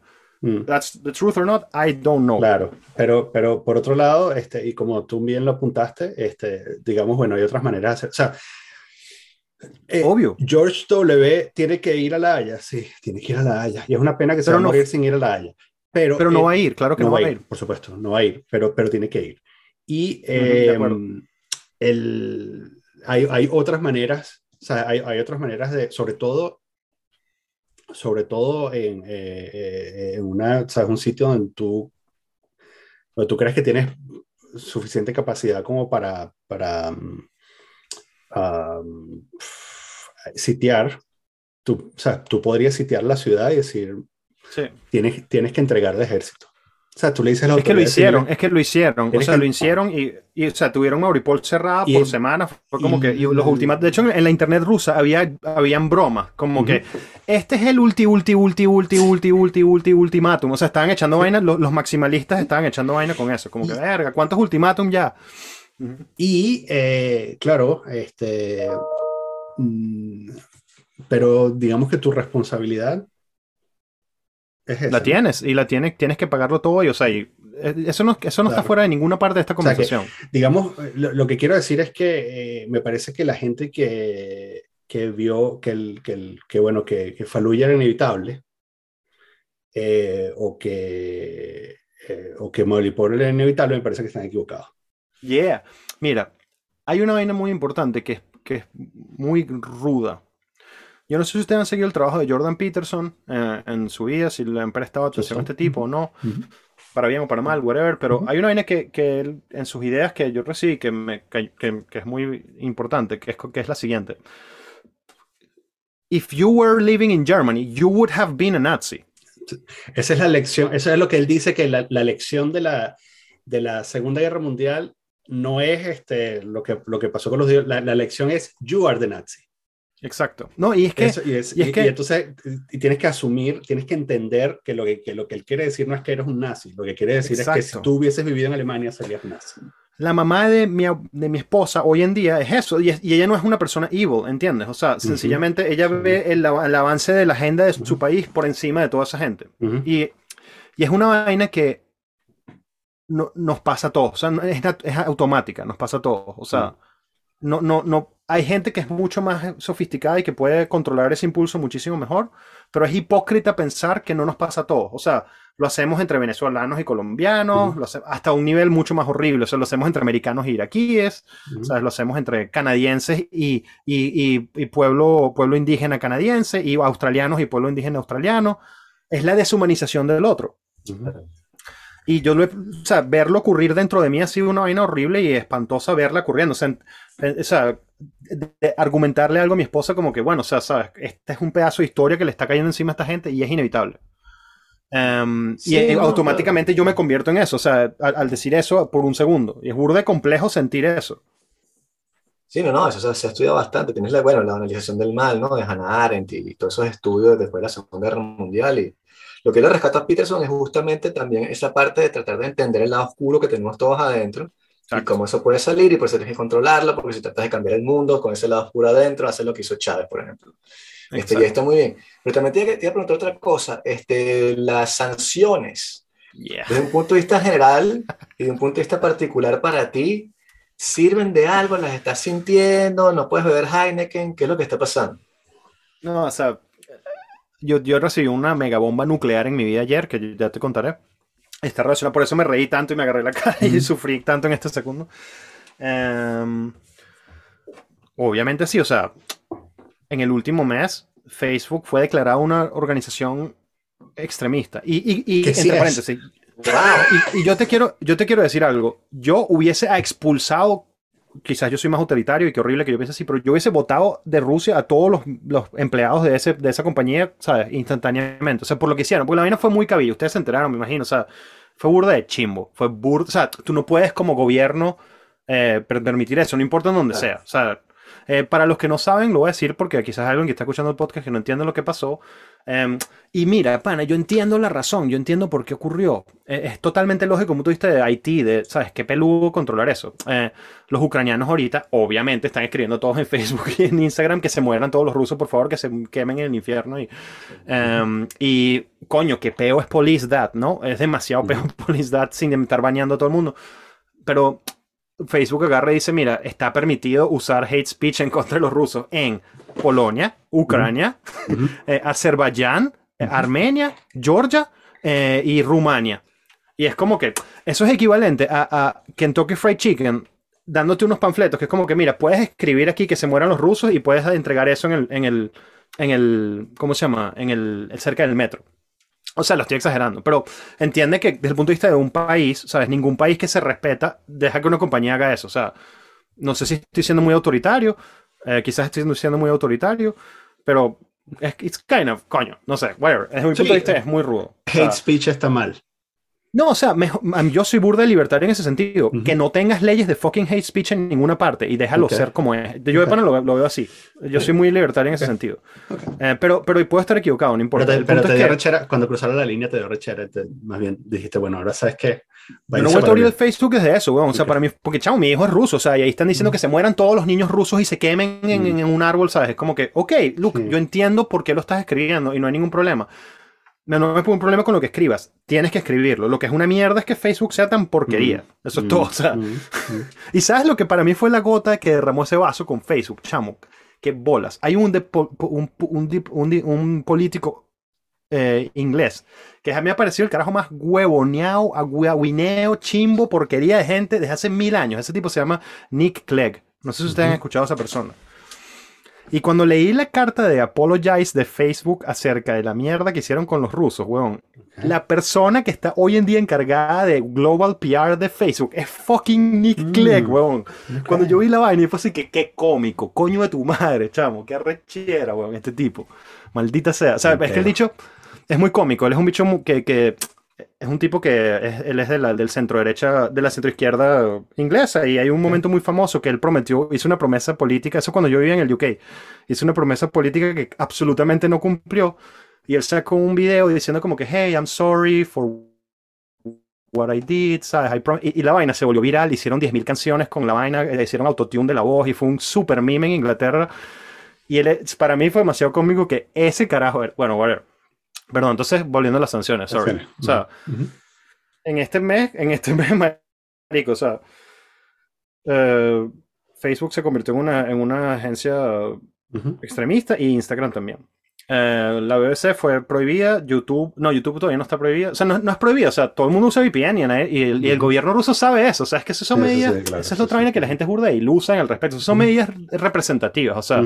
That's the truth or not, I don't know. Claro, pero, pero por otro lado, este, y como tú bien lo apuntaste, este, digamos, bueno, hay otras maneras de hacer. O sea, eh, Obvio. George W. tiene que ir a La Haya, sí, tiene que ir a La Haya. Y es una pena que se va a morir sin ir a La Haya. Pero, pero no eh, va a ir, claro que no, no va a ir, Por supuesto, no va a ir, pero, pero tiene que ir. Y eh, el, hay, hay, otras maneras, o sea, hay, hay, otras maneras de, sobre todo, sobre todo en, eh, en una, ¿sabes? un sitio donde tú, donde tú crees que tienes suficiente capacidad como para, para um, sitiar, tú, o sea, tú podrías sitiar la ciudad y decir, Sí. Tienes, tienes que entregar de ejército. O sea, tú le dices a la Es que lo hicieron, es que lo hicieron. O sea, que... lo hicieron y, y, o sea, tuvieron Mauripol cerrada por semanas. Fue como y, que, y los últimos, de hecho, en la internet rusa había, habían bromas, como uh -huh. que este es el ulti, ulti, ulti, ulti, ulti, ulti, ulti, ultimátum. O sea, estaban echando vaina, los, los, maximalistas estaban echando vaina con eso. Como que, verga, ¿cuántos ultimátum ya? Uh -huh. Y, eh, claro, este. Mm, pero digamos que tu responsabilidad es la tienes y la tienes, tienes que pagarlo todo y, o sea, y eso no, eso no claro. está fuera de ninguna parte de esta conversación. O sea que, digamos, lo, lo, que quiero decir es que eh, me parece que la gente que, que vio que, el, que, el, que, bueno, que, que Faluya era inevitable eh, o que, eh, o que Maulipol era inevitable, me parece que están equivocados. Yeah. Mira, hay una vaina muy importante que es, que es muy ruda yo no sé si ustedes han seguido el trabajo de Jordan Peterson eh, en su vida, si le han prestado atención a este tipo o no, uh -huh. para bien o para mal, whatever, pero uh -huh. hay una vaina que, que él, en sus ideas que yo recibí que, me, que, es muy importante, que es, que es la siguiente. If you were living in Germany, you would have been a Nazi. Esa es la lección, eso es lo que él dice, que la, la lección de la, de la Segunda Guerra Mundial no es este, lo, que, lo que pasó con los la, la lección es you are the Nazi. Exacto. No, y es que. Eso, y, es, y, es y, que... y, entonces y tienes que asumir, tienes que entender que lo que, que lo que él quiere decir no es que eres un nazi. Lo que quiere decir Exacto. es que si tú hubieses vivido en Alemania serías nazi. La mamá de mi, de mi esposa hoy en día es eso, y, es, y ella no es una persona evil, ¿entiendes? O sea, uh -huh. sencillamente ella ve el, el, avance de la agenda de su, uh -huh. país por encima de toda esa gente. Uh -huh. y, y es una vaina que no, nos pasa a todos, o sea, es, es automática, nos pasa a todos. O sea, no, no, no, hay gente que es mucho más sofisticada y que puede controlar ese impulso muchísimo mejor, pero es hipócrita pensar que no nos pasa a todos. O sea, lo hacemos entre venezolanos y colombianos, hasta un nivel mucho más horrible. O sea, lo hacemos entre americanos e iraquíes, o sea, lo hacemos entre canadienses y, y, y, pueblo, pueblo indígena canadiense, y australianos y pueblo indígena australiano. Es la deshumanización del otro. Y yo, lo o sea, verlo ocurrir dentro de mí ha sido una vaina horrible y espantosa verla ocurriendo. O sea, o sea argumentarle algo a mi esposa como que, bueno, o sea, sabes, este es un pedazo de historia que le está cayendo encima a esta gente y es inevitable. Em, y automáticamente yo me convierto en eso, o sea, al, decir eso por un segundo. Y es burde complejo sentir eso. Sí, no, no, eso se, ha estudiado bastante. Tienes la, bueno, la analización del mal, ¿no? De Hannah Arendt y, todos esos estudios después de la Segunda Guerra Mundial. Y lo que le rescata a Peterson es justamente también esa parte de tratar de entender el lado oscuro que tenemos todos adentro y cómo eso puede salir y por eso tienes que controlarlo, porque si tratas de cambiar el mundo con ese lado oscuro adentro, hacer lo que hizo Chávez, por ejemplo. Este, y está muy bien. Pero también te, te iba a preguntar otra cosa. Este, las sanciones, desde un punto de vista general y de un punto de vista particular para ti, ¿sirven de algo? ¿Las estás sintiendo? ¿No puedes beber Heineken? ¿Qué es lo que está pasando? No, o sea, yo, yo recibí una mega bomba nuclear en mi vida ayer, que ya te contaré está relacionado. Por eso me reí tanto y me agarré la cara y sufrí tanto en este segundo. Em, obviamente sí, o sea, en el último mes Facebook fue declarada una organización extremista. Y, y, entre paréntesis. Y, yo te quiero, yo te quiero decir algo. Yo hubiese expulsado, quizás yo soy más autoritario y qué horrible que yo piense así, pero yo hubiese votado de Rusia a todos los, los empleados de, ese, de esa compañía, ¿sabes? Instantáneamente. O sea, por lo que hicieron. Porque la vaina fue muy cabilla. Ustedes se enteraron, me imagino. O sea, fue burda de chimbo. Fue burda. O sea, tú no puedes como gobierno eh, permitir eso, no importa en dónde sea. O sea, eh, para los que no saben, lo voy a decir porque quizás hay alguien que está escuchando el podcast que no entiende lo que pasó. Em, y mira, pana, yo entiendo la razón, yo entiendo por qué ocurrió. Eh, es totalmente lógico, como tú dijiste, de Haití, de, ¿sabes? Qué peludo controlar eso. los ucranianos ahorita, obviamente, están escribiendo todos en Facebook y en Instagram que se mueran todos los rusos, por favor, que se quemen en el infierno. Y, em, y coño, qué peo es Police That, ¿no? Es demasiado peo Police That sin estar bañando a todo el mundo. Pero Facebook agarra y dice, mira, está permitido usar hate speech en contra de los rusos en Polonia, Ucrania, eh, Azerbaiyán, eh, Armenia, Georgia eh, y Rumania. Y es como que eso es equivalente a, Kentucky Fried Chicken dándote unos panfletos que es como que, mira, puedes escribir aquí que se mueran los rusos y puedes entregar eso en el, en el, en el ¿cómo se llama? En el cerca del metro. O sea, lo estoy exagerando, pero entiende que desde el punto de vista de un país, ¿sabes? Ningún país que se respeta deja que una compañía haga eso. O sea, no sé si estoy siendo muy autoritario, eh, quizás estoy siendo muy autoritario, pero es it's kind of, coño, no sé, whatever. Desde mi punto de vista es muy rudo. Hate speech está mal. No, o sea, yo soy burda de libertario en ese sentido. Que no tengas leyes de fucking hate speech en ninguna parte y déjalo ser como es. Yo de lo, veo así. Yo soy muy libertario en ese sentido. Eh, pero, pero puedo estar equivocado, no importa. Pero te, dio rechera, cuando cruzaron la línea te dio rechera. más bien dijiste, bueno, ahora sabes qué. Yo no he vuelto a abrir el Facebook desde eso, weón. O sea, para mí, porque chao, mi hijo es ruso, o sea, y ahí están diciendo que se mueran todos los niños rusos y se quemen en, un árbol, ¿sabes? Es como que, ok, look, yo entiendo por qué lo estás escribiendo y no hay ningún problema no, no me un problema con lo que escribas. Tienes que escribirlo. Lo que es una mierda es que Facebook sea tan porquería. Mm, Eso es todo. Mm, mm, y sabes lo que para mí fue la gota que derramó ese vaso con Facebook, chamo. Que bolas. Hay un, un, político eh, inglés que a mí me ha parecido el carajo más huevoneado, agüineo, chimbo, porquería de gente desde hace mil años. Ese tipo se llama Nick Clegg. No sé si ustedes han escuchado a esa persona. Y cuando leí la carta de Apologize de Facebook acerca de la mierda que hicieron con los rusos, weón, la persona que está hoy en día encargada de Global PR de Facebook es fucking Nick mm. Clegg, weón. Cuando yo vi la vaina, y fue así que qué cómico, coño de tu madre, chamo, qué arrechera, weón, este tipo. Maldita sea. O sea, es que el dicho es muy cómico, él es un bicho que, que es un tipo que él es de la, del centro derecha, de la centro izquierda inglesa y hay un momento muy famoso que él prometió, hizo una promesa política, eso cuando yo vivía en el UK, hizo una promesa política que absolutamente no cumplió y él sacó un video diciendo como que, hey, I'm sorry for what I did, ¿sabes? y, la vaina se volvió viral, hicieron 10.000 canciones con la vaina, eh, hicieron autotune de la voz y fue un super meme en Inglaterra. Y él, para mí fue demasiado cómico que ese carajo, bueno, whatever Perdón, entonces volviendo a las sanciones, sorry. O sea, en este mes, en este mes, marico, o sea, eh, Facebook se convirtió en una, en una agencia extremista y Instagram también. Eh, la BBC fue prohibida, YouTube, no, YouTube todavía no está prohibida, o sea, no, no es prohibida, o sea, todo el mundo usa VPN y, y, el, gobierno ruso sabe eso, o sea, es que esas son medidas, esa es otra vaina que la gente es burda y usan al respecto, esas son medidas representativas, o sea,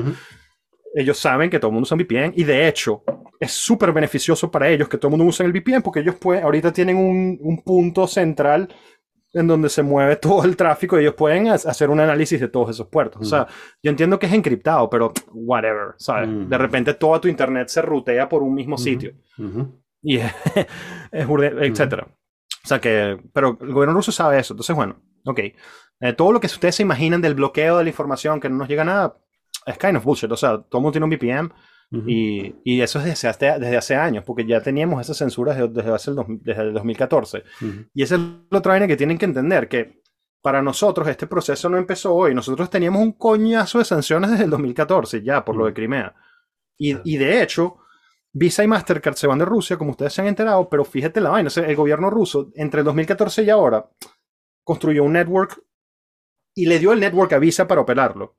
ellos saben que todo el mundo usa VPN y de hecho es súper beneficioso para ellos que todo el mundo use el VPN porque ellos pueden, ahorita tienen un, un punto central en donde se mueve todo el tráfico y ellos pueden hacer un análisis de todos esos puertos. O sea, yo entiendo que es encriptado, pero whatever, ¿sabes? De repente toda tu internet se rutea por un mismo sitio. Y es, etcétera. O sea que, pero el gobierno ruso sabe eso. Entonces, bueno, ok. Eh, todo lo que ustedes se imaginan del bloqueo de la información, que no nos llega nada, es kind of bullshit. O sea, todo el mundo tiene un VPN y, eso es desde hace, desde hace años, porque ya teníamos esas censuras desde, hace el, desde el 2014. Y esa es la otra vaina que tienen que entender, que para nosotros este proceso no empezó hoy. Nosotros teníamos un coñazo de sanciones desde el 2014, ya, por lo de Crimea. Y, y, de hecho, Visa y Mastercard se van de Rusia, como ustedes se han enterado, pero fíjate la vaina, el gobierno ruso, entre el 2014 y ahora, construyó un network y le dio el network a Visa para operarlo.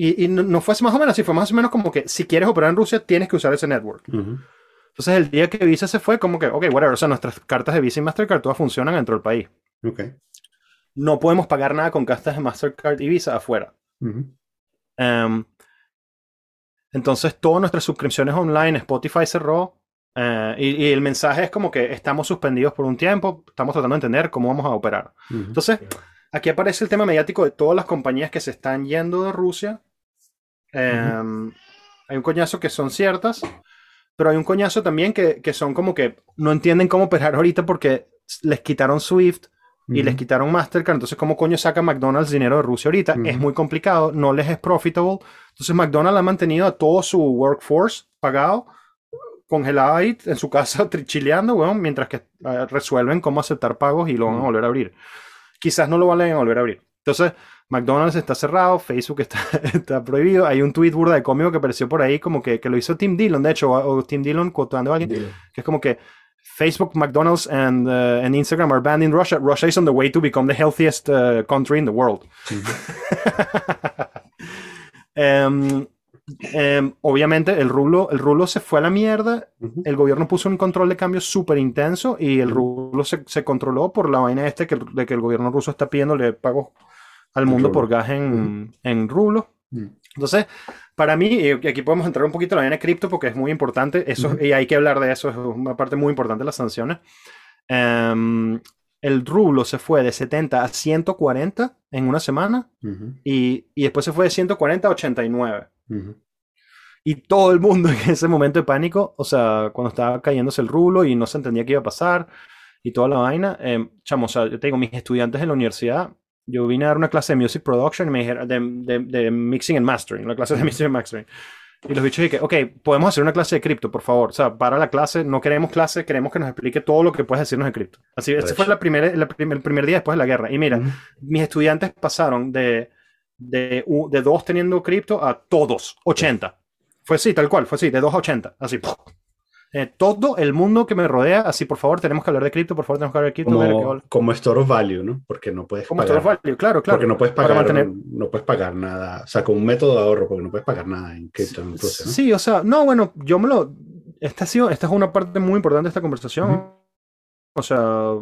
Y, no, fue más o menos así, fue más o menos como que si quieres operar en Rusia tienes que usar ese network. Entonces el día que Visa se fue, como que, ok, whatever, o sea, nuestras cartas de Visa y Mastercard todas funcionan dentro del país. Okay. No podemos pagar nada con cartas de Mastercard y Visa afuera. Em, entonces todas nuestras suscripciones online, Spotify cerró. Eh, y, el mensaje es como que estamos suspendidos por un tiempo, estamos tratando de entender cómo vamos a operar. Entonces, aquí aparece el tema mediático de todas las compañías que se están yendo de Rusia Em, hay un coñazo que son ciertas, pero hay un coñazo también que, que, son como que no entienden cómo operar ahorita porque les quitaron Swift y les quitaron Mastercard. Entonces, ¿cómo coño saca McDonald's dinero de Rusia ahorita? Es muy complicado, no les es profitable. Entonces, McDonald's ha mantenido a todo su workforce pagado, congelado ahí en su casa, chileando, bueno, mientras que eh, resuelven cómo aceptar pagos y lo van a volver a abrir. Quizás no lo van a volver a abrir. Entonces, McDonald's está cerrado, Facebook está, está prohibido. Hay un tweet burda de cómico que apareció por ahí, como que, que lo hizo Tim Dillon, de hecho, o, Tim Dillon contando a alguien, que es como que Facebook, McDonald's, and, uh, and, Instagram are banned in Russia. Russia is on the way to become the healthiest uh, country in the world. um, um, obviamente, el rulo, el rulo se fue a la mierda. El gobierno puso un control de cambio súper intenso y el rulo se, se, controló por la vaina este que, de que el gobierno ruso está pidiéndole pagos al mundo por gas en, en rublo. Entonces, para mí, y aquí podemos entrar un poquito en la de cripto porque es muy importante, eso, y hay que hablar de eso, es una parte muy importante de las sanciones. Em, el rublo se fue de 70 a 140 en una semana y, y, después se fue de 140 a 89. Y todo el mundo en ese momento de pánico, o sea, cuando estaba cayéndose el rublo y no se entendía qué iba a pasar y toda la vaina, eh, chamo, o sea, yo tengo mis estudiantes en la universidad yo vine a dar una clase de music production y me dijeron de, de, mixing and mastering, una clase de mixing and mastering. Y los bichos dije, ok, podemos hacer una clase de cripto, por favor. O sea, para la clase, no queremos clase, queremos que nos explique todo lo que puedes decirnos de cripto. Así, ese fue la primera, el primer día después de la guerra. Y mira, mis estudiantes pasaron de, de, de dos teniendo cripto a todos, 80. Fue así, tal cual, fue así, de 2 a 80. Así, eh, todo el mundo que me rodea, así por favor, tenemos que hablar de cripto, por favor, tenemos que hablar de cripto. Como, como store of value, ¿no? Porque no puedes como pagar. Store of value, claro, claro. Porque no puedes pagar, no, puedes pagar nada. O sea, como un método de ahorro, porque no puedes pagar nada en cripto. En Sí, o sea, no, bueno, yo me lo. Esta, ha sido, esta es una parte muy importante de esta conversación. O sea,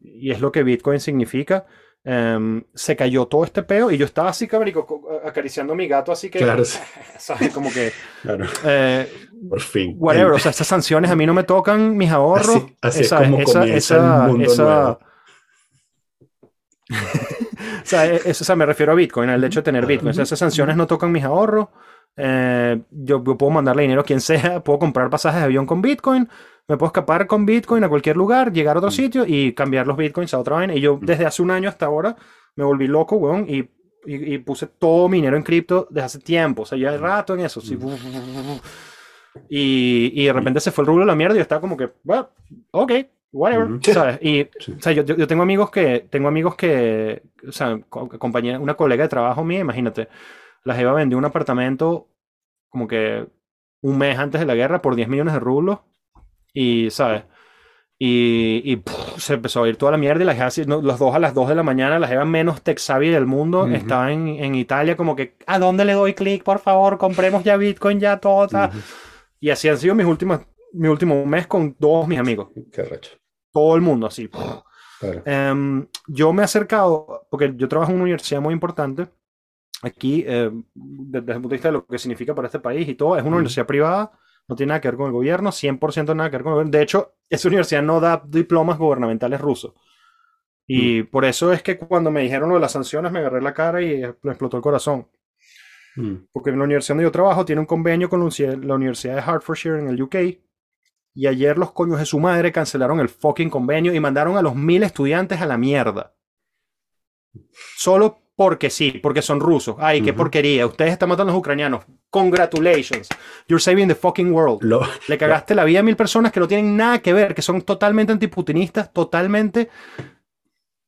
y es lo que Bitcoin significa. Em, se cayó todo este peo y yo estaba así, cabrico, acariciando a mi gato, así que. Claro, ¿sabes? Como que. Claro. Eh, Por fin. Whatever, o sea, estas sanciones a mí no me tocan mis ahorros. Así, es como esa, esa, el mundo esa... o, sea, e, o, sea, me refiero a Bitcoin, al hecho de tener Bitcoin. O sea, esas sanciones no tocan mis ahorros. Eh, yo, yo, puedo mandarle dinero a quien sea, puedo comprar pasajes de avión con Bitcoin, me puedo escapar con Bitcoin a cualquier lugar, llegar a otro mm. sitio y cambiar los Bitcoins a otra vaina. Y yo mm. desde hace un año hasta ahora me volví loco, weón, y, y, puse todo mi dinero en cripto desde hace tiempo. O sea, ya hay mm. rato en eso. Sí. Y, y, de repente se fue el rublo de la mierda y yo estaba como que, bueno, ok, whatever. ¿sabes? Y o sea, yo, yo, tengo amigos que, tengo amigos que, o sea, compañía, una colega de trabajo mía, imagínate, la Jeva vendió un apartamento como que un mes antes de la guerra por 10 millones de rublos y, ¿sabes? Y, se empezó a ir toda la mierda y la así, los dos a las 2 de la mañana, la jeva menos tech savvy del mundo, estaba en, en, Italia como que, ¿a dónde le doy clic? Por favor, compremos ya Bitcoin, ya todo. Y así han sido mis últimos, mi último mes con todos mis amigos. Qué recho. Todo el mundo, así. Em, yo me he acercado, porque yo trabajo en una universidad muy importante, aquí, eh, desde el punto de vista de lo que significa para este país y todo, es una universidad privada no tiene nada que ver con el gobierno, 100% nada que ver con el gobierno. De hecho, esa universidad no da diplomas gubernamentales rusos. Y mm. por eso es que cuando me dijeron lo de las sanciones me agarré la cara y me explotó el corazón. Mm. Porque en la universidad donde yo trabajo tiene un convenio con la Universidad de Hertfordshire en el UK. Y ayer los coños de su madre cancelaron el fucking convenio y mandaron a los mil estudiantes a la mierda. Solo porque sí, porque son rusos. Ay, qué porquería. Ustedes están matando a los ucranianos. Congratulations. You're saving the fucking world. Le cagaste la vida a mil personas que no tienen nada que ver, que son totalmente antiputinistas, totalmente.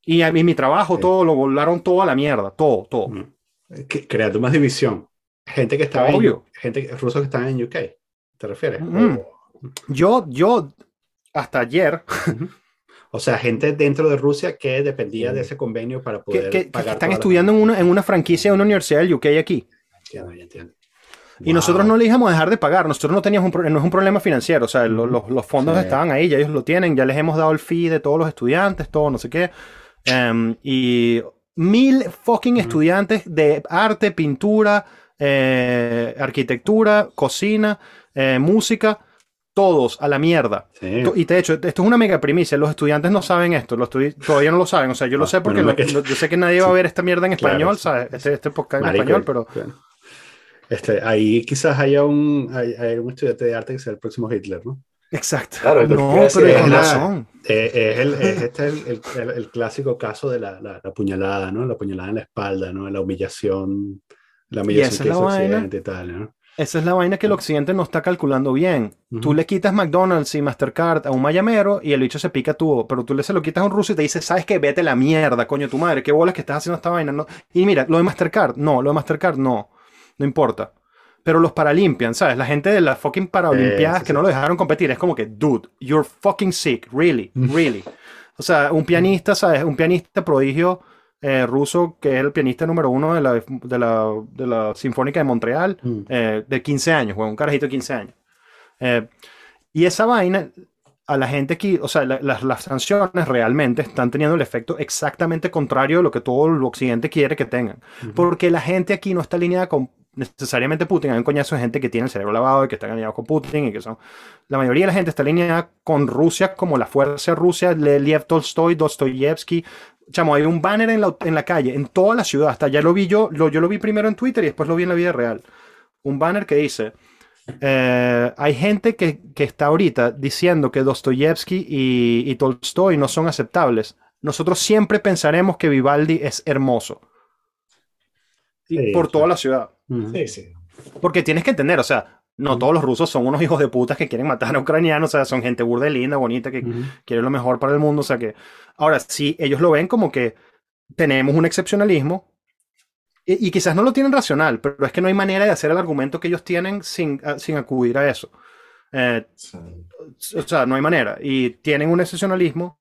Y a mí mi trabajo, todo, lo volaron todo a la mierda. Todo, todo. Creando más división. Gente que estaba Obvio. en gente rusos que están en UK. ¿Te refieres? Yo, yo, hasta ayer, O sea, gente dentro de Rusia que dependía de ese convenio para poder que, están estudiando en una, en una franquicia de una universidad del UK aquí. Entiendo, entiendo. Y nosotros no le a dejar de pagar, nosotros no teníamos un, no es un problema financiero, o sea, los, los, fondos estaban ahí, ya ellos lo tienen, ya les hemos dado el fee de todos los estudiantes, todo, no sé qué. Em, y mil fucking estudiantes de arte, pintura, eh, arquitectura, cocina, eh, música, todos a la mierda. Y de hecho, esto es una mega primicia. Los estudiantes no saben esto, los todavía no lo saben. O sea, yo lo ah, sé porque yo sé que nadie va a ver esta mierda en español, ¿sabes? Este, este podcast en español, pero. Este, ahí quizás haya un, hay, un estudiante de arte que sea el próximo Hitler, ¿no? Exacto. Claro, no, pero con razón. Eh, es, el, es este el, el, el, clásico caso de la, la, la, puñalada, ¿no? La puñalada en la espalda, ¿no? La humillación, la humillación que es y tal, ¿no? Esa es la vaina que el occidente no está calculando bien. Tú le quitas McDonald's y Mastercard a un mayamero y el bicho se pica tú. Pero tú le se lo quitas a un ruso y te dice, ¿sabes qué? Vete la mierda, coño, tu madre. ¿Qué bolas que estás haciendo esta vaina? No. Y mira, lo de Mastercard, no. Lo de Mastercard, no. No importa. Pero los Paralimpian, ¿sabes? La gente de las fucking Paralimpiadas que no lo dejaron competir. Es como que, dude, you're fucking sick. Really, really. O sea, un pianista, ¿sabes? Un pianista prodigio eh, ruso, que es el pianista número uno de la, de la, de la Sinfónica de Montreal, mm. eh, de 15 años, un carajito de 15 años. Eh, y esa vaina, a la gente aquí, o sea, las, las sanciones realmente están teniendo el efecto exactamente contrario de lo que todo el occidente quiere que tengan. Porque la gente aquí no está alineada con necesariamente Putin. Hay un coñazo de gente que tiene el cerebro lavado y que está alineado con Putin y que son... La mayoría de la gente está alineada con Rusia como la fuerza Rusia, Lev Tolstoy, Dostoyevsky, chamo, hay un banner en la, en la calle, en toda la ciudad, hasta ya lo vi yo, lo, yo lo vi primero en Twitter y después lo vi en la vida real. Un banner que dice, eh, hay gente que, que, está ahorita diciendo que Dostoyevsky y, y, Tolstoy no son aceptables. Nosotros siempre pensaremos que Vivaldi es hermoso. por toda la ciudad. Sí, sí. Porque tienes que entender, o sea, no, todos los rusos son unos hijos de putas que quieren matar a ucranianos, o sea, son gente burda linda, bonita, que quiere lo mejor para el mundo, o sea que... Ahora, sí, ellos lo ven como que tenemos un excepcionalismo, y, quizás no lo tienen racional, pero es que no hay manera de hacer el argumento que ellos tienen sin, sin acudir a eso. Eh, o sea, no hay manera. Y tienen un excepcionalismo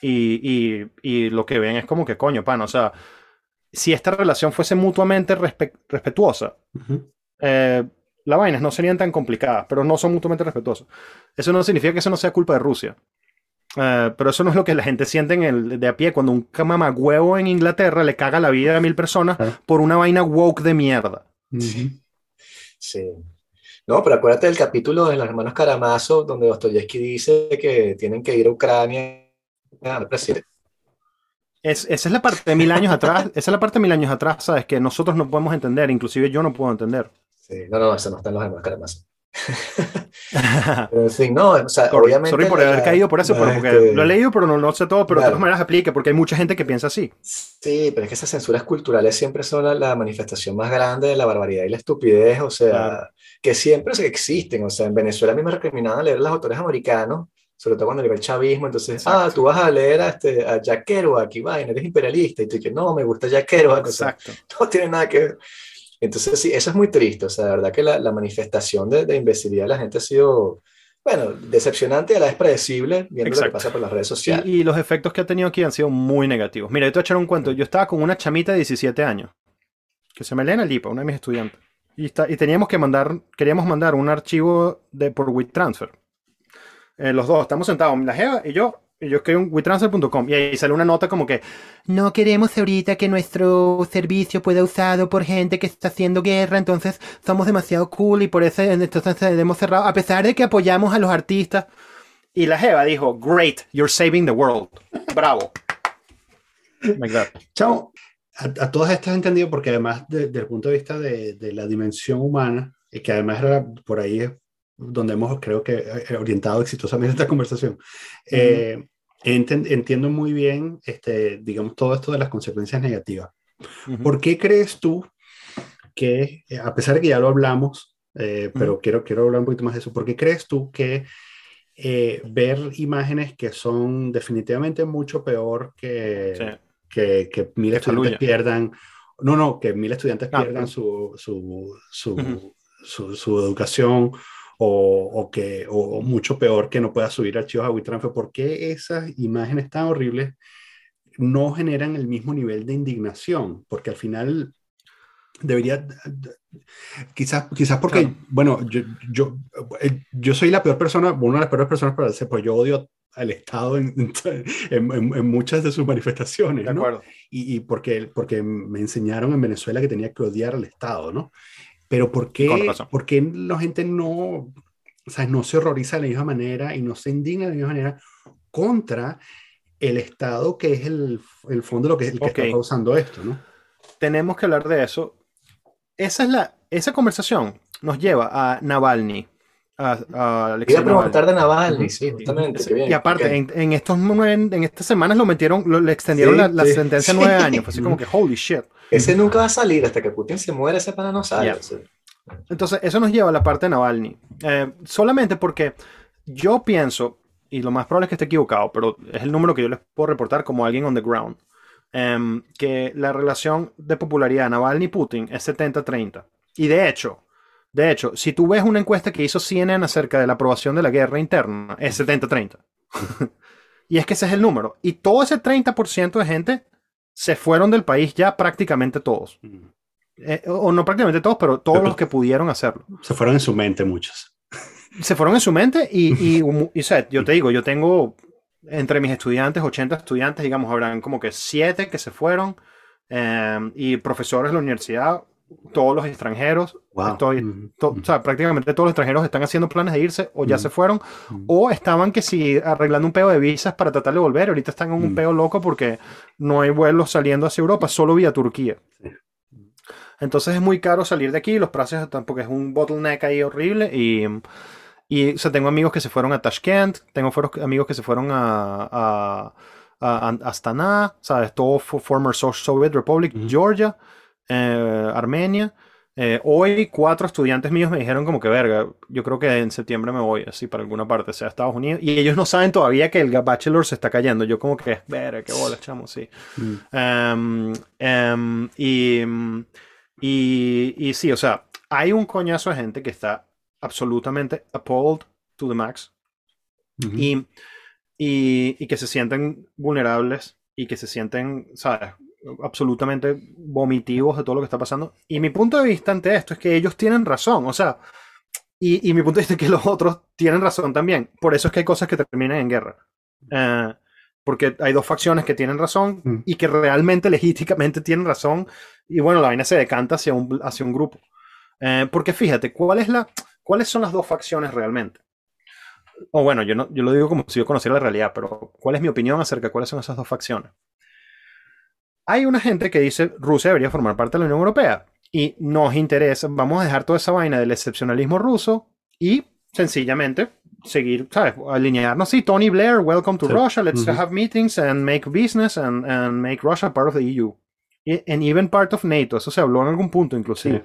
y, y, y, lo que ven es como que coño, pan, o sea, si esta relación fuese mutuamente respetuosa, eh, las vainas no serían tan complicadas, pero no son mutuamente respetuosas. Eso no significa que eso no sea culpa de Rusia. Eh, pero eso no es lo que la gente siente en el, de a pie cuando un huevo en Inglaterra le caga la vida a mil personas por una vaina woke de mierda. Sí. No, pero acuérdate del capítulo de los hermanos Karamazov donde Dostoyevsky dice que tienen que ir a Ucrania al presidente. Es, esa es la parte de mil años atrás, esa es la parte de mil años atrás, ¿sabes? Que nosotros no podemos entender, inclusive yo no puedo entender. Sí, no, no, eso no está en los demás Karamazov. en fin, no, o sea, obviamente. Sorry por haber caído por eso, pero porque este lo he leído, pero no, no sé todo, pero de todas maneras aplica, porque hay mucha gente que piensa así. Sí, pero es que esas censuras culturales siempre son la, manifestación más grande de la barbaridad y la estupidez, o sea, que siempre existen. O sea, en Venezuela a mí me recriminaban leer los autores americanos, sobre todo cuando llegó el chavismo, entonces, ah, tú vas a leer a, este, a Jack Kerouac, y vaina, eres imperialista, y tú dices, no, me gusta Jack Kerouac, Exacto. no tiene nada que ver. Entonces, sí, eso es muy triste. O sea, la verdad que la, la manifestación de, de, imbecilidad de la gente ha sido, bueno, decepcionante y a la vez predecible, viendo lo que pasa por las redes sociales. Y, los efectos que ha tenido aquí han sido muy negativos. Mira, yo te voy a echar un cuento. Yo estaba con una chamita de 17 años, que se me lee en Lipa, una de mis estudiantes. Y, está, y teníamos que mandar, queríamos mandar un archivo de, por WeTransfer. Eh, los dos, estamos sentados, la Jeva y yo, y yo escribí un WeTransfer.com y ahí sale una nota como que no queremos ahorita que nuestro servicio pueda usado por gente que está haciendo guerra, entonces somos demasiado cool y por eso entonces hemos cerrado, a pesar de que apoyamos a los artistas. Y la Jeva dijo, great, you're saving the world. Bravo. Chao. A, todas estas he entendido porque además desde el punto de vista de, de la dimensión humana, y que además era por ahí donde hemos, creo que, eh, orientado exitosamente esta conversación. Eh, entiendo muy bien, este, digamos, todo esto de las consecuencias negativas. ¿Por qué crees tú que, eh, a pesar de que ya lo hablamos, pero quiero, quiero hablar un poquito más de eso, ¿por qué crees tú que ver imágenes que son definitivamente mucho peor que, que, que, mil estudiantes pierdan, no, no, que mil estudiantes ah, pierdan su, su, su, su educación o, o, que, o, mucho peor que no pueda subir archivos a WeTransfer. ¿Por qué esas imágenes tan horribles no generan el mismo nivel de indignación? Porque al final debería, quizás, quizás porque, bueno, yo, yo, eh, yo soy la peor persona, una de las peores personas para decir, pues yo odio al Estado en, en, en, muchas de sus manifestaciones, ¿no? Y, y, porque, porque me enseñaron en Venezuela que tenía que odiar al Estado, ¿no? Pero ¿por qué, ¿por qué la gente no, o sea, no se horroriza de la misma manera y no se indigna de la misma manera contra el Estado que es el, el fondo de lo que, el que está causando esto, ¿no? Tenemos que hablar de eso. Esa, es la, esa conversación nos lleva a Navalny. A, a Iba a preguntar de Navalny, sí, justamente. y aparte, en, en, estos en estas semanas lo metieron, le extendieron la, la sentencia a nueve años. Fue así como que, holy shit. Ese nunca va a salir hasta que Putin se muera, ese para no sale. Entonces, eso nos lleva a la parte de Navalny. Eh, solamente porque yo pienso, y lo más probable es que esté equivocado, pero es el número que yo les puedo reportar como alguien on the ground, em, que la relación de popularidad de Navalny-Putin es 70-30. Y de hecho, de hecho, si tú ves una encuesta que hizo CNN acerca de la aprobación de la guerra interna, es 70-30. y es que ese es el número. Y todo ese 30% de gente se fueron del país ya prácticamente todos. Eh, o no prácticamente todos, pero todos los que pudieron hacerlo. Se fueron en su mente muchos. Se fueron en su mente y, y, y, yo te digo, yo tengo entre mis estudiantes, 80 estudiantes, digamos, habrán como que 7 que se fueron eh, y profesores de la universidad, todos los extranjeros, estoy, o sea, prácticamente todos los extranjeros están haciendo planes de irse o ya se fueron o estaban que si arreglando un peo de visas para tratar de volver, ahorita están en un peo loco porque no hay vuelos saliendo hacia Europa, solo vía Turquía. Entonces es muy caro salir de aquí, los precios están porque es un bottleneck ahí horrible y, y o sea, tengo amigos que se fueron a Tashkent, tengo amigos que se fueron a, a, a Astana, ¿sabes? Todo former Soviet Republic, Georgia. Eh, Armenia. Eh, hoy cuatro estudiantes míos me dijeron como que verga, yo creo que en septiembre me voy así para alguna parte, sea Estados Unidos. Y ellos no saben todavía que el Bachelor se está cayendo. Yo como que, verga, qué bola, chamo, sí. Mm. Em, em, y, y, y, sí, o sea, hay un coñazo de gente que está absolutamente appalled to the max. y, y, y que se sienten vulnerables y que se sienten, ¿sabes? Absolutamente vomitivos de todo lo que está pasando. Y mi punto de vista ante esto es que ellos tienen razón, o sea, y, mi punto de vista es que los otros tienen razón también. Por eso es que hay cosas que terminan en guerra. Eh, porque hay dos facciones que tienen razón mm. y que realmente legítimamente tienen razón. Y bueno, la vaina se decanta hacia un, hacia un grupo. Eh, porque fíjate, ¿cuál es la, ¿cuáles son las dos facciones realmente? O bueno, yo, no, yo lo digo como si yo conociera la realidad, pero ¿cuál es mi opinión acerca de cuáles son esas dos facciones? Hay una gente que dice Rusia debería formar parte de la Unión Europea y nos interesa, vamos a dejar toda esa vaina del excepcionalismo ruso y sencillamente seguir, ¿sabes? Alinearnos. Sí, Tony Blair, welcome to Russia, let's have meetings and make business and, and, make Russia part of the EU. And even part of NATO, eso se habló en algún punto inclusive.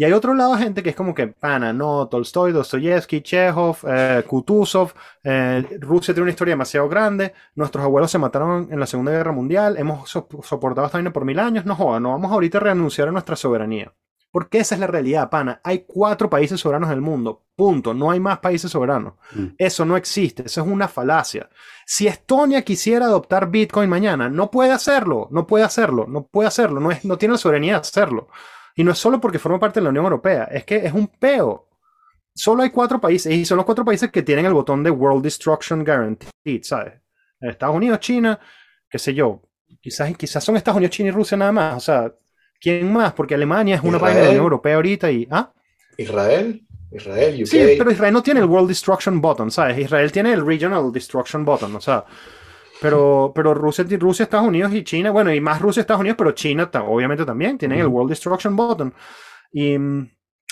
Y hay otro lado gente que es como que, pana, no, Tolstoy, Dostoyevsky, Chekhov, eh, Kutuzov, eh, Rusia tiene una historia demasiado grande, nuestros abuelos se mataron en la Segunda Guerra Mundial, hemos soportado esta vaina por mil años, no joda, no vamos ahorita a renunciar a nuestra soberanía. Porque esa es la realidad, pana. Hay cuatro países soberanos en el mundo. Punto. No hay más países soberanos. Mm. Eso no existe. Eso es una falacia. Si Estonia quisiera adoptar Bitcoin mañana, no puede hacerlo. No puede hacerlo. No puede hacerlo. No, es, no tiene la soberanía de hacerlo. Y no es solo porque forma parte de la Unión Europea. Es que es un peo. Solo hay cuatro países. Y son los cuatro países que tienen el botón de World Destruction Guaranteed, ¿sabes? Estados Unidos, China, qué sé yo. Quizás, quizás son Estados Unidos, China y Rusia nada más. O sea, ¿quién más? Porque Alemania es una Israel. país de la Unión Europea ahorita y... ¿Ah? Israel, Israel, UK. Sí, pero Israel no tiene el World Destruction Button, ¿sabes? Israel tiene el Regional Destruction Button, o sea. Pero, pero Rusia, Rusia, Estados Unidos y China, bueno, y más Rusia, Estados Unidos, pero China obviamente también tienen el Ujú. World Destruction Button. Y mm,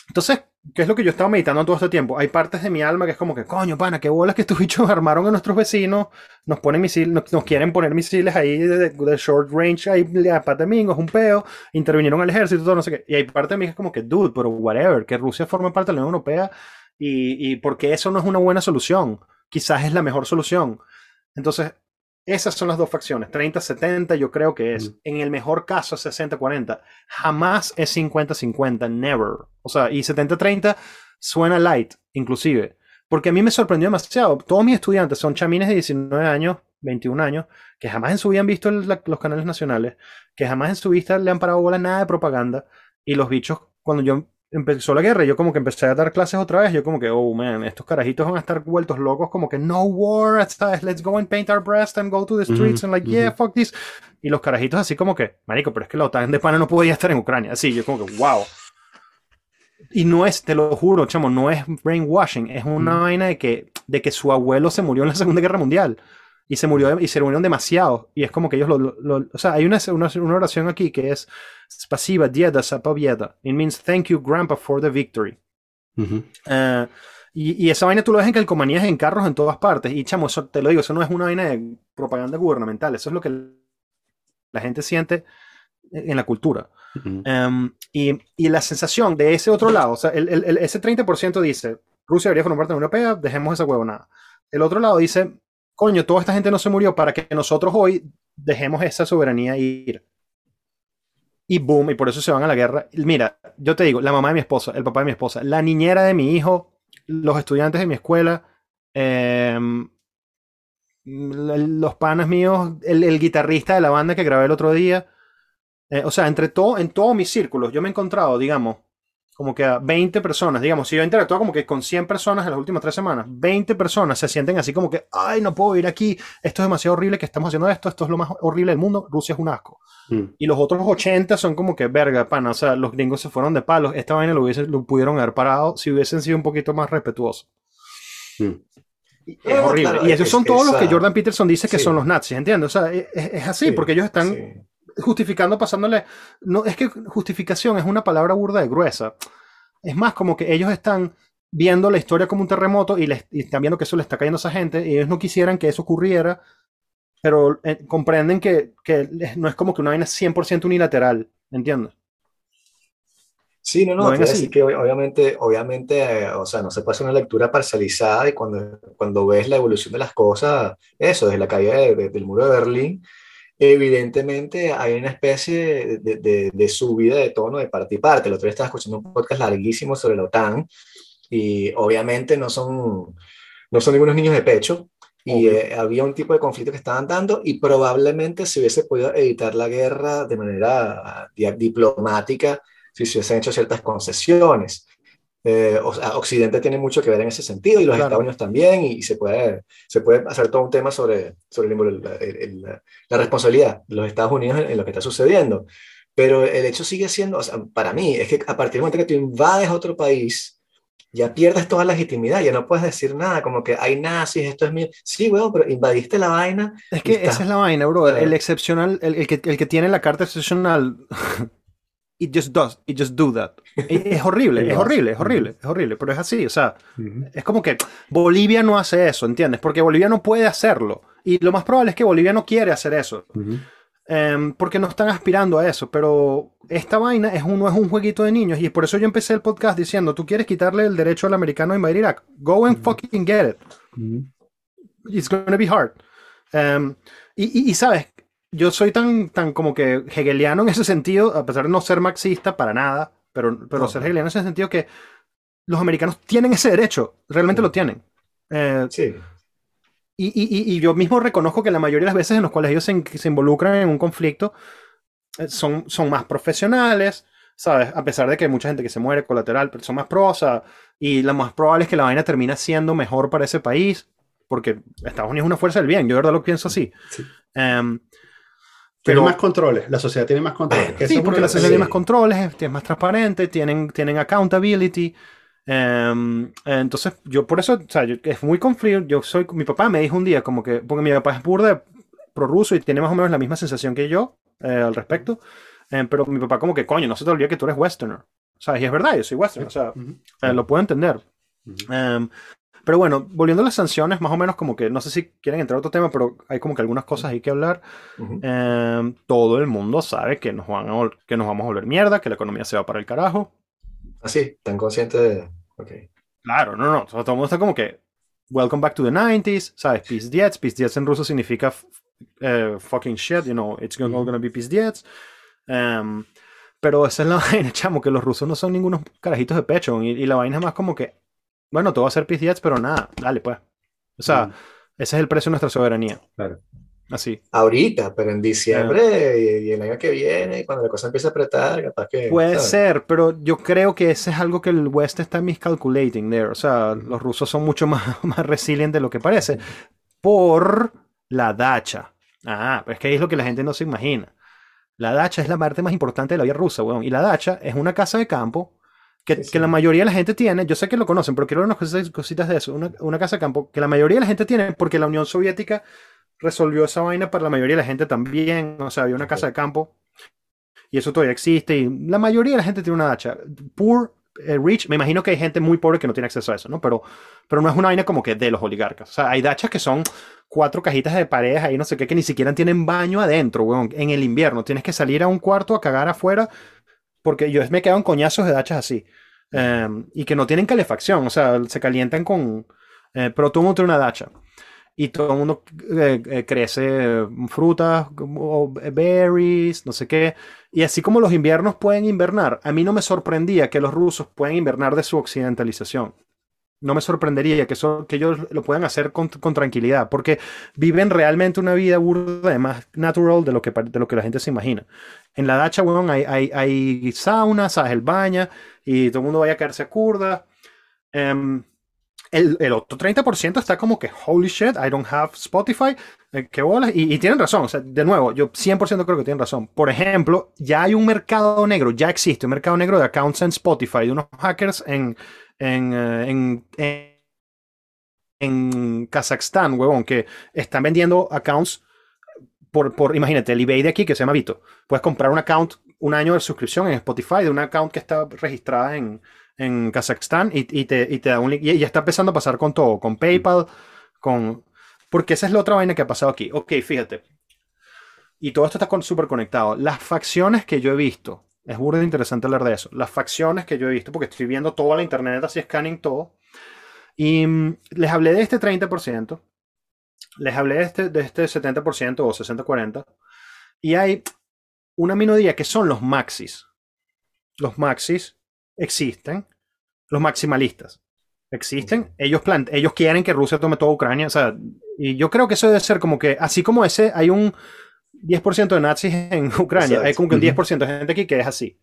entonces, ¿qué es lo que yo estaba meditando todo este tiempo? Hay partes de mi alma que es como que, coño, pana, qué bolas que estos bichos armaron a nuestros vecinos, nos ponen misiles, nos, nos quieren poner misiles ahí de, de short range, ahí a Patamingo, es un peo, intervinieron al ejército, todo, no sé qué. Y hay parte de mí que es como que, dude, pero whatever, que Rusia forme parte de la Unión Europea y, y porque eso no es una buena solución, quizás es la mejor solución. Entonces, esas son las dos facciones, 30-70 yo creo que es. Mm. En el mejor caso 60-40. Jamás es 50-50, never. O sea, y 70-30 suena light, inclusive. Porque a mí me sorprendió demasiado. Todos mis estudiantes son chamines de 19 años, 21 años, que jamás en su vida han visto el- la- los canales nacionales, que jamás en su vida le han parado bola nada de propaganda. Y los bichos, cuando yo empezó la guerra, yo como que empecé a dar clases otra vez, yo como que, oh man, estos carajitos van a estar vueltos locos, como que no war, ¿sabes? let's go and paint our breast and go to the streets Ujú, and like, yeah, fuck this. Y los carajitos así como que, marico, pero es que la OTAN de pana no podía estar en Ucrania. Así, yo como que, wow. Y no es, te lo juro, chamo, no es brainwashing, es una Mm. vaina de que, de que su abuelo se murió en la Segunda Guerra Mundial. Y se murió, y se murieron demasiado. Y es como que ellos lo, lo- lo- o sea, hay una, una, una oración aquí que es Spasiba Dieda Sapovieda. It means thank you, grandpa, for the victory. Ujú. Eh, y, y esa vaina tú lo ves en calcomanías en carros en todas partes. Y chamo, eso te lo digo, eso no es una vaina de propaganda gubernamental, eso es lo que la gente siente en la cultura. Ujú. Um, y, y la sensación de ese otro lado, o sea, el, el- el- ese 30% dice, Rusia debería formar parte de la Unión Europea, dejemos esa huevonada. El otro lado dice, coño, toda esta gente no se murió para que nosotros hoy dejemos esa soberanía ir. Y boom, y por eso se van a la guerra. Mira, yo te digo, la mamá de mi esposa, el papá de mi esposa, la niñera de mi hijo, los estudiantes de mi escuela, em, los panas míos, el, el guitarrista de la banda que grabé el otro día. Eh, o sea, entre todo, en todos mis círculos, yo me he encontrado, digamos, como que a 20 personas, digamos, si yo he interactuado como que con 100 personas en las últimas tres semanas, 20 personas se sienten así como que, ay, no puedo ir aquí, esto es demasiado horrible que estamos haciendo esto, esto es lo más horrible del mundo, Rusia es un asco. Mm. Y los otros 80 son como que, verga, pana, o sea, los gringos se fueron de palos, esta vaina lo, hubiese- lo pudieron haber parado si hubiesen sido un poquito más respetuosos. Mm. Es No, horrible. claro, y esos es- son todos los que Jordan Peterson dice que sí. son los nazis, ¿entiendes? O sea, es, es así, Sí, porque ellos están sí. Justificando, pasándole. No, es que justificación es una palabra burda de gruesa. Es más como que ellos están viendo la historia como un terremoto y, les, y están viendo que eso le está cayendo a esa gente y ellos no quisieran que eso ocurriera, pero eh, comprenden que, que no es como que una vaina 100% unilateral, ¿entiendes? Sí, no, ¿Lo no, a así? que ob- obviamente, obviamente, eh, o sea, no se puede hacer una lectura parcializada y cuando, cuando ves la evolución de las cosas, eso, desde la caída de- de- del muro de Berlín, evidentemente hay una especie de, de- de subida de tono de parte y parte. El otro día estaba escuchando un podcast larguísimo sobre la OTAN y obviamente no son, no son ningunos niños de pecho y Obvio. eh, había un tipo de conflicto que estaban dando y probablemente se hubiese podido evitar la guerra de manera ah, di- diplomática si se hubiesen hecho ciertas concesiones. Eh, o sea, Occidente tiene mucho que ver en ese sentido y los Claro. Estados Unidos también, y se puede, se puede hacer todo un tema sobre, sobre el- el- el- la responsabilidad de los Estados Unidos en, en lo que está sucediendo. Pero el hecho sigue siendo, o sea, para mí, es que a partir del momento que tú invades otro país, ya pierdes toda legitimidad, ya no puedes decir nada, como que hay nazis, esto es mío. Sí, weón, pero invadiste la vaina. Es que esa es la vaina, bro. El, excepcional, el que, el que tiene la carta excepcional, it just does, it just do that. Es, horrible, es horrible, es horrible, es horrible, pero es así, o sea, es como que Bolivia no hace eso, ¿entiendes? Porque Bolivia no puede hacerlo. Y lo más probable es que Bolivia no quiere hacer eso. Em, porque no están aspirando a eso. Pero esta vaina es un, no es un jueguito de niños. Y por eso yo empecé el podcast diciendo: Tú quieres quitarle el derecho al americano a invadir Irak. Go and fucking get it. Ujú. It's gonna be hard. Em, y, y- y, sabes, yo soy tan, tan como que hegeliano en ese sentido, a pesar de no ser marxista para nada, pero, pero ser hegeliano en el sentido que los americanos tienen ese derecho, realmente lo tienen. Eh, sí. Y, y, y, yo mismo reconozco que la mayoría de las veces en las cuales ellos se, se involucran en un conflicto eh, son, son más profesionales, ¿sabes? A pesar de que hay mucha gente que se muere colateral, pero son más prosas y lo más probable es que la vaina termine siendo mejor para ese país, porque Estados Unidos es una fuerza del bien, yo de verdad lo pienso así. Sí. Em, tiene más controles, la sociedad tiene más controles. sí, porque la sociedad tiene más controles, es, más transparente, tienen, tienen accountability. Em, entonces, yo por eso, o sea, es muy conflicto. Yo soy, mi papá me dijo un día, como que, porque mi papá es burda prorruso y tiene más o menos la misma sensación que yo eh, al respecto. Em, pero mi papá, como que, coño, no se te olvide que tú eres westerner. O sea, y es verdad, yo soy westerner, o sea, eh, lo puedo entender. Pero bueno, volviendo a las sanciones, más o menos como que, no sé si quieren entrar a otro tema, pero hay como que algunas cosas hay que hablar. Em, todo el mundo sabe que nos, van que nos vamos a volver mierda, que la economía se va para el carajo. Ah, sí, tan consciente de... Okay. Claro, no, no, todo el mundo está como que, welcome back to the 90s, ¿sabes? Peace diets, peace diets en ruso significa eh, fucking shit, you know, it's all gonna be peace diets. Em, pero esa es la vaina, chamo, que los rusos no son ningunos carajitos de pecho y, y la vaina es más como que bueno, todo va a ser PCS, pero nada, dale pues. O sea, mm. ese es el precio de nuestra soberanía. Claro. Así. Ahorita, pero en diciembre y, el año que viene, cuando la cosa empieza a apretar, capaz que. Puede ser, pero yo creo que ese es algo que el West está miscalculating there. O sea, los rusos son mucho más, más resilientes de lo que parece. Por la dacha. Ah, pero es que ahí es lo que la gente no se imagina. La dacha es la parte más importante de la vida rusa, weón. Y la dacha es una casa de campo que, la mayoría de la gente tiene, yo sé que lo conocen, pero quiero unas cositas de eso, una, casa de campo que la mayoría de la gente tiene porque la Unión Soviética resolvió esa vaina para la mayoría de la gente también, o sea, había una casa de campo y eso todavía existe y la mayoría de la gente tiene una dacha. Poor, eh, rich, me imagino que hay gente muy pobre que no tiene acceso a eso, ¿no? Pero, pero no es una vaina como que de los oligarcas. O sea, hay dachas que son cuatro cajitas de paredes ahí, no sé qué, que ni siquiera tienen baño adentro, weón. En el invierno tienes que salir a un cuarto a cagar afuera porque yo me quedo en coñazos de dachas así. Em, y que no tienen calefacción, o sea, se calientan con... Eh, pero mundo tiene una dacha. Y todo el mundo eh, eh, crece frutas, berries, no sé qué. Y así como los inviernos pueden invernar, a mí no me sorprendía que los rusos puedan invernar de su occidentalización no me sorprendería que, eso, que ellos lo puedan hacer con, tranquilidad, porque viven realmente una vida burda, más natural de lo que, de lo que la gente se imagina. En la dacha, weón, hay, hay, hay sauna, sabes, el baña, y todo el mundo vaya a quedarse a curda. Em, el, el, otro 30% está como que, holy shit, I don't have Spotify. Eh, qué bolas. Y, y, tienen razón. O sea, de nuevo, yo 100% creo que tienen razón. Por ejemplo, ya hay un mercado negro, ya existe un mercado negro de accounts en Spotify de unos hackers en, en, eh, en, en, Kazajstán, huevón, que están vendiendo accounts por, por, imagínate, el eBay de aquí que se llama Vito. Puedes comprar un account, un año de suscripción en Spotify de un account que está registrada en, en Kazajstán y, y, te, y, te, da un link. Y ya está empezando a pasar con todo, con PayPal, con... Porque esa es la otra vaina que ha pasado aquí. Ok, fíjate. Y todo esto está súper conectado. Las facciones que yo he visto es muy interesante hablar de eso. Las facciones que yo he visto, porque estoy viendo toda la internet así, scanning todo. Y mm, les hablé de este 30%, les hablé de este, de este 70% o 60-40. Y hay una minoría que son los maxis. Los maxis existen. Los maximalistas existen. Ellos, ellos quieren que Rusia tome toda Ucrania. O sea, y yo creo que eso debe ser como que, así como ese, hay un 10% de nazis en Ucrania. Hay como que un 10% de gente aquí que es así.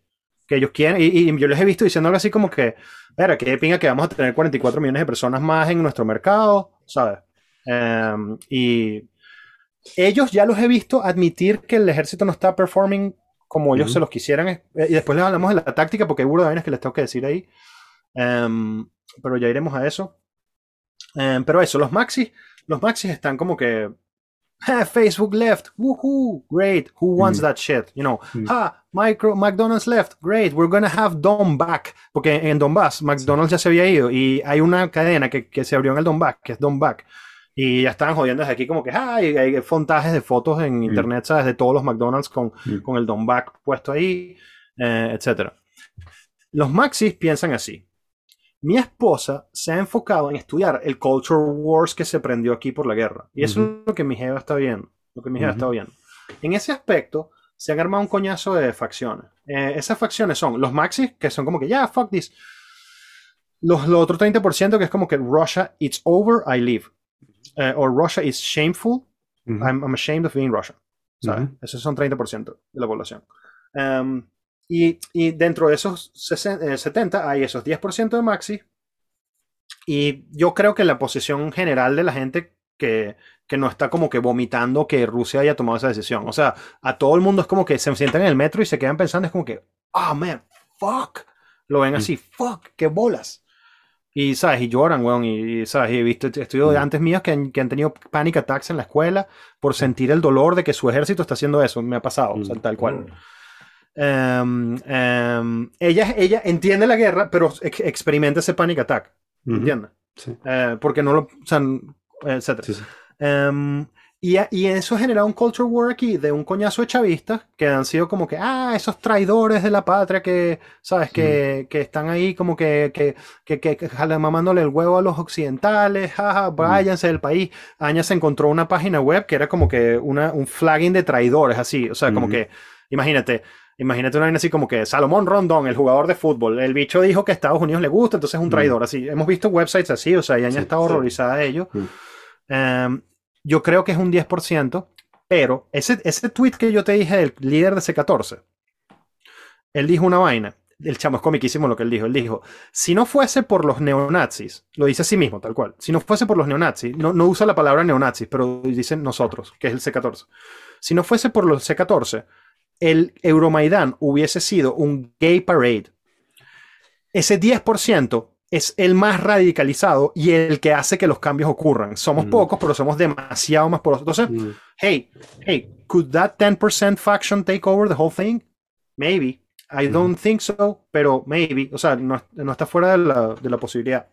Que ellos quieren, y, yo les he visto diciendo algo así como que, mira, que pinga que vamos a tener 44 millones de personas más en nuestro mercado, ¿sabes? Em, y ellos ya los he visto admitir que el ejército no está performing como ellos se los quisieran. Eh, y después les hablamos de la táctica, porque hay burda de vainas que les tengo que decir ahí. Em, pero ya iremos a eso. Em, pero eso, los maxis, los maxis están como que Facebook left. Woohoo! Great. Who wants mm. that shit? You know. Mm. Ha! Micro, McDonald's left. Great. We're gonna have Don back. Porque en Donbass, McDonald's ya se había ido. Y hay una cadena que, que se abrió en el Donbass, que es Don back. Y ya estaban jodiendo desde aquí como que hay, hay fontajes de fotos en mm. internet, ¿sabes? De todos los McDonald's con, con el Don back puesto ahí, eh, etc. Los Maxis piensan así. Mi esposa se ha enfocado en estudiar el culture wars que se prendió aquí por la guerra. Y eso es lo que mi jeva está viendo. Lo que mi jeva está viendo. En ese aspecto, se han armado un coñazo de facciones. Eh, esas facciones son los maxis, que son como que, ya, fuck this. Los, los otros 30% que es como que Russia, it's over, I leave. Eh, o Russia is shameful, I'm, ashamed of being Russian. ¿sabes? Esos son 30% de la población. Um, y, y, dentro de esos 60, 70 eh, hay esos 10% de maxi. Y yo creo que la posición general de la gente que, que, no está como que vomitando que Rusia haya tomado esa decisión. O sea, a todo el mundo es como que se sientan en el metro y se quedan pensando, es como que, ah, oh, man, fuck. Lo ven así, fuck, qué bolas. Y, ¿sabes? Y lloran, weón. Y, ¿sabes? Y he visto estudios de antes míos que han, que han, tenido panic attacks en la escuela por sentir el dolor de que su ejército está haciendo eso. Me ha pasado, o sea, tal cual. Um, um, ella, ella entiende la guerra, pero experimenta ese panic attack. ¿Entiendes? Sí. Uh, porque no lo. O sea, etc. Sí, sí. Um, y, y, eso ha generado un culture war aquí de un coñazo de chavistas que han sido como que, ah, esos traidores de la patria que, ¿sabes? Que, que están ahí como que, que, que, que, mamándole el huevo a los occidentales, jaja, váyanse del país. Aña se encontró una página web que era como que una, un flagging de traidores, así, o sea, como que, imagínate. Imagínate una vaina así como que Salomón Rondón, el jugador de fútbol, el bicho dijo que a Estados Unidos le gusta, entonces es un traidor. Así, hemos visto websites así, o sea, y Aña está horrorizada de ello. Um, yo creo que es un 10%, pero ese, ese tweet que yo te dije del líder de C14, él dijo una vaina. El chamo es comiquísimo lo que él dijo. Él dijo, si no fuese por los neonazis, lo dice a sí mismo, tal cual, si no fuese por los neonazis, no, no usa la palabra neonazis, pero dicen nosotros, que es el C14. Si no fuese por los C14, el Euromaidan hubiese sido un gay parade. Ese 10% es el más radicalizado y el que hace que los cambios ocurran. Somos mm. pocos, pero somos demasiado más poderosos. Entonces, mm. hey, hey, could that 10% faction take over the whole thing? Maybe. I mm. don't think so, pero maybe. O sea, no, no está fuera de la, de la posibilidad.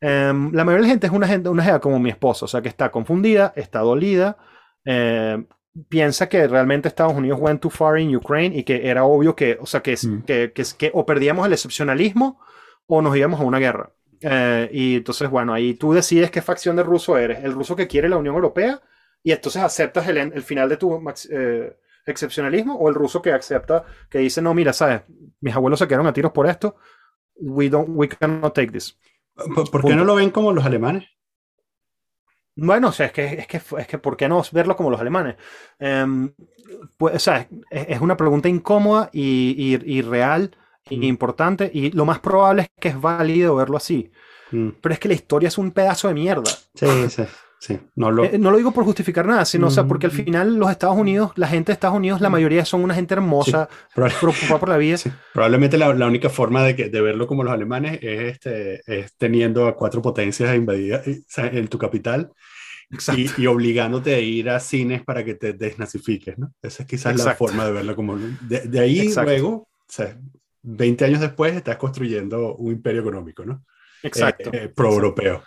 Em, la mayoría de la gente es una gente, una gente como mi esposo, o sea, que está confundida, está dolida, em, piensa que realmente Estados Unidos went too far in Ukraine y que era obvio que, o sea, que, que, que, que o perdíamos el excepcionalismo o nos íbamos a una guerra. Eh, y entonces, bueno, ahí tú decides qué facción de ruso eres. El ruso que quiere la Unión Europea y entonces aceptas el, el final de tu eh, excepcionalismo o el ruso que acepta, que dice, no, mira, sabes, mis abuelos se quedaron a tiros por esto. We, don't, we cannot take this. ¿Por, qué no lo ven como los alemanes? Bueno, o sea, es que, es que, es que ¿por qué no verlo como los alemanes? Em, pues, o sea, es, es, una pregunta incómoda y, y, y real importante y lo más probable es que es válido verlo así. Mm. Pero es que la historia es un pedazo de mierda. Sí, sí, sí. No lo... Eh, no lo digo por justificar nada, sino, o sea, porque al mm. final los Estados Unidos, la gente de Estados Unidos, la mm. mayoría son una gente hermosa, preocupada por la vida. Probablemente la, la, única forma de, que, de verlo como los alemanes es, este, es teniendo a cuatro potencias invadidas en tu capital. Y, y, obligándote a ir a cines para que te desnazifiques, ¿no? Esa es quizás la forma de verlo como... De, de ahí luego, o sea, 20 años después estás construyendo un imperio económico, ¿no? Exacto. Eh, eh, pro-europeo.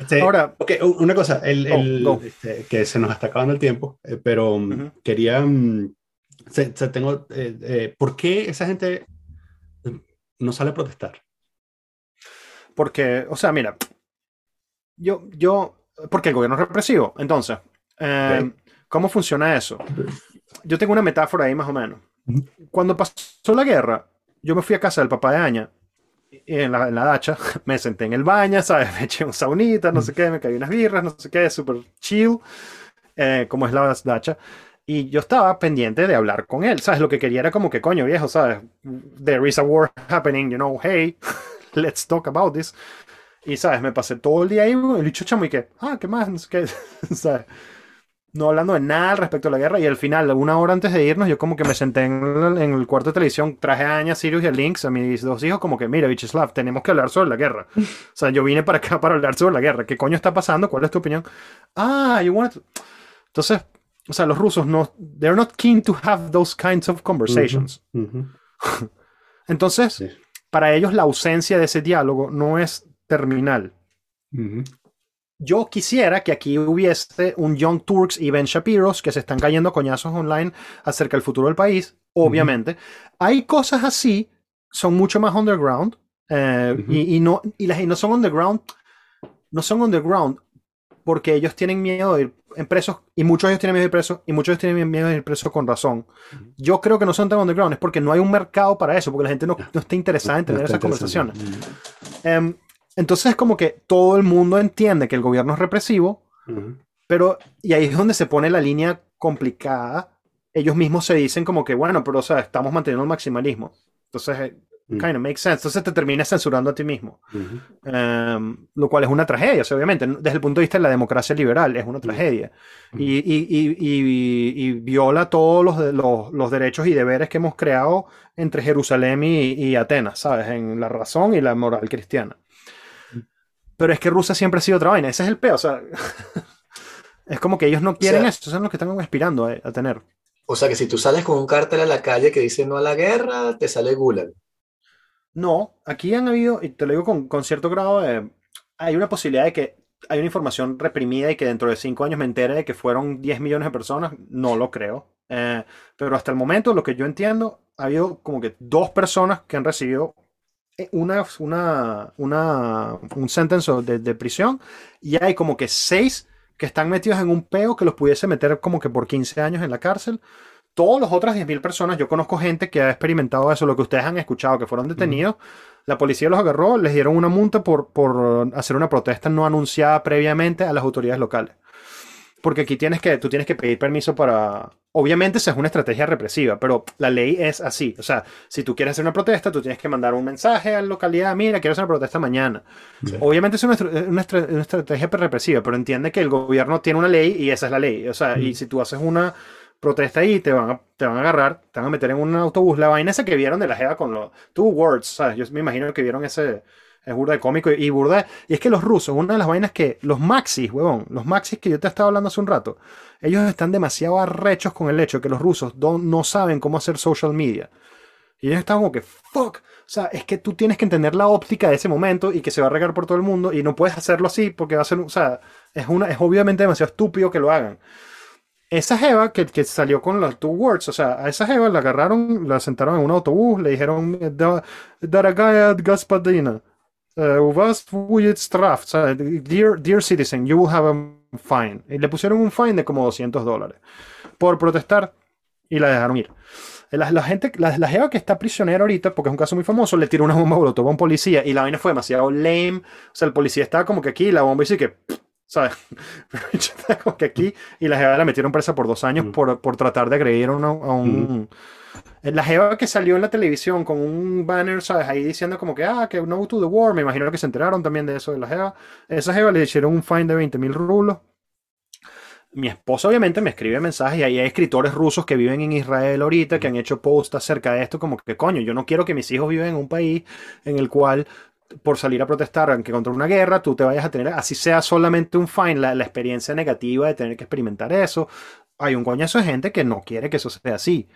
Este, Ahora, okay, una cosa, el, oh, este, que se nos está acabando el tiempo, eh, pero mm, quería, mm, se, tengo, ¿por qué esa gente no sale a protestar? Porque, o sea, mira, yo, yo, porque el gobierno es represivo. Entonces, ¿cómo funciona eso? Yo tengo una metáfora ahí más o menos. Cuando pasó la guerra, yo me fui a casa del papá de Aña, en la, en la dacha, me senté en el baño, ¿sabes? Me eché un saunita, no sé qué, me caí unas birras, no sé qué, súper chill, eh, como es la dacha. Y yo estaba pendiente de hablar con él, ¿sabes? Lo que quería era como que, coño, viejo, ¿sabes? There is a war happening, you know, hey, let's talk about this. Y, ¿sabes? Me pasé todo el día ahí, el dicho chamo, y que, ah, ¿qué más? No sé qué, ¿sabes? No hablando de nada respecto a la guerra. Y al final, una hora antes de irnos, yo como que me senté en, el cuarto de televisión, traje a Aña, Sirius y a Lynx, a mis dos hijos, como que, mira, Vicheslav, tenemos que hablar sobre la guerra. O sea, yo vine para acá para hablar sobre la guerra. ¿Qué coño está pasando? ¿Cuál es tu opinión? Ah, you want Entonces, o sea, los rusos no, they're not keen to have those kinds of conversations. Entonces, para ellos la ausencia de ese diálogo no es terminal yo quisiera que aquí hubiese un Young Turks y Ben Shapiros que se están cayendo coñazos online acerca del futuro del país, obviamente. Hay cosas así, son mucho más underground, eh, y, no, y, las, no son underground, no son underground porque ellos tienen miedo de ir, presos y muchos de ellos tienen miedo de ir presos y muchos de ellos tienen miedo de ir presos con razón. Yo creo que no son tan underground, es porque no hay un mercado para eso, porque la gente no, no está interesada en tener esas conversaciones. Em, entonces es como que todo el mundo entiende que el gobierno es represivo, pero, y ahí es donde se pone la línea complicada. Ellos mismos se dicen como que, bueno, pero o sea, estamos manteniendo el maximalismo. Entonces, eh, Mm. Kind of makes sense. Entonces te terminas censurando a ti mismo. Em, lo cual es una tragedia, obviamente. Desde el punto de vista de la democracia liberal, es una tragedia. y, y, y, viola todos los, los, los, derechos y deberes que hemos creado entre Jerusalén y, Atenas, ¿sabes? En la razón y la moral cristiana. Pero es que Rusia siempre ha sido otra vaina. Ese es el peo. O sea, es como que ellos no quieren eso. Son los que están aspirando a, a tener. O sea que si tú sales con un cartel a la calle que dice no a la guerra, te sale Gulag. No, aquí han habido, y te lo digo con, cierto grado de, hay una posibilidad de que hay una información reprimida y que dentro de cinco años me entere de que fueron 10 millones de personas, no lo creo. Eh, pero hasta el momento, lo que yo entiendo, ha habido como que dos personas que han recibido una, una, una un sentence de, de, prisión y hay como que seis que están metidos en un peo que los pudiese meter como que por 15 años en la cárcel. Todas las otras 10.000 personas, yo conozco gente que ha experimentado eso, lo que ustedes han escuchado, que fueron detenidos, la policía los agarró, les dieron una multa por, por hacer una protesta no anunciada previamente a las autoridades locales. Porque aquí tienes que, tú tienes que pedir permiso para... Obviamente esa es una estrategia represiva, pero la ley es así. O sea, si tú quieres hacer una protesta, tú tienes que mandar un mensaje a la localidad, mira, quiero hacer una protesta mañana. Obviamente es una, una, estrategia represiva, pero entiende que el gobierno tiene una ley y esa es la ley. O sea, y si tú haces una protesta ahí, te van, a, te van a agarrar, te van a meter en un autobús. La vaina esa que vieron de la Jeva con los two words, ¿sabes? Yo me imagino que vieron ese, es burda de cómico y, burda. Y es que los rusos, una de las vainas que, los maxis, huevón, los maxis que yo te estaba hablando hace un rato, ellos están demasiado arrechos con el hecho de que los rusos no saben cómo hacer social media. Y ellos están como que, fuck. O sea, es que tú tienes que entender la óptica de ese momento y que se va a regar por todo el mundo y no puedes hacerlo así porque va a ser, o sea, es, una, es obviamente demasiado estúpido que lo hagan esa Jeva que, que, salió con los two words, o sea, a esa Jeva la agarraron, la sentaron en un autobús, le dijeron, Daragaya Gaspadina, was straft, dear, dear citizen, you will have a fine. Y le pusieron un fine de como 200 dólares por protestar y la dejaron ir. La, la gente, la, la, Jeva que está prisionera ahorita, porque es un caso muy famoso, le tiró una bomba molotov a un policía y la vaina fue demasiado lame. O sea, el policía estaba como que aquí, la bomba dice que ¿sabes? como que aquí, y la Jeva la metieron presa por dos años por, por, tratar de agredir a, un... La Jeva que salió en la televisión con un banner, ¿sabes? Ahí diciendo como que, ah, que no to the war, me imagino que se enteraron también de eso de la Jeva. Esa Jeva le hicieron un fine de 20 mil rublos. Mi esposa obviamente me escribe mensajes y hay escritores rusos que viven en Israel ahorita que han hecho posts acerca de esto como que coño, yo no quiero que mis hijos vivan en un país en el cual por salir a protestar, aunque contra una guerra, tú te vayas a tener, así sea solamente un fine, la, experiencia negativa de tener que experimentar eso. Hay un coñazo de gente que no quiere que eso sea así.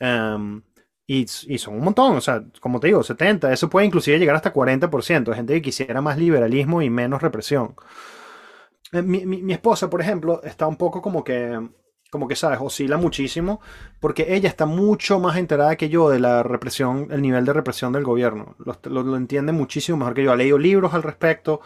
Em, y, y, son un montón, o sea, como te digo, 70, eso puede inclusive llegar hasta 40%, de gente que quisiera más liberalismo y menos represión. Eh, mi, mi, mi esposa, por ejemplo, está un poco como que como que sabes, oscila muchísimo, porque ella está mucho más enterada que yo de la represión, el nivel de represión del gobierno. Lo, lo, entiende muchísimo mejor que yo. Ha leído libros al respecto,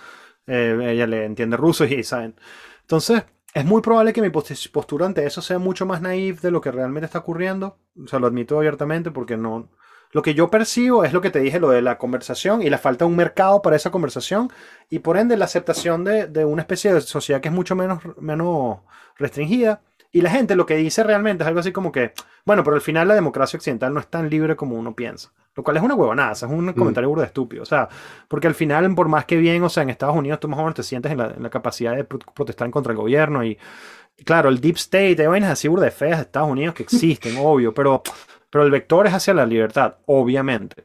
eh, ella le entiende ruso y saben. Entonces, es muy probable que mi postura ante eso sea mucho más naif de lo que realmente está ocurriendo. O sea, lo admito abiertamente porque no. Lo que yo percibo es lo que te dije, lo de la conversación y la falta de un mercado para esa conversación y por ende la aceptación de, de una especie de sociedad que es mucho menos, menos restringida y la gente lo que dice realmente es algo así como que, bueno, pero al final la democracia occidental no es tan libre como uno piensa. Lo cual es una huevonada, es un mm. comentario burdo estúpido. O sea, porque al final, por más que bien, o sea, en Estados Unidos tú más o menos te sientes en la, capacidad de protestar contra el gobierno y, claro, el deep state, hay vainas así burda de feas de Estados Unidos que existen, obvio, pero, pero el vector es hacia la libertad, obviamente.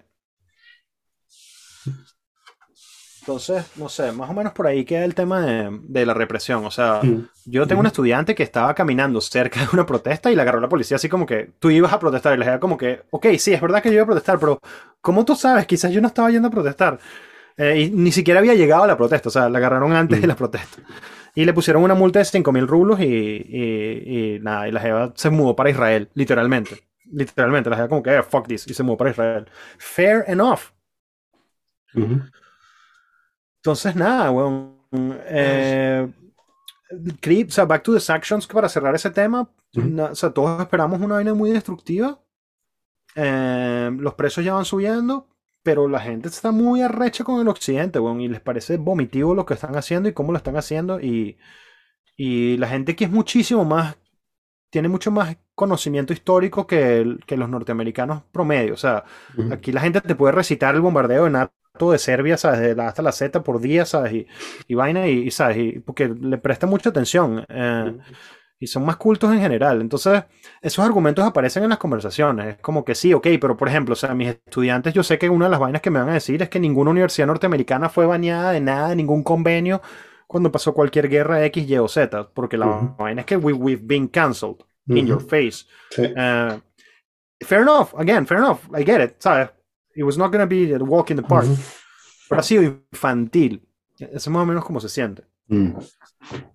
Entonces, no sé, más o menos por ahí queda el tema de, la represión. O sea, yo tengo un estudiante que estaba caminando cerca de una protesta y le agarró la policía así como que tú ibas a protestar y le decía como que, ok, sí, es verdad que yo iba a protestar, pero ¿cómo tú sabes? Quizás yo no estaba yendo a protestar. Eh, y ni siquiera había llegado a la protesta, o sea, la agarraron antes de la protesta. Y le pusieron una multa de 5 mil rublos y, y, nada, y la jeva se mudó para Israel, literalmente. Literalmente, la jeva como que, eh, fuck this, y se mudó para Israel. Fair enough. Entonces, nada, weón. Eh, o sea, back to the sanctions, para cerrar ese tema, o sea, todos esperamos una vaina muy destructiva. Eh, los precios ya van subiendo, pero la gente está muy arrecha con el occidente, bueno, y les parece vomitivo lo que están haciendo y cómo lo están haciendo. Y, y la gente que es muchísimo más, tiene mucho más conocimiento histórico que, que los norteamericanos promedio. O sea, aquí la gente te puede recitar el bombardeo de NATO de Serbia, ¿sabes? De la, hasta la Z por día, ¿sabes? Y, y vaina, y, ¿sabes? Y porque le presta mucha atención. Eh, y son más cultos en general. Entonces, esos argumentos aparecen en las conversaciones. Es como que sí, ok, pero por ejemplo, o sea, mis estudiantes, yo sé que una de las vainas que me van a decir es que ninguna universidad norteamericana fue bañada de nada, de ningún convenio cuando pasó cualquier guerra X, Y o Z, porque la vaina es que we, we've been cancelled in your face. Eh, fair enough, again, fair enough, I get it, ¿sabes? It was not going to be a walk in the park. Pero ha sido infantil. Es más o menos como se siente. Mm.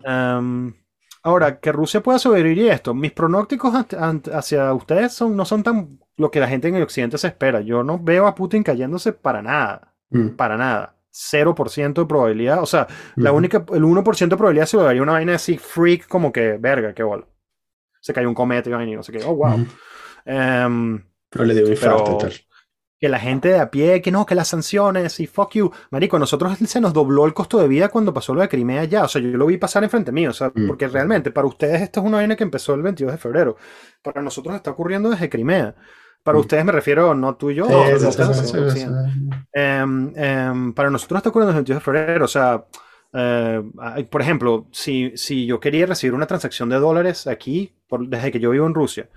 Um, ahora, que Rusia pueda sobrevivir esto, mis pronósticos hacia ustedes son, no son tan lo que la gente en el occidente se espera. Yo no veo a Putin cayéndose para nada. Mm. Para nada. 0% de probabilidad. O sea, la única, el 1% de probabilidad se lo daría una vaina así freak como que, verga, qué bola. Se cayó un cometa y no sé qué. Oh, wow. Em, pero le dio un infarto que la gente de a pie, que no, que las sanciones y fuck you. Marico, a nosotros se nos dobló el costo de vida cuando pasó lo de Crimea ya. O sea, yo lo vi pasar enfrente mío. O sea, mm. porque realmente para ustedes esto es una vaina que empezó el 22 de febrero. Para nosotros está ocurriendo desde Crimea. Para mm. ustedes me refiero, no tú y yo. para nosotros está ocurriendo desde el 22 de febrero. O sea, eh, por ejemplo, si, si yo quería recibir una transacción de dólares aquí, desde que yo vivo en Rusia,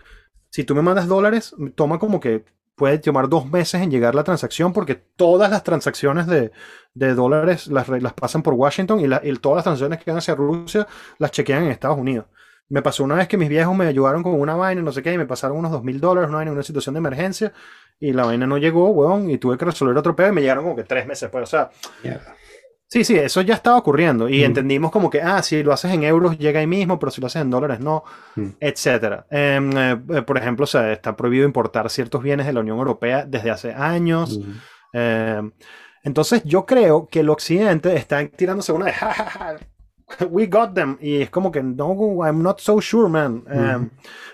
si tú me mandas dólares, toma como que puede tomar dos meses en llegar la transacción porque todas las transacciones de, dólares las, las, pasan por Washington y, todas las transacciones que van hacia Rusia las chequean en Estados Unidos. Me pasó una vez que mis viejos me ayudaron con una vaina, no sé qué, y me pasaron unos dos mil dólares, una vaina una situación de emergencia, y la vaina no llegó, weón, y tuve que resolver otro pedo y me llegaron como que tres meses pues, O sea, Sí, sí, eso ya estaba ocurriendo y entendimos como que, ah, si lo haces en euros llega ahí mismo, pero si lo haces en dólares no, etcétera. Em, eh, eh, por ejemplo, o sea, está prohibido importar ciertos bienes de la Unión Europea desde hace años. Em, entonces yo creo que el occidente está tirándose una de, we got them. Y es como que, no, I'm not so sure, man. Em,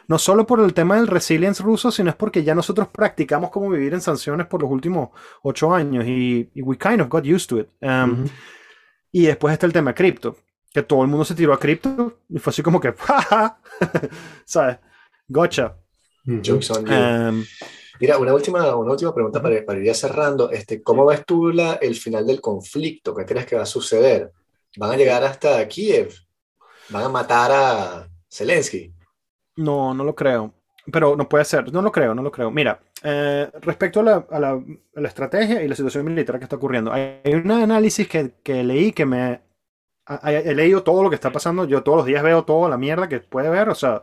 no solo por el tema del resilience ruso, sino es porque ya nosotros practicamos cómo vivir en sanciones por los últimos ocho años y, we kind of got used to it. Em, y después está el tema cripto, que todo el mundo se tiró a cripto y fue así como que, ¿sabes? Gotcha. Jokes on you. Em, Mira, una última, una última pregunta para, para ir cerrando. Este, ¿Cómo ves tú la, el final del conflicto? ¿Qué crees que va a suceder? Van a llegar hasta Kiev, van a matar a Zelensky. No, no lo creo. Pero no puede ser, no lo creo, no lo creo. Mira, eh, respecto a la, estrategia y la situación militar que está ocurriendo, hay, un análisis que, que, leí que me... he leído todo lo que está pasando, yo todos los días veo toda la mierda que puede ver, o sea,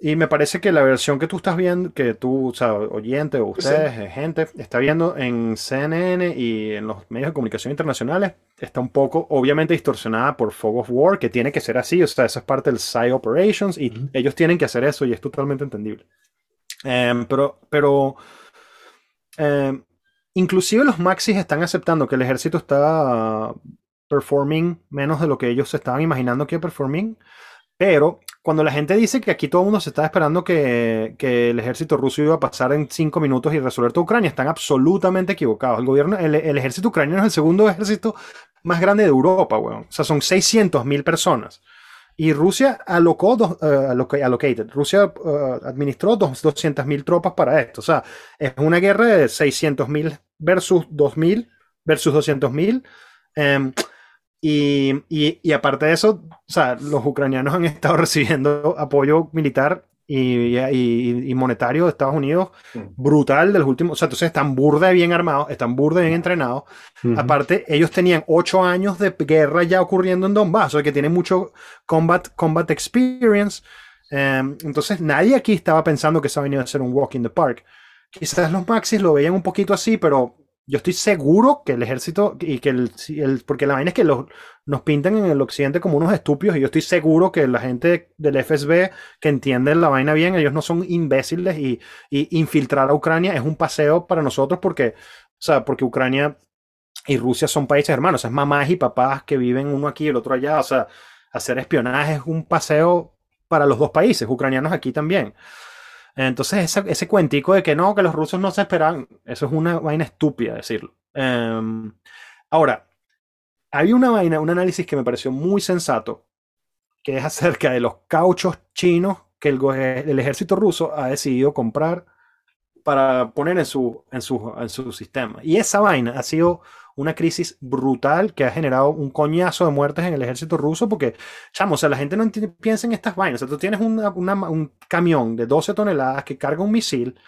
y me parece que la versión que tú estás viendo, que tú, o sea, oyente o ustedes, eh, gente, está viendo en CNN y en los medios de comunicación internacionales, está un poco, obviamente, distorsionada por Fog of War, que tiene que ser así, o sea, eso es parte del Side Operations y ellos tienen que hacer eso y es totalmente entendible. Em, pero, pero, em, inclusive los Maxis están aceptando que el ejército está performing menos de lo que ellos estaban imaginando que performing, pero cuando la gente dice que aquí todo el mundo se está esperando que, el ejército ruso iba a pasar en cinco minutos y resolver toda Ucrania, están absolutamente equivocados. El gobierno, el, ejército ucraniano es el segundo ejército más grande de Europa, weón. O sea, son 600 mil personas. Y Rusia alocó, dos, uh, Rusia uh, administró 200 mil tropas para esto. O sea, es una guerra de 600 mil versus 2000 versus 200 mil. Em, y, y, aparte de eso, o sea, los ucranianos han estado recibiendo apoyo militar y, y, monetario de Estados Unidos brutal de los últimos. O sea, entonces están burde bien armados, están burde bien entrenados. Aparte, ellos tenían ocho años de guerra ya ocurriendo en Donbass, o sea, que tienen mucho combat, combat experience. Em, entonces, nadie aquí estaba pensando que eso venía a ser un walk in the park. Quizás los Maxis lo veían un poquito así, pero yo estoy seguro que el ejército y que el, porque la vaina es que los, nos pintan en el occidente como unos estúpidos y yo estoy seguro que la gente del FSB que entiende la vaina bien, ellos no son imbéciles y, y infiltrar a Ucrania es un paseo para nosotros porque, o sea, porque Ucrania y Rusia son países hermanos, es mamás y papás que viven uno aquí y el otro allá, o sea, hacer espionaje es un paseo para los dos países, ucranianos aquí también. Entonces, ese, ese cuentico de que no, que los rusos no se esperan, eso es una vaina estúpida decirlo. Em, ahora, hay una vaina, un análisis que me pareció muy sensato, que es acerca de los cauchos chinos que el, ejército ruso ha decidido comprar para poner en su sistema. Y esa vaina ha sido una crisis brutal que ha generado un coñazo de muertes en el ejército ruso porque, chamo, o sea, la gente no piensa en estas vainas. O sea, tú tienes un camión de 12 toneladas que carga un misil,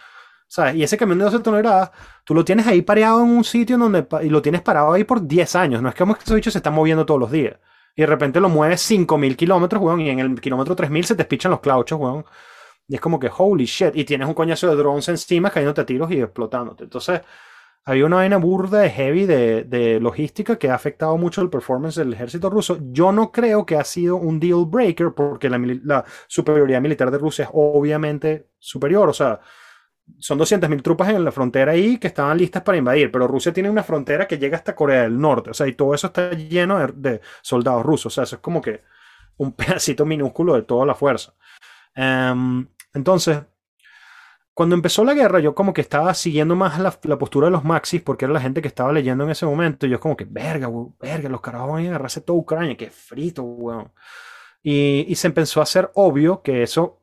¿sabes? Y ese camión de 12 toneladas, tú lo tienes ahí pareado en un sitio donde, y lo tienes parado ahí por 10 años. No es que ese bicho se está moviendo todos los días. Y de repente lo mueves 5000 kilómetros, weón, y en el kilómetro 3000 se te pichan los clauchos, weón. Y es como que, holy shit. Y tienes un coñazo de drones encima cayéndote a tiros y explotándote. Entonces, había una vaina burda de heavy de, logística que ha afectado mucho el performance del ejército ruso. Yo no creo que ha sido un deal breaker porque la, superioridad militar de Rusia es obviamente superior. O sea, son 200.000 tropas en la frontera ahí que estaban listas para invadir, pero Rusia tiene una frontera que llega hasta Corea del Norte. O sea, y todo eso está lleno de, soldados rusos. O sea, eso es como que un pedacito minúsculo de toda la fuerza. Em, entonces, cuando empezó la guerra, yo como que estaba siguiendo más la, postura de los Maxis, porque era la gente que estaba leyendo en ese momento. Y yo como que, verga, verga, los carajos van a agarrarse toda Ucrania, qué frito, weón. Y, y, se empezó a hacer obvio que eso,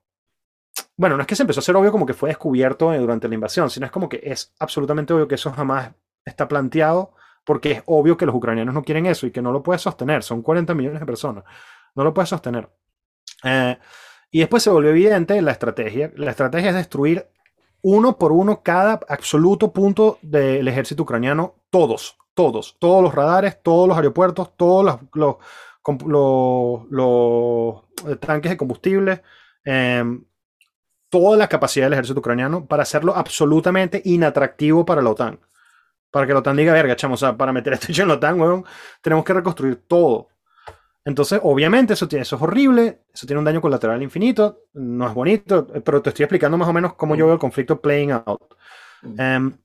bueno, no es que se empezó a hacer obvio como que fue descubierto durante la invasión, sino es como que es absolutamente obvio que eso jamás está planteado, porque es obvio que los ucranianos no quieren eso y que no lo puede sostener. Son 40 millones de personas. No lo puede sostener. Eh, y después se volvió evidente la estrategia. La estrategia es destruir uno por uno cada absoluto punto del ejército ucraniano, todos, todos, todos los radares, todos los aeropuertos, todos los, tanques de combustible, em, toda la capacidad del ejército ucraniano para hacerlo absolutamente inatractivo para la OTAN. Para que la OTAN diga, verga, chamo, para meter esto en la OTAN, tenemos que reconstruir todo. Entonces, obviamente, eso, tiene, eso es horrible, eso tiene un daño colateral infinito, no es bonito, pero te estoy explicando más o menos cómo yo veo el conflicto playing out. Em,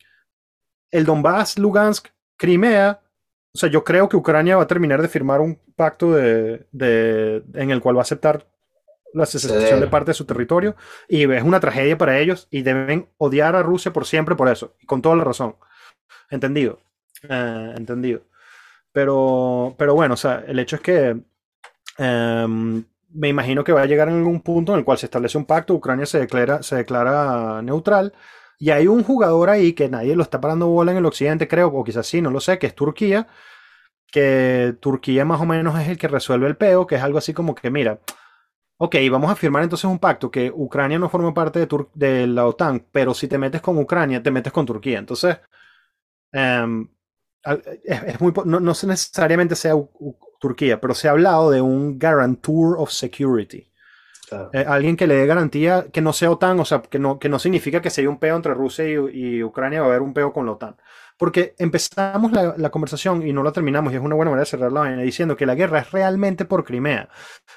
el Donbass, Lugansk, Crimea, o sea, yo creo que Ucrania va a terminar de firmar un pacto de, en el cual va a aceptar la secesión de parte de su territorio y es una tragedia para ellos y deben odiar a Rusia por siempre por eso, y con toda la razón. Entendido. Eh, entendido. Pero, pero bueno, o sea, el hecho es que em, me imagino que va a llegar en algún punto en el cual se establece un pacto, Ucrania se declara, se declara neutral, y hay un jugador ahí que nadie lo está parando bola en el occidente, creo, o quizás sí, no lo sé, que es Turquía, que Turquía más o menos es el que resuelve el peo, que es algo así como que, mira, ok, vamos a firmar entonces un pacto que Ucrania no forma parte de, de la OTAN, pero si te metes con Ucrania, te metes con Turquía. Entonces, um, es, muy, no, no, necesariamente sea Turquía, pero se ha hablado de un guarantor of security. Eh, alguien que le dé garantía que no sea OTAN, o sea, que no, que no significa que si hay un peo entre Rusia y, Ucrania va a haber un peo con la OTAN. Porque empezamos la, conversación y no la terminamos, y es una buena manera de cerrar la vaina diciendo que la guerra es realmente por Crimea.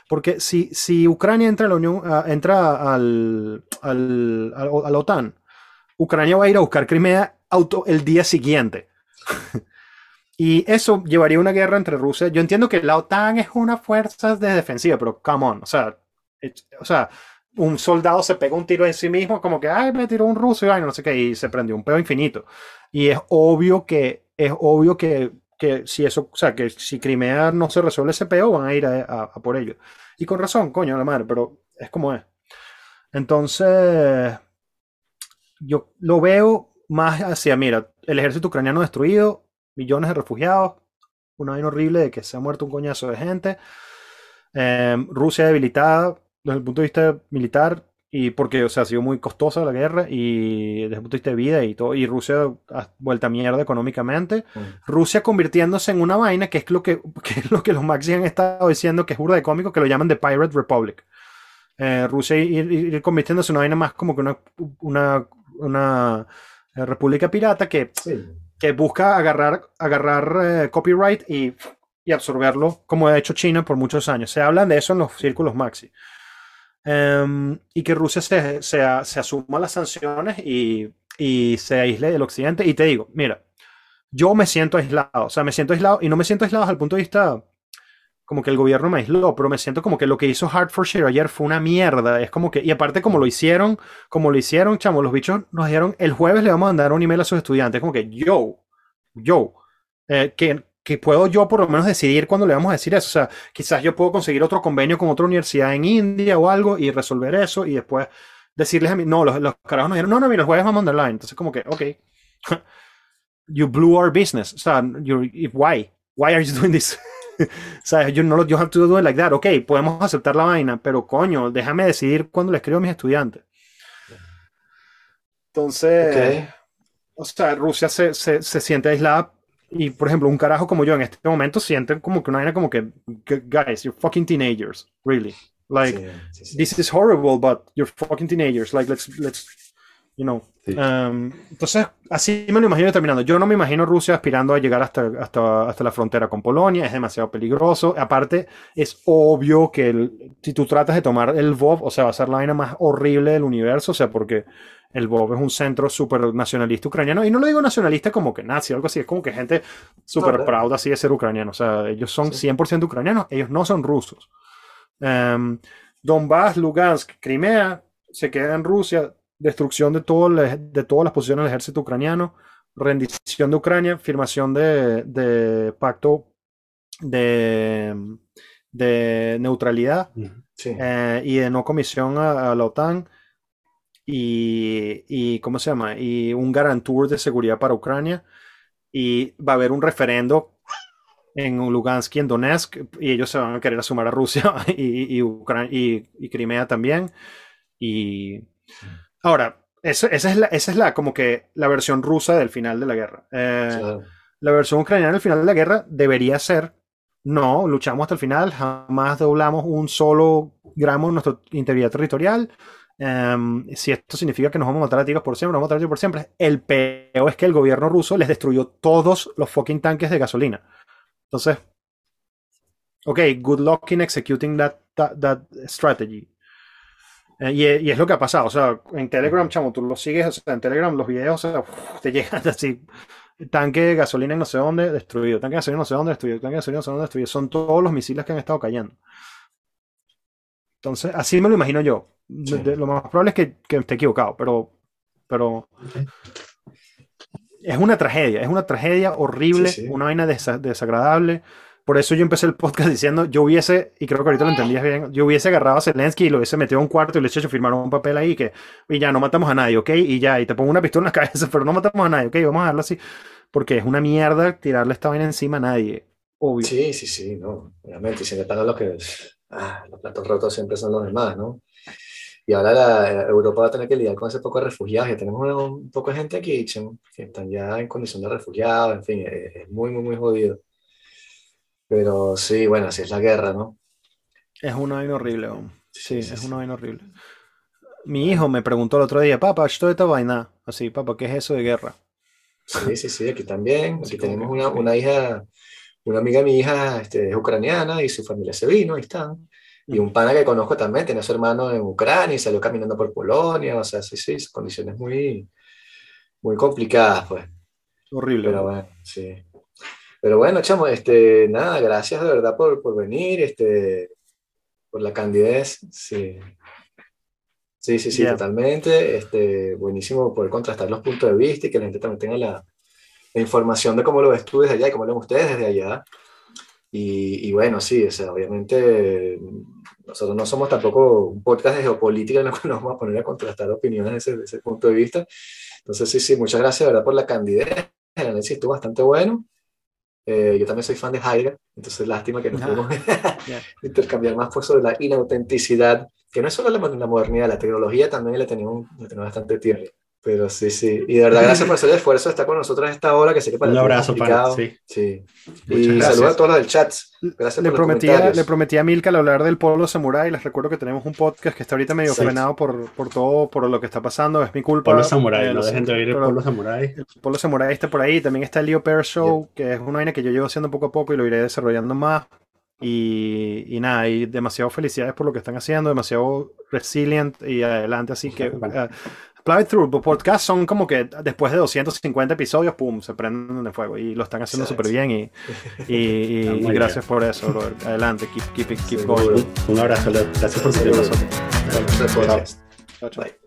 Porque si, si Ucrania entra a la Unión, entra al, al, a la OTAN, Ucrania va a ir a buscar Crimea auto, el día siguiente. Y eso llevaría a una guerra entre Rusia. Yo entiendo que la OTAN es una fuerza de defensiva, pero come on, o sea, o sea, un soldado se pega un tiro en sí mismo, como que, ay, me tiró un ruso y ay, no sé qué, y se prendió un pedo infinito. Y es obvio que, es obvio que, que si eso, o sea, que si Crimea no se resuelve ese peo, van a ir a, por ello. Y con razón, coño, la madre, pero es como es. Entonces, yo lo veo más hacia, mira, el ejército ucraniano destruido, millones de refugiados, una vaina horrible de que se ha muerto un coñazo de gente. Em, Rusia debilitada desde el punto de vista militar y porque o sea, ha sido muy costosa la guerra y desde el punto de vista de vida y todo y Rusia ha vuelto a mierda económicamente mm. Rusia convirtiéndose en una vaina que es lo que, es lo que los Maxi han estado diciendo que es burda de cómico que lo llaman The Pirate Republic eh, Rusia ir, convirtiéndose en una vaina más como que una, una, una eh, república pirata que que busca agarrar, agarrar eh, copyright y, y, absorberlo, como ha hecho China por muchos años. Se hablan de eso en los círculos maxi. Em, y que Rusia se, se, se, asuma las sanciones y, y se aísle del occidente. Y te digo, mira, yo me siento aislado, o sea, me siento aislado y no me siento aislado desde el punto de vista como que el gobierno me aisló, pero me siento como que lo que hizo Hertfordshire ayer fue una mierda. Es como que, y aparte como lo hicieron, como lo hicieron, chamo, los bichos nos dieron, el jueves le vamos a mandar un email a sus estudiantes, como que yo, yo, eh, que, que puedo yo por lo menos decidir cuándo le vamos a decir eso. O sea, quizás yo puedo conseguir otro convenio con otra universidad en India o algo y resolver eso y después decirles a mí, no, los, los carajos nos dijeron, no, no, mira, el jueves vamos a mandar line. Entonces como que, ok, you blew our business. O sea, why? Why are you doing this? ¿Sabes? Yo no lo, you have to do it like that. Ok, podemos aceptar la vaina, pero coño, déjame decidir cuándo le escribo a mis estudiantes. Entonces, o sea, Rusia se, se, se, siente aislada y, por ejemplo, un carajo como yo en este momento siente como que una vaina como que, guys, you're fucking teenagers, really. Like, sí, sí, sí. this is horrible, but you're fucking teenagers. Like, let's, let's, you know. Um, entonces, así me lo imagino terminando. Yo no me imagino Rusia aspirando a llegar hasta, hasta, hasta la frontera con Polonia, es demasiado peligroso. Aparte, es obvio que el, si tú tratas de tomar el VOV, o sea, va a ser la vaina más horrible del universo, o sea, porque el VOV es un centro súper nacionalista ucraniano, y no lo digo nacionalista como que nazi o algo así, es como que gente súper no, proud así de ser ucraniano, o sea, ellos son sí. 100% ucranianos, ellos no son rusos. Um, Donbass, Lugansk, Crimea, se queda en Rusia, destrucción de, todo el, de todas las posiciones del ejército ucraniano, rendición de Ucrania, firmación de, de pacto de, de neutralidad sí. eh, y de no comisión a, a la OTAN y, y, ¿cómo se llama? Y un garantur de seguridad para Ucrania y va a haber un referendo en Lugansk y en Donetsk y ellos se van a querer sumar a Rusia y, y, y, y Crimea también y Ahora, esa, es la, esa es la como que la versión rusa del final de la guerra. Eh. La versión ucraniana del final de la guerra debería ser, no, luchamos hasta el final, jamás doblamos un solo gramo de nuestra integridad territorial. Um, si esto significa que nos vamos a matar a tiros por siempre, nos vamos a matar a tiros por siempre. El peor es que el gobierno ruso les destruyó todos los fucking tanques de gasolina. Entonces, ok, good luck in executing that, that, that strategy. Eh, y, y, es lo que ha pasado, o sea, en Telegram, chamo, tú lo sigues, o sea, en Telegram los videos, o sea, uf, te llegan así, tanque de gasolina en no sé dónde, destruido, tanque de gasolina en no sé dónde, destruido, tanque de gasolina en no sé dónde, destruido, son todos los misiles que han estado cayendo. Entonces, así me lo imagino yo. Sí. De, de, lo más probable es que, que, esté equivocado, pero, pero okay. es una tragedia, es una tragedia horrible, sí, sí. una vaina desa desagradable. Por eso yo empecé el podcast diciendo, yo hubiese, y creo que ahorita lo entendías bien, yo hubiese agarrado a Zelensky y lo hubiese metido a un cuarto y le hubiese hecho firmar un papel ahí que, y ya, no matamos a nadie, ¿ok? Y ya, y te pongo una pistola en la cabeza, pero no matamos a nadie, ¿ok? Vamos a dejarlo así. Porque es una mierda tirarle esta vaina encima a nadie, obvio. Sí, sí, sí, no, obviamente, y siempre están los que, ah, los platos rotos siempre son los demás, ¿no? Y ahora la, Europa va a tener que lidiar con ese poco de refugiados. Ya tenemos un, un poco de gente aquí que están ya en condición de refugiados, en fin, es, es muy, muy, muy jodido. Pero sí, bueno, así es la guerra, ¿no? Es una vaina horrible, sí, sí, sí, es una vaina horrible. Mi hijo me preguntó el otro día, papá, esto esta vaina. Así, papá, ¿qué es eso de guerra? Sí, sí, sí, aquí también. Aquí tenemos una, una, hija, una amiga de mi hija este, es ucraniana y su familia se vino, ahí están. Y un pana que conozco también, tiene a su hermano en Ucrania y salió caminando por Polonia, o sea, sí, sí, condiciones muy, muy complicadas, pues. Horrible. Pero bueno, sí. Pero bueno, chamo, este, nada, gracias de verdad por, por venir, este, por la candidez, sí. Sí, sí, sí, yeah. totalmente. Este, buenísimo poder contrastar los puntos de vista y que la gente también tenga la, la información de cómo lo ves tú desde allá y cómo lo ven ustedes desde allá. Y, y, bueno, sí, o sea, obviamente nosotros no somos tampoco un podcast de geopolítica en el que nos vamos a poner a contrastar opiniones desde ese, ese punto de vista. Entonces, sí, sí, muchas gracias, ¿verdad? Por la candidez. El análisis estuvo bastante bueno. Eh, yo también soy fan de Heidegger, entonces lástima que no podemos yeah. intercambiar más por sobre la inautenticidad, que no es solo la, la modernidad, la tecnología también la tenemos, la tenemos bastante tierna. Pero sí, sí. Y de verdad, gracias por hacer el esfuerzo de estar con nosotros a esta hora, que sé que para Un abrazo, para sí. sí. Y saludos a todos los del chat. Gracias le, prometía, le prometí a Milka al hablar del polo samurai. Les recuerdo que tenemos un podcast que está ahorita medio sí. frenado por, por todo, por lo que está pasando. Es mi culpa. Polo samurai, eh, no dejen de oír el polo samurai. El polo samurai está por ahí. También está el Leo Pear Show, yeah. que es una vaina que yo llevo haciendo poco a poco y lo iré desarrollando más. Y, y, nada, y demasiado felicidades por lo que están haciendo, demasiado resilient y adelante, así que uh, Play Through Podcast son como que después de 250 episodios, pum, se prenden de fuego y lo están haciendo súper bien y, y, gracias por eso, brother. Adelante, keep, keep, keep going. Un abrazo, gracias por su Gracias. Bye.